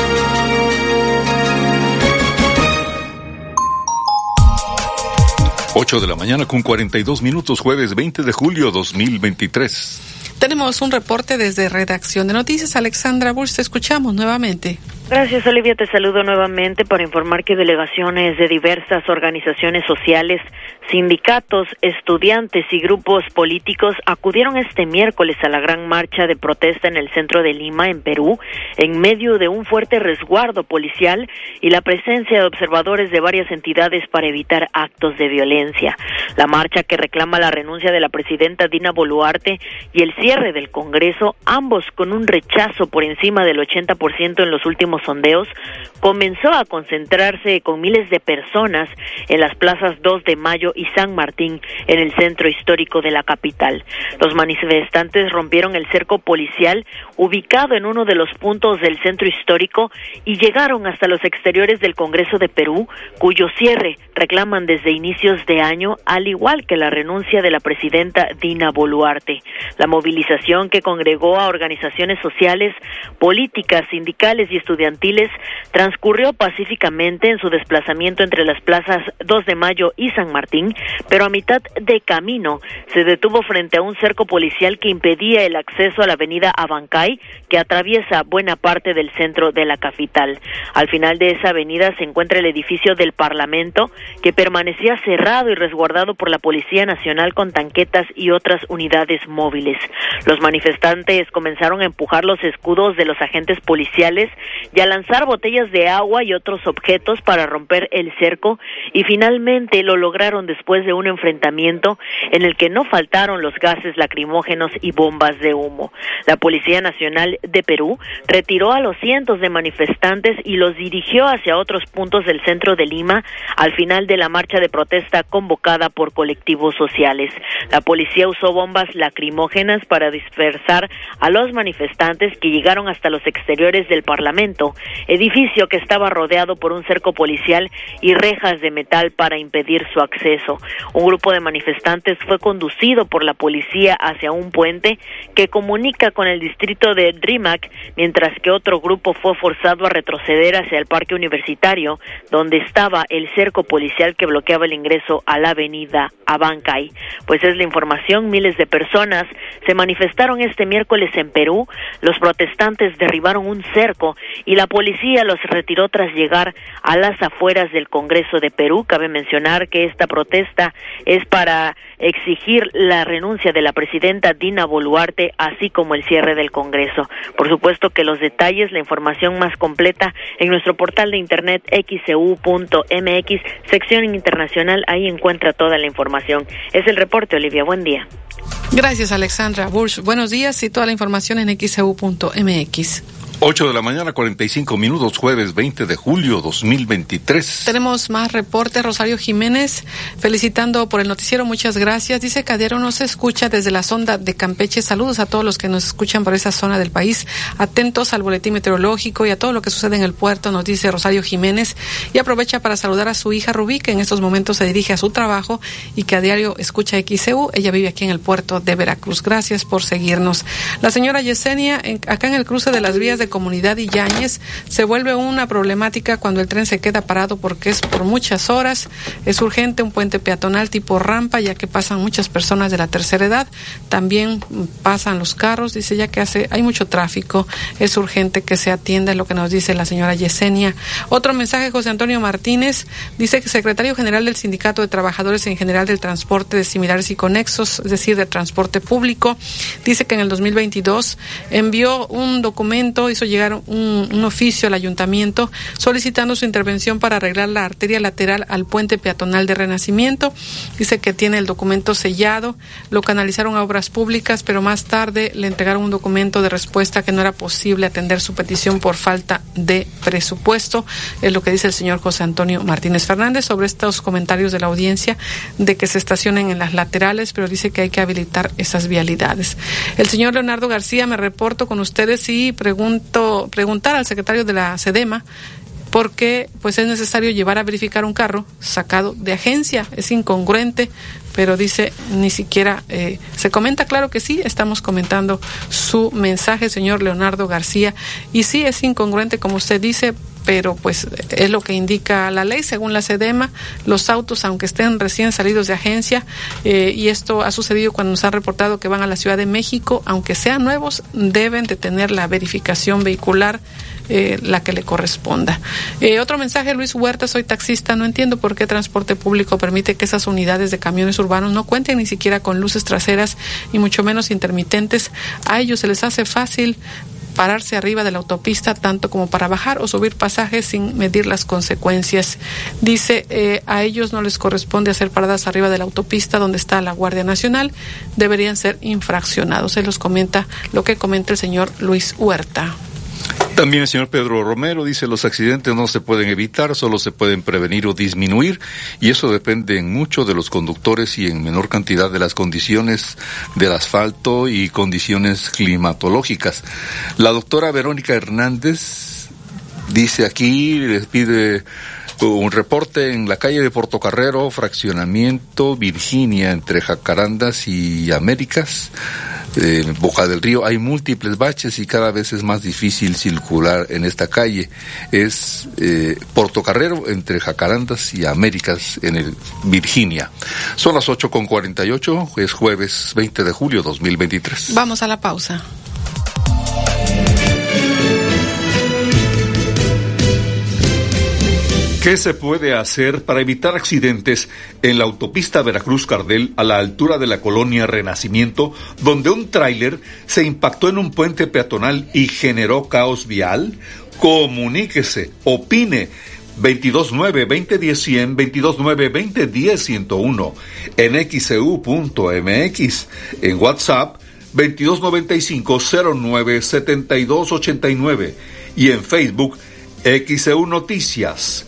Ocho de la mañana con 42 minutos, jueves 20 de julio 2023. Tenemos un reporte desde Redacción de Noticias. Alexandra Bush, te escuchamos nuevamente. Gracias, Olivia. Te saludo nuevamente para informar que delegaciones de diversas organizaciones sociales, sindicatos, estudiantes y grupos políticos acudieron este miércoles a la gran marcha de protesta en el centro de Lima, en Perú, en medio de un fuerte resguardo policial y la presencia de observadores de varias entidades para evitar actos de violencia. La marcha que reclama la renuncia de la presidenta Dina Boluarte y el cierre del Congreso, ambos con un rechazo por encima del 80% en los últimos sondeos, comenzó a concentrarse con miles de personas en las plazas 2 de Mayo y San Martín, en el centro histórico de la capital. Los manifestantes rompieron el cerco policial ubicado en uno de los puntos del centro histórico y llegaron hasta los exteriores del Congreso de Perú, cuyo cierre reclaman desde inicios de año, al igual que la renuncia de la presidenta Dina Boluarte. La movilización que congregó a organizaciones sociales, políticas, sindicales y estudiantiles transcurrió pacíficamente en su desplazamiento entre las plazas 2 de Mayo y San Martín, pero a mitad de camino se detuvo frente a un cerco policial que impedía el acceso a la avenida Abancay, que atraviesa buena parte del centro de la capital. Al final de esa avenida se encuentra el edificio del Parlamento, que permanecía cerrado y resguardado por la Policía Nacional con tanquetas y otras unidades móviles. Los manifestantes comenzaron a empujar los escudos de los agentes policiales y a lanzar botellas de agua y otros objetos para romper el cerco y finalmente lo lograron después de un enfrentamiento en el que no faltaron los gases lacrimógenos y bombas de humo. La Policía Nacional de Perú retiró a los cientos de manifestantes y los dirigió hacia otros puntos del centro de Lima al final de la marcha de protesta convocada por colectivos sociales. La policía usó bombas lacrimógenas para dispersar a los manifestantes que llegaron hasta los exteriores del Parlamento edificio que estaba rodeado por un cerco policial y rejas de metal para impedir su acceso. Un grupo de manifestantes fue conducido por la policía hacia un puente que comunica con el distrito de Drimac, mientras que otro grupo fue forzado a retroceder hacia el parque universitario, donde estaba el cerco policial que bloqueaba el ingreso a la avenida Abancay. Pues es la información, miles de personas se manifestaron este miércoles en Perú, los protestantes derribaron un cerco y la policía los retiró tras llegar a las afueras del Congreso de Perú. Cabe mencionar que esta protesta es para exigir la renuncia de la presidenta Dina Boluarte, así como el cierre del Congreso. Por supuesto que los detalles, la información más completa en nuestro portal de internet xcu.mx, sección internacional, ahí encuentra toda la información. Es el reporte, Olivia. Buen día. Gracias, Alexandra Bush. Buenos días y toda la información en xcu.mx. 8 de la mañana, 45 minutos, jueves 20 de julio 2023. Tenemos más reportes. Rosario Jiménez, felicitando por el noticiero, muchas gracias. Dice no nos escucha desde la sonda de Campeche. Saludos a todos los que nos escuchan por esa zona del país. Atentos al boletín meteorológico y a todo lo que sucede en el puerto, nos dice Rosario Jiménez. Y aprovecha para saludar a su hija Rubí, que en estos momentos se dirige a su trabajo y que a diario escucha XCU. Ella vive aquí en el puerto de Veracruz. Gracias por seguirnos. La señora Yesenia, acá en el cruce de las vías de Comunidad y Yáñez se vuelve una problemática cuando el tren se queda parado porque es por muchas horas. Es urgente un puente peatonal tipo rampa ya que pasan muchas personas de la tercera edad. También pasan los carros, dice ya que hace hay mucho tráfico. Es urgente que se atienda lo que nos dice la señora Yesenia. Otro mensaje José Antonio Martínez dice que secretario general del Sindicato de Trabajadores en General del Transporte de Similares y Conexos, es decir, de transporte público, dice que en el 2022 envió un documento, hizo llegar un, oficio al ayuntamiento solicitando su intervención para arreglar la arteria lateral al puente peatonal de Renacimiento. Dice que tiene el documento sellado, lo canalizaron a obras públicas, pero más tarde le entregaron un documento de respuesta que no era posible atender su petición por falta de presupuesto. Es lo que dice el señor José Antonio Martínez Fernández sobre estos comentarios de la audiencia de que se estacionen en las laterales, pero dice que hay que habilitar esas vialidades. El señor Leonardo García, me reporto con ustedes y pregunto, preguntar al secretario de la SEDEMA porque pues es necesario llevar a verificar un carro sacado de agencia, es incongruente, pero dice ni siquiera eh, se comenta, claro que sí, estamos comentando su mensaje, señor Leonardo García, y sí es incongruente como usted dice, pero pues es lo que indica la ley según la SEDEMA, los autos aunque estén recién salidos de agencia eh, y esto ha sucedido cuando nos han reportado que van a la Ciudad de México, aunque sean nuevos, deben de tener la verificación vehicular eh, la que le corresponda. Eh, otro mensaje, Luis Huerta, soy taxista, no entiendo por qué transporte público permite que esas unidades de camiones urbanos no cuenten ni siquiera con luces traseras y mucho menos intermitentes. A ellos se les hace fácil pararse arriba de la autopista tanto como para bajar o subir pasajes sin medir las consecuencias. Dice, eh, a ellos no les corresponde hacer paradas arriba de la autopista donde está la Guardia Nacional, deberían ser infraccionados. Se los comenta lo que comenta el señor Luis Huerta. También el señor Pedro Romero dice los accidentes no se pueden evitar, solo se pueden prevenir o disminuir y eso depende en mucho de los conductores y en menor cantidad de las condiciones del asfalto y condiciones climatológicas. La doctora Verónica Hernández dice aquí, les pide un reporte en la calle de Portocarrero, fraccionamiento Virginia, entre Jacarandas y Américas en Boca del Río hay múltiples baches y cada vez es más difícil circular en esta calle. Es eh, Portocarrero entre Jacarandas y Américas en el Virginia. Son las 8.48, es jueves 20 de julio 2023. Vamos a la pausa. ¿Qué se puede hacer para evitar accidentes en la autopista Veracruz-Cardel a la altura de la colonia Renacimiento, donde un tráiler se impactó en un puente peatonal y generó caos vial? Comuníquese, opine. 229-2010-100, 229-2010-101, en xcu.mx, en WhatsApp 2295-097289 y en Facebook XEU Noticias,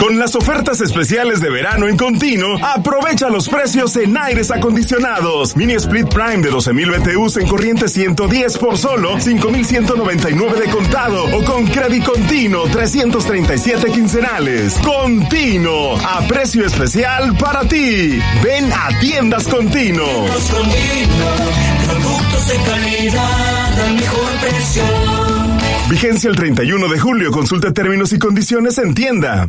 Con las ofertas especiales de verano en continuo, aprovecha los precios en aires acondicionados. Mini Split Prime de 12.000 BTUs en corriente 110 por solo 5.199 de contado o con crédito continuo 337 quincenales. Continuo, a precio especial para ti. Ven a Tiendas Continuo. Productos de calidad al mejor precio. Vigencia el 31 de julio. Consulta términos y condiciones en tienda.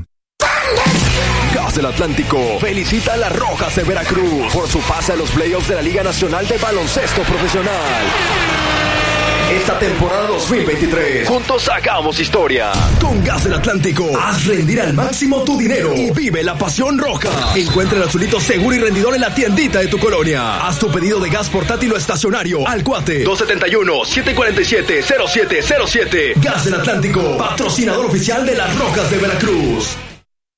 Del Atlántico felicita a las Rojas de Veracruz por su pase a los playoffs de la Liga Nacional de Baloncesto Profesional. Esta temporada 2023, juntos hagamos historia. Con Gas del Atlántico, haz rendir al máximo tu dinero y vive la pasión roja. Encuentra el azulito seguro y rendidor en la tiendita de tu colonia. Haz tu pedido de gas portátil o estacionario al cuate 271-747-0707. Gas del Atlántico, patrocinador oficial de las Rojas de Veracruz.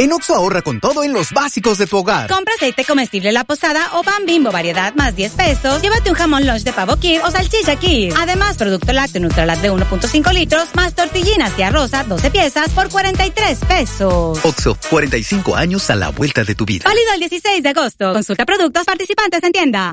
En Oxo ahorra con todo en los básicos de tu hogar. Compra aceite comestible La Posada o pan bimbo variedad más 10 pesos. Llévate un jamón lunch de pavo Kir o salchicha Kir. Además, producto lácteo Nutralat de 1.5 litros más tortillinas de arroza 12 piezas por 43 pesos. Oxo, 45 años a la vuelta de tu vida. Válido el 16 de agosto. Consulta productos participantes en tienda.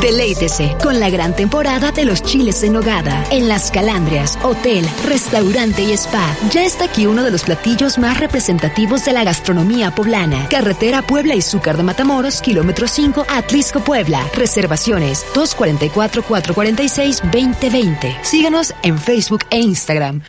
Deleítese con la gran temporada de los chiles en nogada. En Las Calandrias, hotel, restaurante y spa. Ya está aquí uno de los platillos más representativos de la gastronomía poblana. Carretera Puebla y Zúcar de Matamoros, kilómetro 5, Atlisco, Puebla. Reservaciones 244-446-2020. Síganos en Facebook e Instagram.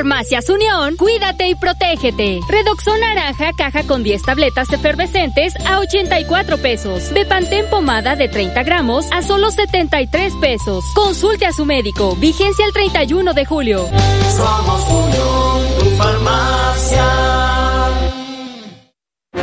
Farmacias Unión, cuídate y protégete. Redoxón naranja, caja con 10 tabletas efervescentes a 84 pesos. Bepantén pomada de 30 gramos a solo 73 pesos. Consulte a su médico. Vigencia el 31 de julio. Somos Unión, tu farmacia.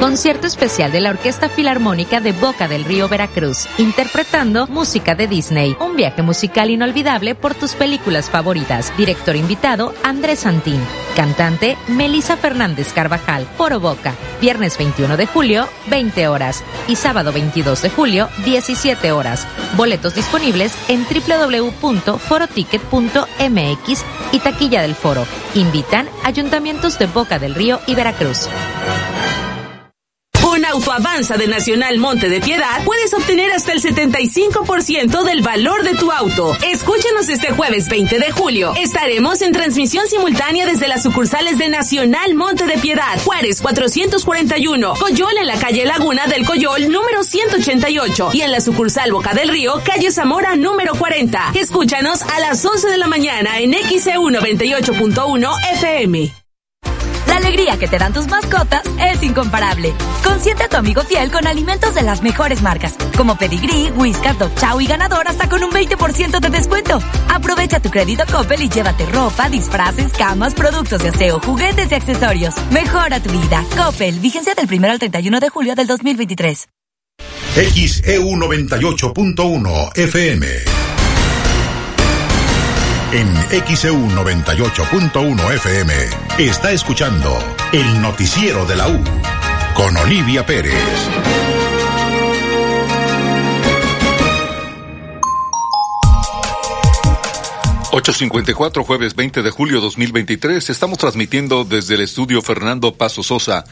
Concierto especial de la Orquesta Filarmónica de Boca del Río Veracruz, interpretando música de Disney. Un viaje musical inolvidable por tus películas favoritas. Director invitado Andrés Santín. Cantante Melisa Fernández Carvajal. Foro Boca. Viernes 21 de julio, 20 horas. Y sábado 22 de julio, 17 horas. Boletos disponibles en www.foroticket.mx y taquilla del foro. Invitan ayuntamientos de Boca del Río y Veracruz. Con Autoavanza de Nacional Monte de Piedad puedes obtener hasta el 75% del valor de tu auto. Escúchanos este jueves 20 de julio. Estaremos en transmisión simultánea desde las sucursales de Nacional Monte de Piedad, Juárez 441, Coyol en la calle Laguna del Coyol número 188 y en la sucursal Boca del Río, calle Zamora número 40. Escúchanos a las 11 de la mañana en XCU 98.1 FM. Alegría que te dan tus mascotas es incomparable. Consiente a tu amigo fiel con alimentos de las mejores marcas, como Pedigree, Whiskas, Dog Chow y Ganador hasta con un 20% de descuento. Aprovecha tu crédito Coppel y llévate ropa, disfraces, camas, productos de aseo, juguetes y accesorios. Mejora tu vida. Coppel, vigencia del 1 al 31 de julio del 2023. XEU 98.1 FM. En XEU 98.1 FM está escuchando el noticiero de la U con Olivia Pérez. 854, jueves 20 de julio 2023. Estamos transmitiendo desde el estudio Fernando Paso Sosa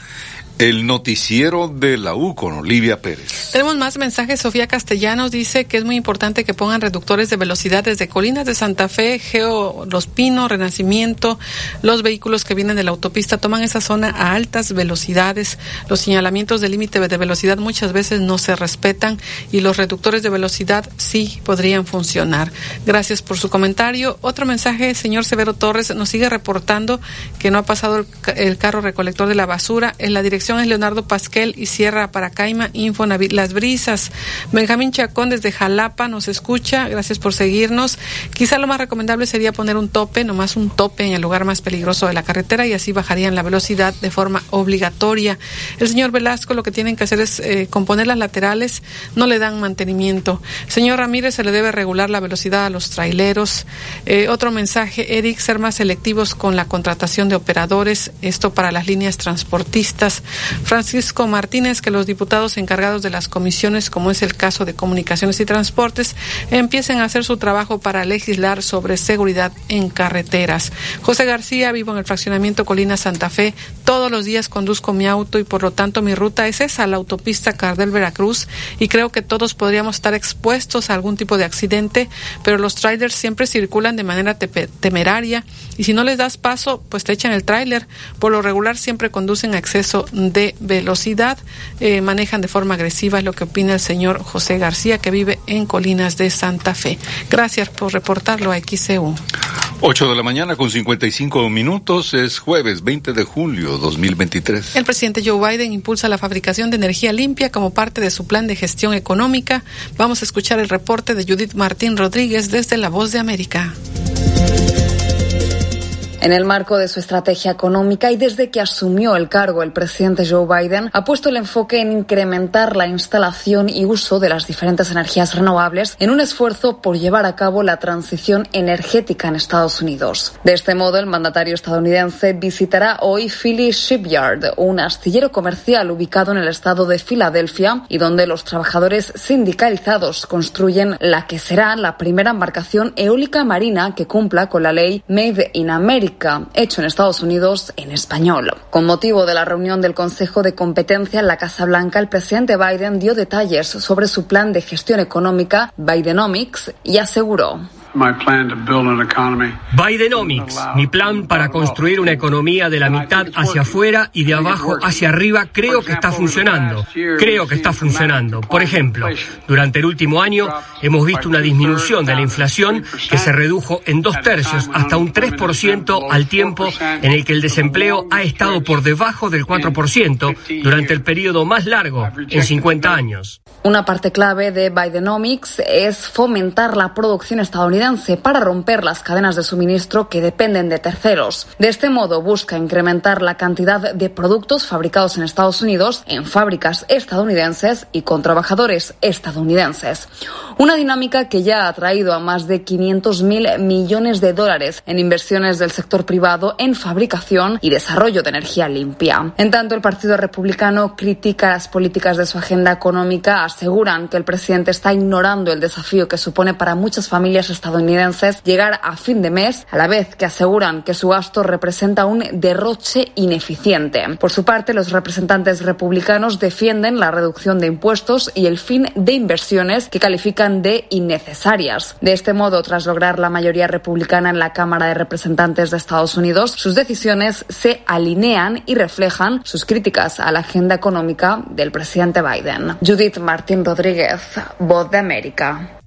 el noticiero de la U con Olivia Pérez. Tenemos más mensajes. Sofía Castellanos dice que es muy importante que pongan reductores de velocidad desde Colinas de Santa Fe, Geo Los Pinos, Renacimiento. Los vehículos que vienen de la autopista toman esa zona a altas velocidades. Los señalamientos de límite de velocidad muchas veces no se respetan y los reductores de velocidad sí podrían funcionar. Gracias por su comentario. Otro mensaje, señor Severo Torres, nos sigue reportando que no ha pasado el, el carro recolector de la basura en la dirección es Leonardo Pasquel y Sierra Paracaima, Infonavit Las Brisas. Benjamín Chacón desde Jalapa nos escucha, gracias por seguirnos. Quizá lo más recomendable sería poner un tope, nomás un tope en el lugar más peligroso de la carretera y así bajarían la velocidad de forma obligatoria. El señor Velasco lo que tienen que hacer es eh, componer las laterales, no le dan mantenimiento. Señor Ramírez, se le debe regular la velocidad a los traileros. Eh, otro mensaje, Eric, ser más selectivos con la contratación de operadores, esto para las líneas transportistas. Francisco Martínez, que los diputados encargados de las comisiones, como es el caso de comunicaciones y transportes, empiecen a hacer su trabajo para legislar sobre seguridad en carreteras. José García, vivo en el fraccionamiento Colina Santa Fe, todos los días conduzco mi auto y por lo tanto mi ruta es esa, la autopista Cardel Veracruz, y creo que todos podríamos estar expuestos a algún tipo de accidente, pero los trailers siempre circulan de manera temeraria y si no les das paso, pues te echan el tráiler. Por lo regular siempre conducen a exceso de velocidad, eh, manejan de forma agresiva, es lo que opina el señor José García, que vive en Colinas de Santa Fe. Gracias por reportarlo a XCU. 8 de la mañana con 55 minutos es jueves 20 de julio 2023. El presidente Joe Biden impulsa la fabricación de energía limpia como parte de su plan de gestión económica. Vamos a escuchar el reporte de Judith Martín Rodríguez desde La Voz de América. En el marco de su estrategia económica y desde que asumió el cargo el presidente Joe Biden ha puesto el enfoque en incrementar la instalación y uso de las diferentes energías renovables en un esfuerzo por llevar a cabo la transición energética en Estados Unidos. De este modo, el mandatario estadounidense visitará hoy Philly Shipyard, un astillero comercial ubicado en el estado de Filadelfia y donde los trabajadores sindicalizados construyen la que será la primera embarcación eólica marina que cumpla con la ley Made in America hecho en Estados Unidos en español. Con motivo de la reunión del Consejo de Competencia en la Casa Blanca, el presidente Biden dio detalles sobre su plan de gestión económica Bidenomics y aseguró. Bidenomics, mi plan para construir una economía de la mitad hacia afuera y de abajo hacia arriba, creo que está funcionando. Creo que está funcionando. Por ejemplo, durante el último año hemos visto una disminución de la inflación que se redujo en dos tercios hasta un 3% al tiempo en el que el desempleo ha estado por debajo del 4% durante el periodo más largo en 50 años. Una parte clave de Bidenomics es fomentar la producción estadounidense para romper las cadenas de suministro que dependen de terceros. De este modo busca incrementar la cantidad de productos fabricados en Estados Unidos en fábricas estadounidenses y con trabajadores estadounidenses. Una dinámica que ya ha traído a más de 500 mil millones de dólares en inversiones del sector privado en fabricación y desarrollo de energía limpia. En tanto, el Partido Republicano critica las políticas de su agenda económica aseguran que el presidente está ignorando el desafío que supone para muchas familias estadounidenses llegar a fin de mes, a la vez que aseguran que su gasto representa un derroche ineficiente. Por su parte, los representantes republicanos defienden la reducción de impuestos y el fin de inversiones que califican de innecesarias. De este modo, tras lograr la mayoría republicana en la Cámara de Representantes de Estados Unidos, sus decisiones se alinean y reflejan sus críticas a la agenda económica del presidente Biden. Judith Martín Rodríguez, Voz de América.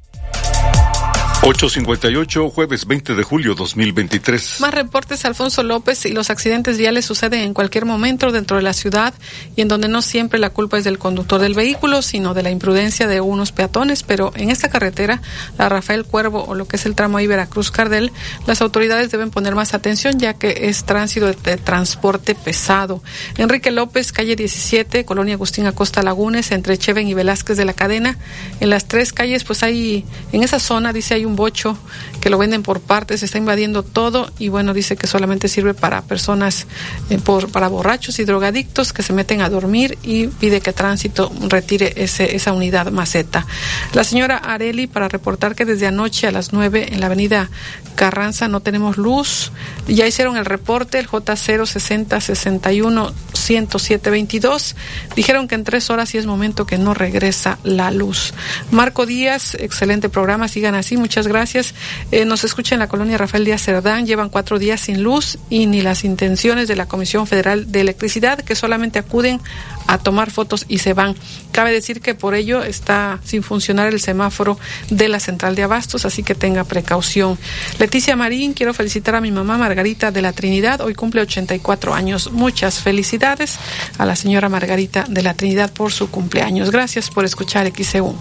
858, jueves 20 de julio 2023. Más reportes, Alfonso López, y los accidentes viales suceden en cualquier momento dentro de la ciudad y en donde no siempre la culpa es del conductor del vehículo, sino de la imprudencia de unos peatones. Pero en esta carretera, la Rafael Cuervo o lo que es el tramo ahí Veracruz-Cardel, las autoridades deben poner más atención ya que es tránsito de, transporte pesado. Enrique López, calle 17, Colonia Agustín Acosta Lagunes, entre Cheven y Velázquez de la Cadena. En las tres calles, pues hay, en esa zona, dice, hay un bocho que lo venden por partes, está invadiendo todo y bueno, dice que solamente sirve para personas, eh, por, para borrachos y drogadictos que se meten a dormir y pide que tránsito retire ese, esa unidad maceta. La señora Areli para reportar que desde anoche a las 9 en la avenida Carranza no tenemos luz. Ya hicieron el reporte, el J060 61 107 22. Dijeron que en tres horas y es momento que no regresa la luz. Marco Díaz, excelente programa, sigan así, muchas gracias. Eh, nos escucha en la colonia Rafael Díaz Cerdán, llevan cuatro días sin luz y ni las intenciones de la Comisión Federal de Electricidad, que solamente acuden a tomar fotos y se van. Cabe decir que por ello está sin funcionar el semáforo de la central de abastos, así que tenga precaución. Leticia Marín, quiero felicitar a mi mamá Margarita de la Trinidad, hoy cumple 84 años. Muchas felicidades a la señora Margarita de la Trinidad por su cumpleaños. Gracias por escuchar XCU.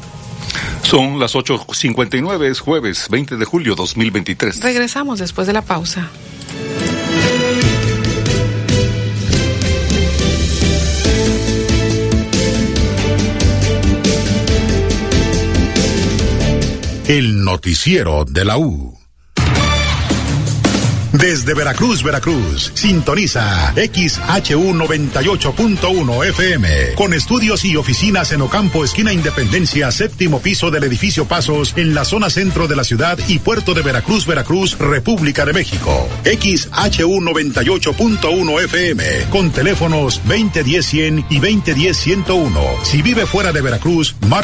Son las 8.59, es jueves 20 de julio 2023. Regresamos después de la pausa. El noticiero de la U. Desde Veracruz, Veracruz, sintoniza XHU 98.1 FM, con estudios y oficinas en Ocampo, esquina Independencia, séptimo piso del edificio Pasos, en la zona centro de la ciudad y puerto de Veracruz, Veracruz, República de México. XHU 98.1 FM, con teléfonos 2010-100 y 2010-101. Si vive fuera de Veracruz, marca